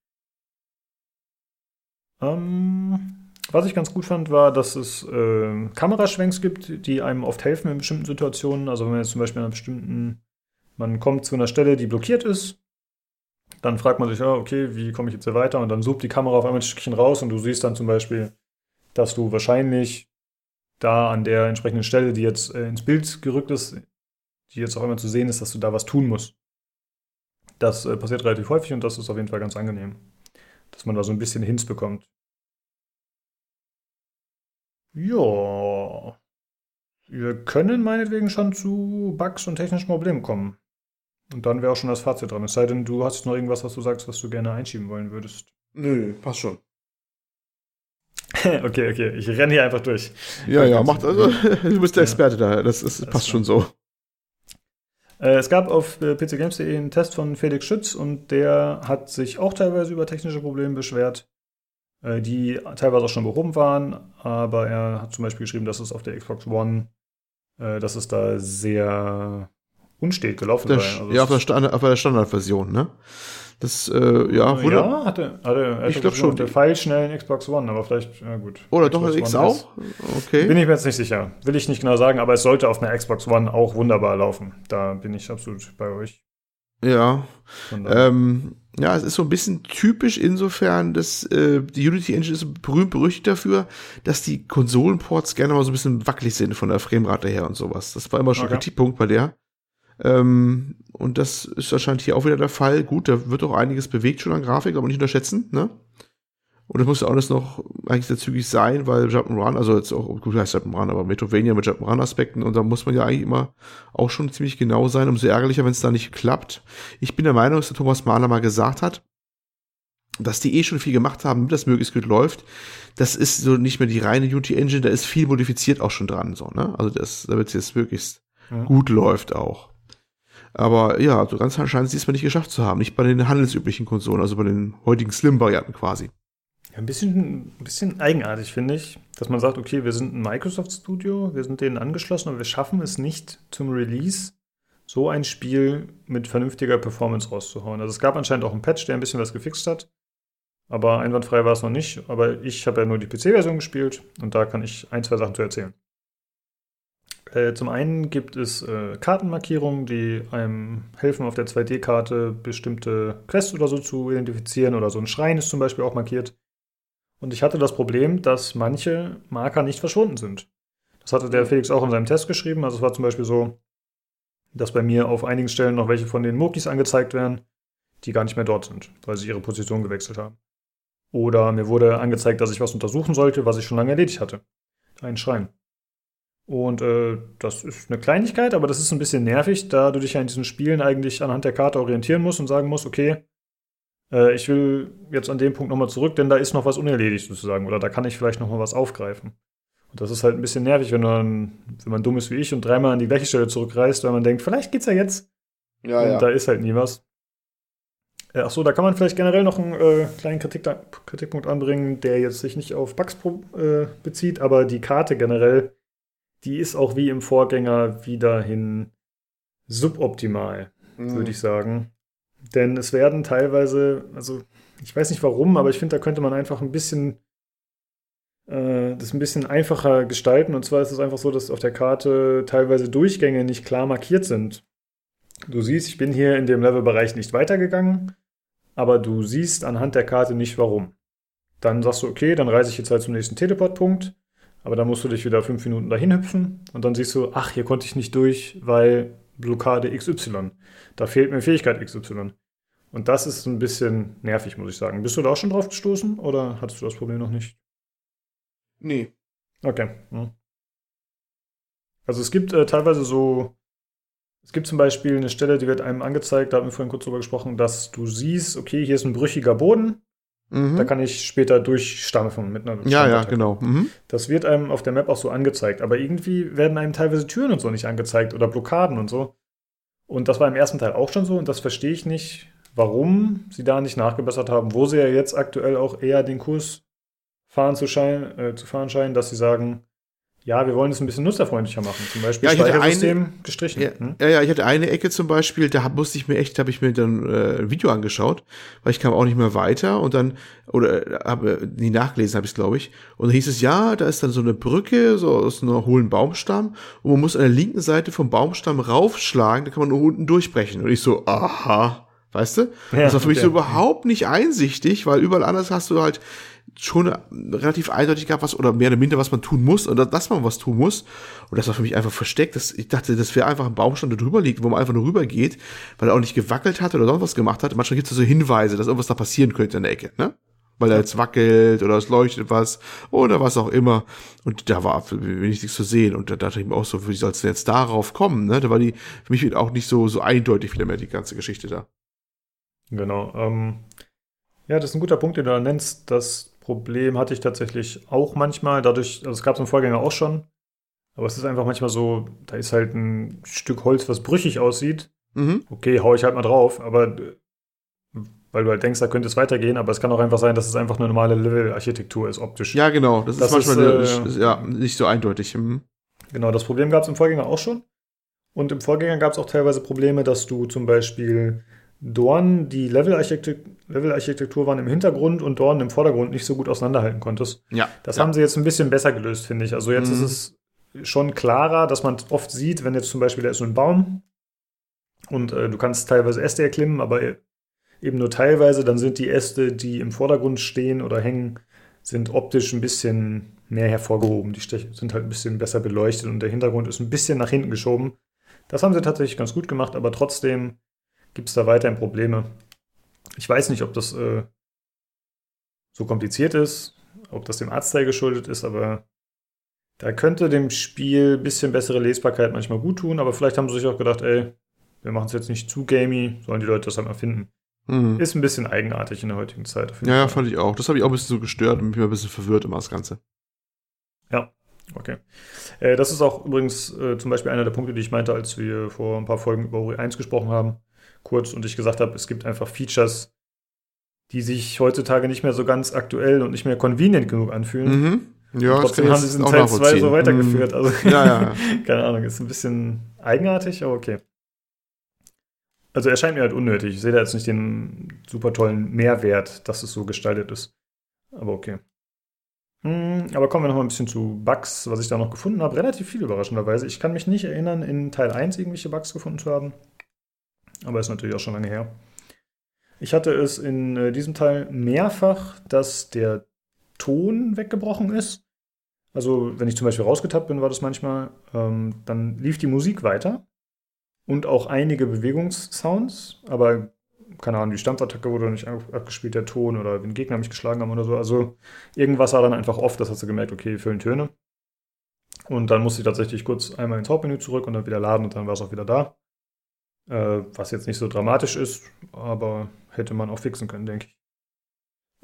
Ähm, was ich ganz gut fand, war, dass es äh, Kameraschwenks gibt, die einem oft helfen in bestimmten Situationen. Also wenn man jetzt zum Beispiel an einer bestimmten, man kommt zu einer Stelle, die blockiert ist, dann fragt man sich, oh, okay, wie komme ich jetzt hier weiter? Und dann sucht die Kamera auf einmal ein Stückchen raus und du siehst dann zum Beispiel, dass du wahrscheinlich da an der entsprechenden Stelle, die jetzt äh, ins Bild gerückt ist, die jetzt auch immer zu sehen ist, dass du da was tun musst. Das äh, passiert relativ häufig und das ist auf jeden Fall ganz angenehm, dass man da so ein bisschen Hints bekommt. Ja. Wir können meinetwegen schon zu Bugs und technischen Problemen kommen. Und dann wäre auch schon das Fazit dran. Es sei denn, du hast noch irgendwas, was du sagst, was du gerne einschieben wollen würdest. Nö, passt schon. okay, okay. Ich renne hier einfach durch. Ja, ja, macht also, du bist der Experte ja. da. Das, ist, das passt schon so. Äh, es gab auf äh, pcgames.de einen Test von Felix Schütz und der hat sich auch teilweise über technische Probleme beschwert. Äh, die teilweise auch schon behoben waren, aber er hat zum Beispiel geschrieben, dass es auf der Xbox One, äh, dass es da sehr unstet gelaufen der, sei. Also ja, auf der, Stand, auf der Standardversion, ne? Das, äh, ja, wurde. Ja, hatte, hatte, ich glaube schon. Der Pfeil schnell Xbox One, aber vielleicht, ja gut. Oder Xbox doch X One auch? Okay. Bin ich mir jetzt nicht sicher. Will ich nicht genau sagen, aber es sollte auf einer Xbox One auch wunderbar laufen. Da bin ich absolut bei euch. Ja. Ähm, ja, es ist so ein bisschen typisch insofern, dass äh, die Unity Engine ist berühmt berüchtigt dafür, dass die Konsolenports gerne mal so ein bisschen wackelig sind von der Framerate her und sowas. Das war immer schon okay. ein Kritikpunkt bei der. Ähm, und das ist wahrscheinlich hier auch wieder der Fall. Gut, da wird auch einiges bewegt schon an Grafik, aber nicht unterschätzen, ne? Und das muss ja auch alles noch eigentlich sehr zügig sein, weil Jump'n'Run, also jetzt auch, gut heißt Jump'n'Run, aber Metrovania mit Jump'n'Run-Aspekten und da muss man ja eigentlich immer auch schon ziemlich genau sein, umso ärgerlicher, wenn es da nicht klappt. Ich bin der Meinung, dass der Thomas Mahler mal gesagt hat, dass die eh schon viel gemacht haben, damit das möglichst gut läuft. Das ist so nicht mehr die reine Unity Engine, da ist viel modifiziert auch schon dran, so, ne? Also das, damit es jetzt möglichst ja. gut läuft auch. Aber ja, so ganz scheint sie es mal nicht geschafft zu haben. Nicht bei den handelsüblichen Konsolen, also bei den heutigen Slim-Varianten quasi. Ein bisschen, ein bisschen eigenartig, finde ich, dass man sagt, okay, wir sind ein Microsoft-Studio, wir sind denen angeschlossen, aber wir schaffen es nicht zum Release, so ein Spiel mit vernünftiger Performance rauszuhauen. Also es gab anscheinend auch einen Patch, der ein bisschen was gefixt hat, aber einwandfrei war es noch nicht. Aber ich habe ja nur die PC-Version gespielt und da kann ich ein, zwei Sachen zu erzählen. Äh, zum einen gibt es äh, Kartenmarkierungen, die einem helfen, auf der 2D-Karte bestimmte Quests oder so zu identifizieren. Oder so ein Schrein ist zum Beispiel auch markiert. Und ich hatte das Problem, dass manche Marker nicht verschwunden sind. Das hatte der Felix auch in seinem Test geschrieben. Also es war zum Beispiel so, dass bei mir auf einigen Stellen noch welche von den Mokis angezeigt werden, die gar nicht mehr dort sind, weil sie ihre Position gewechselt haben. Oder mir wurde angezeigt, dass ich was untersuchen sollte, was ich schon lange erledigt hatte. Ein Schrein. Und äh, das ist eine Kleinigkeit, aber das ist ein bisschen nervig, da du dich ja in diesen Spielen eigentlich anhand der Karte orientieren musst und sagen musst, okay, äh, ich will jetzt an dem Punkt nochmal zurück, denn da ist noch was unerledigt sozusagen. Oder da kann ich vielleicht nochmal was aufgreifen. Und das ist halt ein bisschen nervig, wenn man, wenn man dumm ist wie ich und dreimal an die gleiche Stelle zurückreist, weil man denkt, vielleicht geht's ja jetzt. Ja, und ja. da ist halt nie was. Äh, Ach so, da kann man vielleicht generell noch einen äh, kleinen Kritik, Kritikpunkt anbringen, der jetzt sich nicht auf Bugs äh, bezieht, aber die Karte generell, die ist auch wie im Vorgänger wiederhin suboptimal, Mhm. würde ich sagen. Denn es werden teilweise, also ich weiß nicht warum, aber ich finde, da könnte man einfach ein bisschen äh, das ein bisschen einfacher gestalten. Und zwar ist es einfach so, dass auf der Karte teilweise Durchgänge nicht klar markiert sind. Du siehst, ich bin hier in dem Levelbereich nicht weitergegangen, aber du siehst anhand der Karte nicht warum. Dann sagst du, okay, dann reise ich jetzt halt zum nächsten Teleportpunkt, aber dann musst du dich wieder fünf Minuten dahin hüpfen und dann siehst du, ach, hier konnte ich nicht durch, weil Blockade XY. Da fehlt mir Fähigkeit XY. Und das ist ein bisschen nervig, muss ich sagen. Bist du da auch schon drauf gestoßen oder hattest du das Problem noch nicht? Nee. Okay. Also es gibt äh, teilweise so, es gibt zum Beispiel eine Stelle, die wird einem angezeigt, da haben wir vorhin kurz drüber gesprochen, dass du siehst, okay, hier ist ein brüchiger Boden, Mhm. da kann ich später durchstampfen mit einer ja, ja, genau. Mhm. Das wird einem auf der Map auch so angezeigt, aber irgendwie werden einem teilweise Türen und so nicht angezeigt oder Blockaden und so. Und das war im ersten Teil auch schon so und das verstehe ich nicht, warum sie da nicht nachgebessert haben, wo sie ja jetzt aktuell auch eher den Kurs fahren zu, schein, äh, zu fahren scheinen, dass sie sagen, ja, wir wollen es ein bisschen nutzerfreundlicher machen. Zum Beispiel Ja, ich hatte Speichersystem gestrichen. Ja, Hm? ja, ja, ich hatte eine Ecke zum Beispiel, da musste ich mir echt, da habe ich mir dann äh, ein Video angeschaut, weil ich kam auch nicht mehr weiter und dann, oder habe nie nachgelesen, habe ich glaube ich. Und dann hieß es, ja, da ist dann so eine Brücke, so aus einem hohlen Baumstamm und man muss an der linken Seite vom Baumstamm raufschlagen, da kann man nur unten durchbrechen. Und ich so, aha. Weißt du? Ja, das war für mich so überhaupt nicht einsichtig, weil überall anders hast du halt schon relativ eindeutig gehabt, was oder mehr oder minder, was man tun muss oder dass man was tun muss. Und das war für mich einfach versteckt. Das, ich dachte, das wäre einfach ein Baumstamm, der drüber liegt, wo man einfach nur rüber geht, weil er auch nicht gewackelt hat oder sonst was gemacht hat. Manchmal gibt es so Hinweise, dass irgendwas da passieren könnte in der Ecke, ne? Weil er jetzt wackelt oder es leuchtet was oder was auch immer. Und da war für mich nichts zu sehen. Und da dachte ich mir auch so, wie soll es denn jetzt darauf kommen? Ne? Da war die für mich auch nicht so, so eindeutig wieder mehr die ganze Geschichte da. Genau. Ähm, ja, das ist ein guter Punkt, den du da nennst. Das Problem hatte ich tatsächlich auch manchmal. Dadurch, also es gab es im Vorgänger auch schon. Aber es ist einfach manchmal so, da ist halt ein Stück Holz, was brüchig aussieht. Mhm. Okay, hau ich halt mal drauf, aber äh, weil du halt denkst, da könnte es weitergehen, aber es kann auch einfach sein, dass es einfach eine normale Level-Architektur ist, optisch. Ja, genau. Das, Das ist manchmal ist, ist, äh, ja, nicht so eindeutig. Mhm. Genau, das Problem gab es im Vorgänger auch schon. Und im Vorgänger gab es auch teilweise Probleme, dass du zum Beispiel Dornen, die Level-Architektur Level waren im Hintergrund und Dornen im Vordergrund nicht so gut auseinanderhalten konntest. Ja. Das ja. haben sie jetzt ein bisschen besser gelöst, finde ich. Also jetzt Mhm. ist es schon klarer, dass man oft sieht, wenn jetzt zum Beispiel da ist so ein Baum und äh, du kannst teilweise Äste erklimmen, aber eben nur teilweise, dann sind die Äste, die im Vordergrund stehen oder hängen, sind optisch ein bisschen mehr hervorgehoben. Die Stech- sind halt ein bisschen besser beleuchtet und der Hintergrund ist ein bisschen nach hinten geschoben. Das haben sie tatsächlich ganz gut gemacht, aber trotzdem gibt es da weiterhin Probleme. Ich weiß nicht, ob das äh, so kompliziert ist, ob das dem Artstyle geschuldet ist, aber da könnte dem Spiel ein bisschen bessere Lesbarkeit manchmal gut tun, aber vielleicht haben sie sich auch gedacht, ey, wir machen es jetzt nicht zu gamey, sollen die Leute das halt mal finden. Mhm. Ist ein bisschen eigenartig in der heutigen Zeit. Ja, ja, fand ich auch. Das habe ich auch ein bisschen so gestört und mich ein bisschen verwirrt immer das Ganze. Okay. Äh, das ist auch übrigens äh, zum Beispiel einer der Punkte, die ich meinte, als wir vor ein paar Folgen über Ori 1 gesprochen haben, kurz, und ich gesagt habe, es gibt einfach Features, die sich heutzutage nicht mehr so ganz aktuell und nicht mehr convenient genug anfühlen. Mhm. Ja, und trotzdem haben sie es in Teil 2 so weitergeführt. Also, Mhm. Ja, ja, ja. keine Ahnung, ist ein bisschen eigenartig, aber okay. Also er scheint mir halt unnötig. Ich sehe da jetzt nicht den super tollen Mehrwert, dass es so gestaltet ist. Aber okay. Hm, aber kommen wir noch mal ein bisschen zu Bugs, was ich da noch gefunden habe. Relativ viel überraschenderweise. Ich kann mich nicht erinnern, in Teil 1 irgendwelche Bugs gefunden zu haben. Aber ist natürlich auch schon lange her. Ich hatte es in äh, diesem Teil mehrfach, dass der Ton weggebrochen ist. Also, wenn ich zum Beispiel rausgetappt bin, war das manchmal, ähm, dann lief die Musik weiter und auch einige Bewegungssounds, aber keine Ahnung, die Stampfattacke wurde nicht abgespielt, der Ton oder wenn Gegner mich geschlagen haben oder so. Also irgendwas war dann einfach off, das hast du gemerkt, okay, füllen Töne. Und dann musste ich tatsächlich kurz einmal ins Hauptmenü zurück und dann wieder laden und dann war es auch wieder da. Äh, was jetzt nicht so dramatisch ist, aber hätte man auch fixen können, denke ich.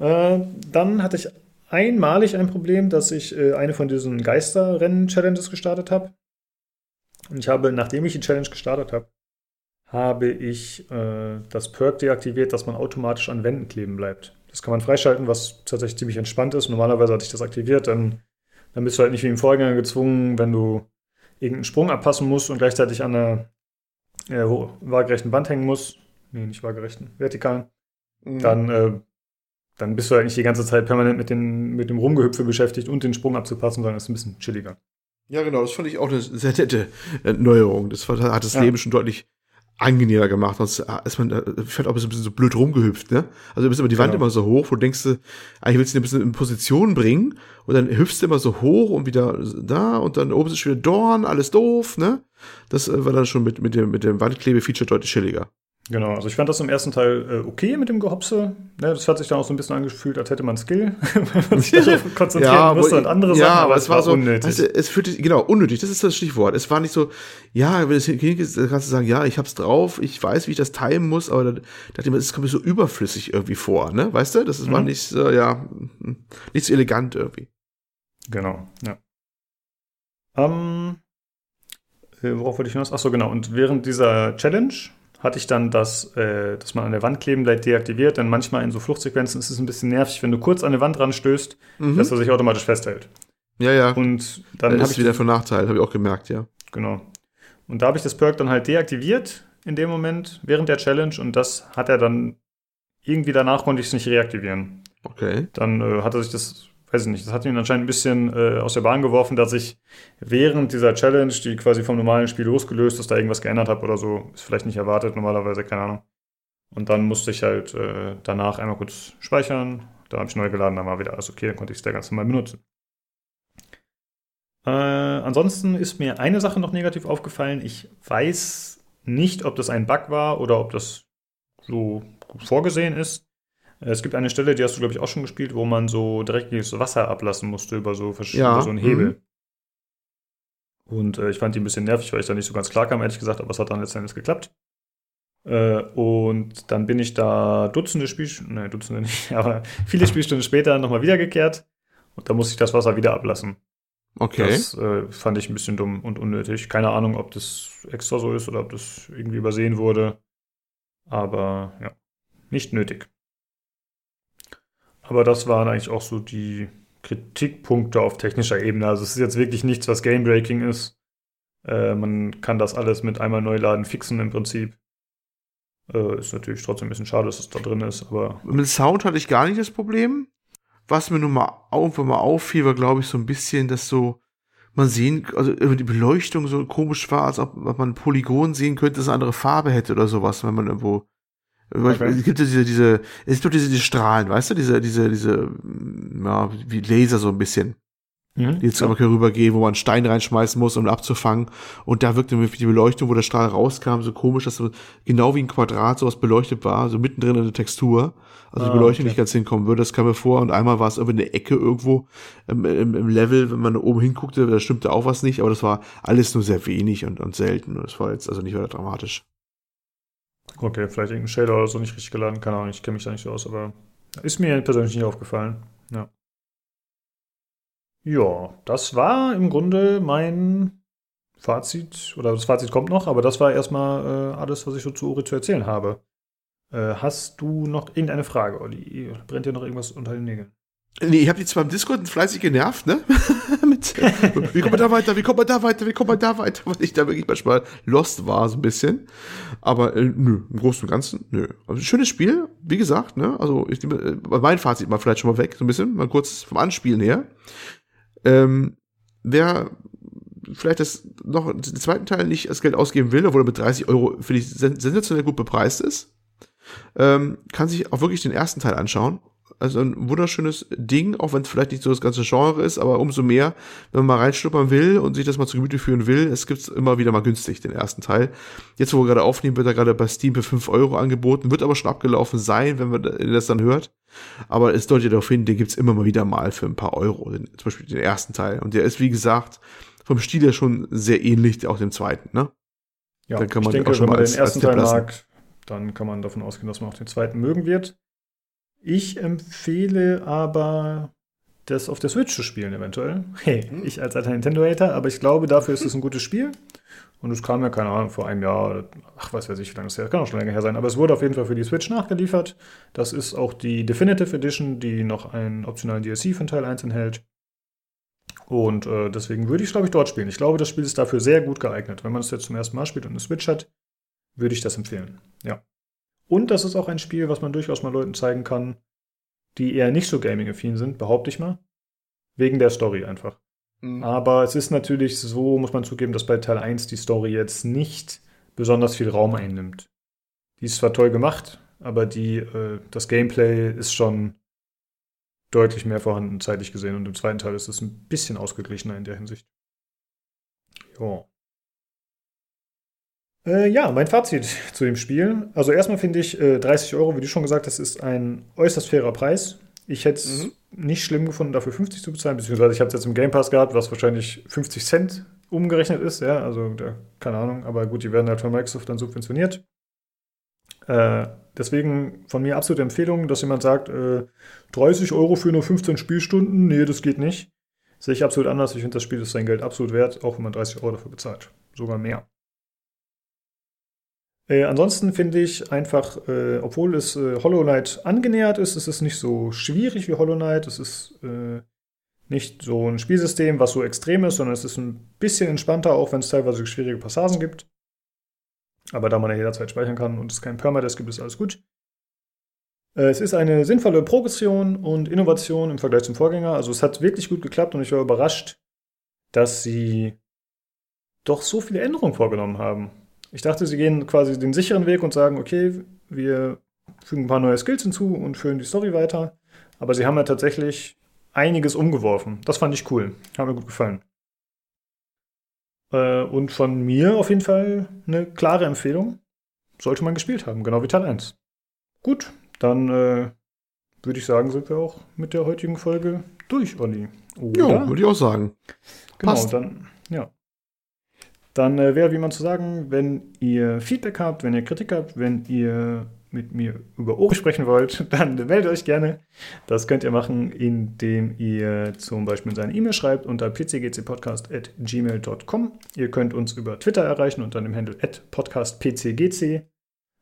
Äh, dann hatte ich einmalig ein Problem, dass ich äh, eine von diesen Geisterrennen-Challenges gestartet habe. Und ich habe, nachdem ich die Challenge gestartet habe, habe ich äh, das Perk deaktiviert, dass man automatisch an Wänden kleben bleibt. Das kann man freischalten, was tatsächlich ziemlich entspannt ist. Normalerweise hatte ich das aktiviert, dann, dann bist du halt nicht wie im Vorgänger gezwungen, wenn du irgendeinen Sprung abpassen musst und gleichzeitig an einer äh, waagerechten Wand hängen musst. Nee, nicht waagerechten, vertikalen. Mhm. Dann, äh, dann bist du halt nicht die ganze Zeit permanent mit, den, mit dem Rumgehüpfe beschäftigt und den Sprung abzupassen, sondern es ist ein bisschen chilliger. Ja, genau, das fand ich auch eine sehr nette Neuerung. Das hat das ja. Leben schon deutlich angenehmer gemacht, sonst äh, ist man, fällt auch ein bisschen so blöd rumgehüpft, ne? Also du bist immer die Wand genau. immer so hoch, wo du denkst, eigentlich willst du dich ein bisschen in Position bringen und dann hüpfst du immer so hoch und wieder da und dann oben ist schon wieder Dorn, alles doof, ne? Das äh, war dann schon mit, mit dem, mit dem Wandklebe-Feature deutlich chilliger. Genau, also ich fand das im ersten Teil äh, okay mit dem Gehopse. Ne, das hat sich dann auch so ein bisschen angefühlt, als hätte man Skill, wenn man sich darauf konzentrieren ja, musste und andere ja, Sachen, aber es war, so unnötig. Weißt du, es fühlte genau unnötig, das ist das Stichwort. Es war nicht so, ja, wenn es hinkriegst, kannst du sagen, ja, ich hab's drauf, ich weiß, wie ich das timen muss, aber da dachte ich mir, es kommt mir so überflüssig irgendwie vor, ne? Weißt du? Das ist, mhm. war nicht so, ja, nicht so elegant irgendwie. Genau, ja. Ähm, worauf wollte ich hinaus? Achso, genau. Und während dieser Challenge hatte ich dann das, äh, dass man an der Wand kleben bleibt, deaktiviert. Denn manchmal in so Fluchtsequenzen ist es ein bisschen nervig, wenn du kurz an eine Wand ranstößt, mhm. dass er sich automatisch festhält. Ja, ja. Und dann das ist wieder von Nachteil, habe ich auch gemerkt, ja. Genau. Und da habe ich das Perk dann halt deaktiviert in dem Moment, während der Challenge. Und das hat er dann irgendwie danach konnte ich es nicht reaktivieren. Okay. Dann äh, hat er sich das weiß ich nicht, das hat ihn anscheinend ein bisschen äh, aus der Bahn geworfen, dass ich während dieser Challenge, die quasi vom normalen Spiel losgelöst ist, da irgendwas geändert habe oder so. Ist vielleicht nicht erwartet, normalerweise, keine Ahnung. Und dann musste ich halt äh, danach einmal kurz speichern. Da habe ich neu geladen, dann war wieder alles okay, dann konnte ich es da ganz normal benutzen. Äh, ansonsten ist mir eine Sache noch negativ aufgefallen. Ich weiß nicht, ob das ein Bug war oder ob das so vorgesehen ist. Es gibt eine Stelle, die hast du, glaube ich, auch schon gespielt, wo man so dreckiges Wasser ablassen musste über so, ja. über so einen Hebel. Mhm. Und äh, ich fand die ein bisschen nervig, weil ich da nicht so ganz klar kam, ehrlich gesagt, aber es hat dann letztendlich geklappt. Äh, und dann bin ich da Dutzende Spielstunden, nein, Dutzende nicht, aber viele Spielstunden später nochmal wiedergekehrt und da musste ich das Wasser wieder ablassen. Okay. Das äh, fand ich ein bisschen dumm und unnötig. Keine Ahnung, ob das extra so ist oder ob das irgendwie übersehen wurde. Aber ja, nicht nötig. Aber das waren eigentlich auch so die Kritikpunkte auf technischer Ebene. Also es ist jetzt wirklich nichts, was Gamebreaking ist. Äh, man kann das alles mit einmal Neuladen fixen im Prinzip. Äh, ist natürlich trotzdem ein bisschen schade, dass es da drin ist, aber. Mit Sound hatte ich gar nicht das Problem. Was mir nun mal irgendwann mal auffiel, war, glaube ich, so ein bisschen, dass so man sehen, also die Beleuchtung so komisch war, als ob man ein Polygon sehen könnte, das eine andere Farbe hätte oder sowas, wenn man irgendwo Okay. Es gibt ja diese, diese, es gibt diese, diese Strahlen, weißt du, diese, diese, diese, ja, wie Laser so ein bisschen. Mhm, die jetzt ja. rübergehen, wo man einen Stein reinschmeißen muss, um abzufangen. Und da wirkte mir die Beleuchtung, wo der Strahl rauskam, so komisch, dass so genau wie ein Quadrat sowas beleuchtet war, so mittendrin in der Textur. Also ah, die Beleuchtung okay. nicht ganz hinkommen würde, das kam mir vor. Und einmal war es irgendwie eine Ecke irgendwo im, im, im Level, wenn man oben hinguckte, da stimmte auch was nicht, aber das war alles nur sehr wenig und, und selten. Das war jetzt also nicht weiter dramatisch. Okay, vielleicht irgendein Shader oder so nicht richtig geladen, keine Ahnung, ich kenne mich da nicht so aus, aber ist mir persönlich nicht aufgefallen. Ja. Ja, das war im Grunde mein Fazit, oder das Fazit kommt noch, aber das war erstmal äh, alles, was ich so zu Uri zu erzählen habe. Äh, hast du noch irgendeine Frage, Olli? Brennt dir noch irgendwas unter den Nägeln? Nee, ich habe die zwar im Discord fleißig genervt, ne? verdammt! Wie kommt man da weiter? Wie kommt man da weiter? Wie kommt man da weiter? Weil ich da wirklich manchmal lost war, so ein bisschen. Aber äh, nö, im Großen und Ganzen, nö. Also, schönes Spiel, wie gesagt, ne? Also ich nehme äh, mein Fazit mal vielleicht schon mal weg, so ein bisschen, mal kurz vom Anspielen her. Ähm, wer vielleicht das noch den zweiten Teil nicht als Geld ausgeben will, obwohl er mit 30 Euro finde ich sensationell gut bepreist ist, ähm, kann sich auch wirklich den ersten Teil anschauen. Also ein wunderschönes Ding, auch wenn es vielleicht nicht so das ganze Genre ist, aber umso mehr, wenn man mal reinschnuppern will und sich das mal zu Gemüte führen will, es gibt's immer wieder mal günstig, den ersten Teil. Jetzt, wo wir gerade aufnehmen, wird er gerade bei Steam für 5 Euro angeboten, wird aber schon abgelaufen sein, wenn man das dann hört. Aber es deutet darauf hin, den gibt's immer mal wieder mal für ein paar Euro, den, zum Beispiel den ersten Teil. Und der ist, wie gesagt, vom Stil her schon sehr ähnlich, auch dem zweiten, ne? Ja, dann kann man ich denke, wenn man als, den ersten Teil mag, dann kann man davon ausgehen, dass man auch den zweiten mögen wird. Ich empfehle aber, das auf der Switch zu spielen, eventuell. Hey, hm. ich als alter Nintendo-Hater, aber ich glaube, dafür ist es ein gutes Spiel. Und es kam ja, keine Ahnung, vor einem Jahr, ach, weiß weiß ich, wie lange es her, kann auch schon länger her sein, aber es wurde auf jeden Fall für die Switch nachgeliefert. Das ist auch die Definitive Edition, die noch einen optionalen DLC von Teil 1 enthält. Und äh, deswegen würde ich es, glaube ich, dort spielen. Ich glaube, das Spiel ist dafür sehr gut geeignet. Wenn man es jetzt zum ersten Mal spielt und eine Switch hat, würde ich das empfehlen. Ja. Und das ist auch ein Spiel, was man durchaus mal Leuten zeigen kann, die eher nicht so gaming-affin sind, behaupte ich mal. Wegen der Story einfach. Mhm. Aber es ist natürlich so, muss man zugeben, dass bei Teil 1 die Story jetzt nicht besonders viel Raum einnimmt. Die ist zwar toll gemacht, aber die, äh, das Gameplay ist schon deutlich mehr vorhanden, zeitlich gesehen. Und im zweiten Teil ist es ein bisschen ausgeglichener in der Hinsicht. Ja. Äh, ja, mein Fazit zu dem Spiel. Also erstmal finde ich äh, 30 Euro, wie du schon gesagt hast, ist ein äußerst fairer Preis. Ich hätte es mhm. nicht schlimm gefunden, dafür 50 zu bezahlen, beziehungsweise ich habe es jetzt im Game Pass gehabt, was wahrscheinlich 50 Cent umgerechnet ist, ja, also da, keine Ahnung, aber gut, die werden halt von Microsoft dann subventioniert. Äh, deswegen von mir absolute Empfehlung, dass jemand sagt, äh, 30 Euro für nur 15 Spielstunden, nee, das geht nicht. Sehe ich absolut anders. Ich finde, das Spiel ist sein Geld absolut wert, auch wenn man 30 Euro dafür bezahlt. Sogar mehr. Äh, ansonsten finde ich einfach, äh, obwohl es äh, Hollow Knight angenähert ist, ist es nicht so schwierig wie Hollow Knight. Es ist äh, nicht so ein Spielsystem, was so extrem ist, sondern es ist ein bisschen entspannter, auch wenn es teilweise schwierige Passagen gibt. Aber da man ja jederzeit speichern kann und es kein Permadesk gibt, ist alles gut. Äh, es ist eine sinnvolle Progression und Innovation im Vergleich zum Vorgänger. Also es hat wirklich gut geklappt und ich war überrascht, dass sie doch so viele Änderungen vorgenommen haben. Ich dachte, sie gehen quasi den sicheren Weg und sagen, okay, wir fügen ein paar neue Skills hinzu und führen die Story weiter. Aber sie haben ja tatsächlich einiges umgeworfen. Das fand ich cool. Hat mir gut gefallen. Äh, und von mir auf jeden Fall eine klare Empfehlung. Sollte man gespielt haben, genau wie Teil 1. Gut, dann äh, würde ich sagen, sind wir auch mit der heutigen Folge durch, Olli. Ja, würde ich auch sagen. Genau, Passt. dann, ja. Dann äh, wäre, wie man zu sagen, wenn ihr Feedback habt, wenn ihr Kritik habt, wenn ihr mit mir über Ori sprechen wollt, dann meldet euch gerne. Das könnt ihr machen, indem ihr zum Beispiel seine E-Mail schreibt unter pcgcpodcast.gmail.com. Ihr könnt uns über Twitter erreichen unter dem Handle podcastpcgc.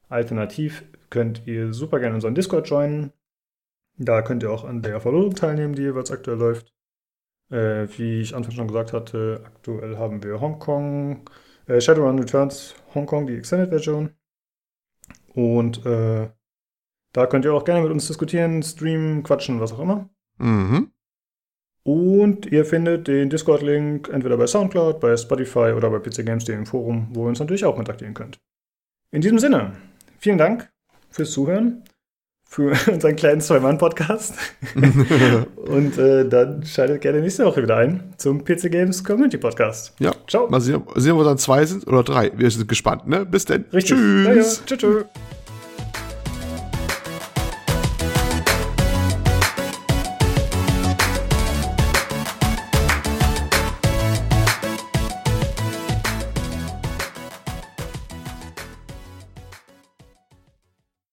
Alternativ könnt ihr super gerne unseren Discord joinen. Da könnt ihr auch an der Verlosung teilnehmen, die jeweils aktuell läuft. Äh, wie ich anfangs schon gesagt hatte, aktuell haben wir Hongkong, äh, Shadowrun Returns Hongkong, die Extended-Version. Und äh, da könnt ihr auch gerne mit uns diskutieren, streamen, quatschen, was auch immer. Mhm. Und ihr findet den Discord-Link entweder bei Soundcloud, bei Spotify oder bei PC Games im Forum, wo ihr uns natürlich auch kontaktieren könnt. In diesem Sinne, vielen Dank fürs Zuhören für unseren kleinen Zwei-Mann-Podcast. und äh, dann schaltet gerne nächste Woche wieder ein zum PC Games Community Podcast. Ja. Ciao. Mal sehen, sehen, wo dann zwei sind oder drei. Wir sind gespannt, ne? Bis dann. Richtig. Tschüss. Ja, ja. Tschüss. tschüss.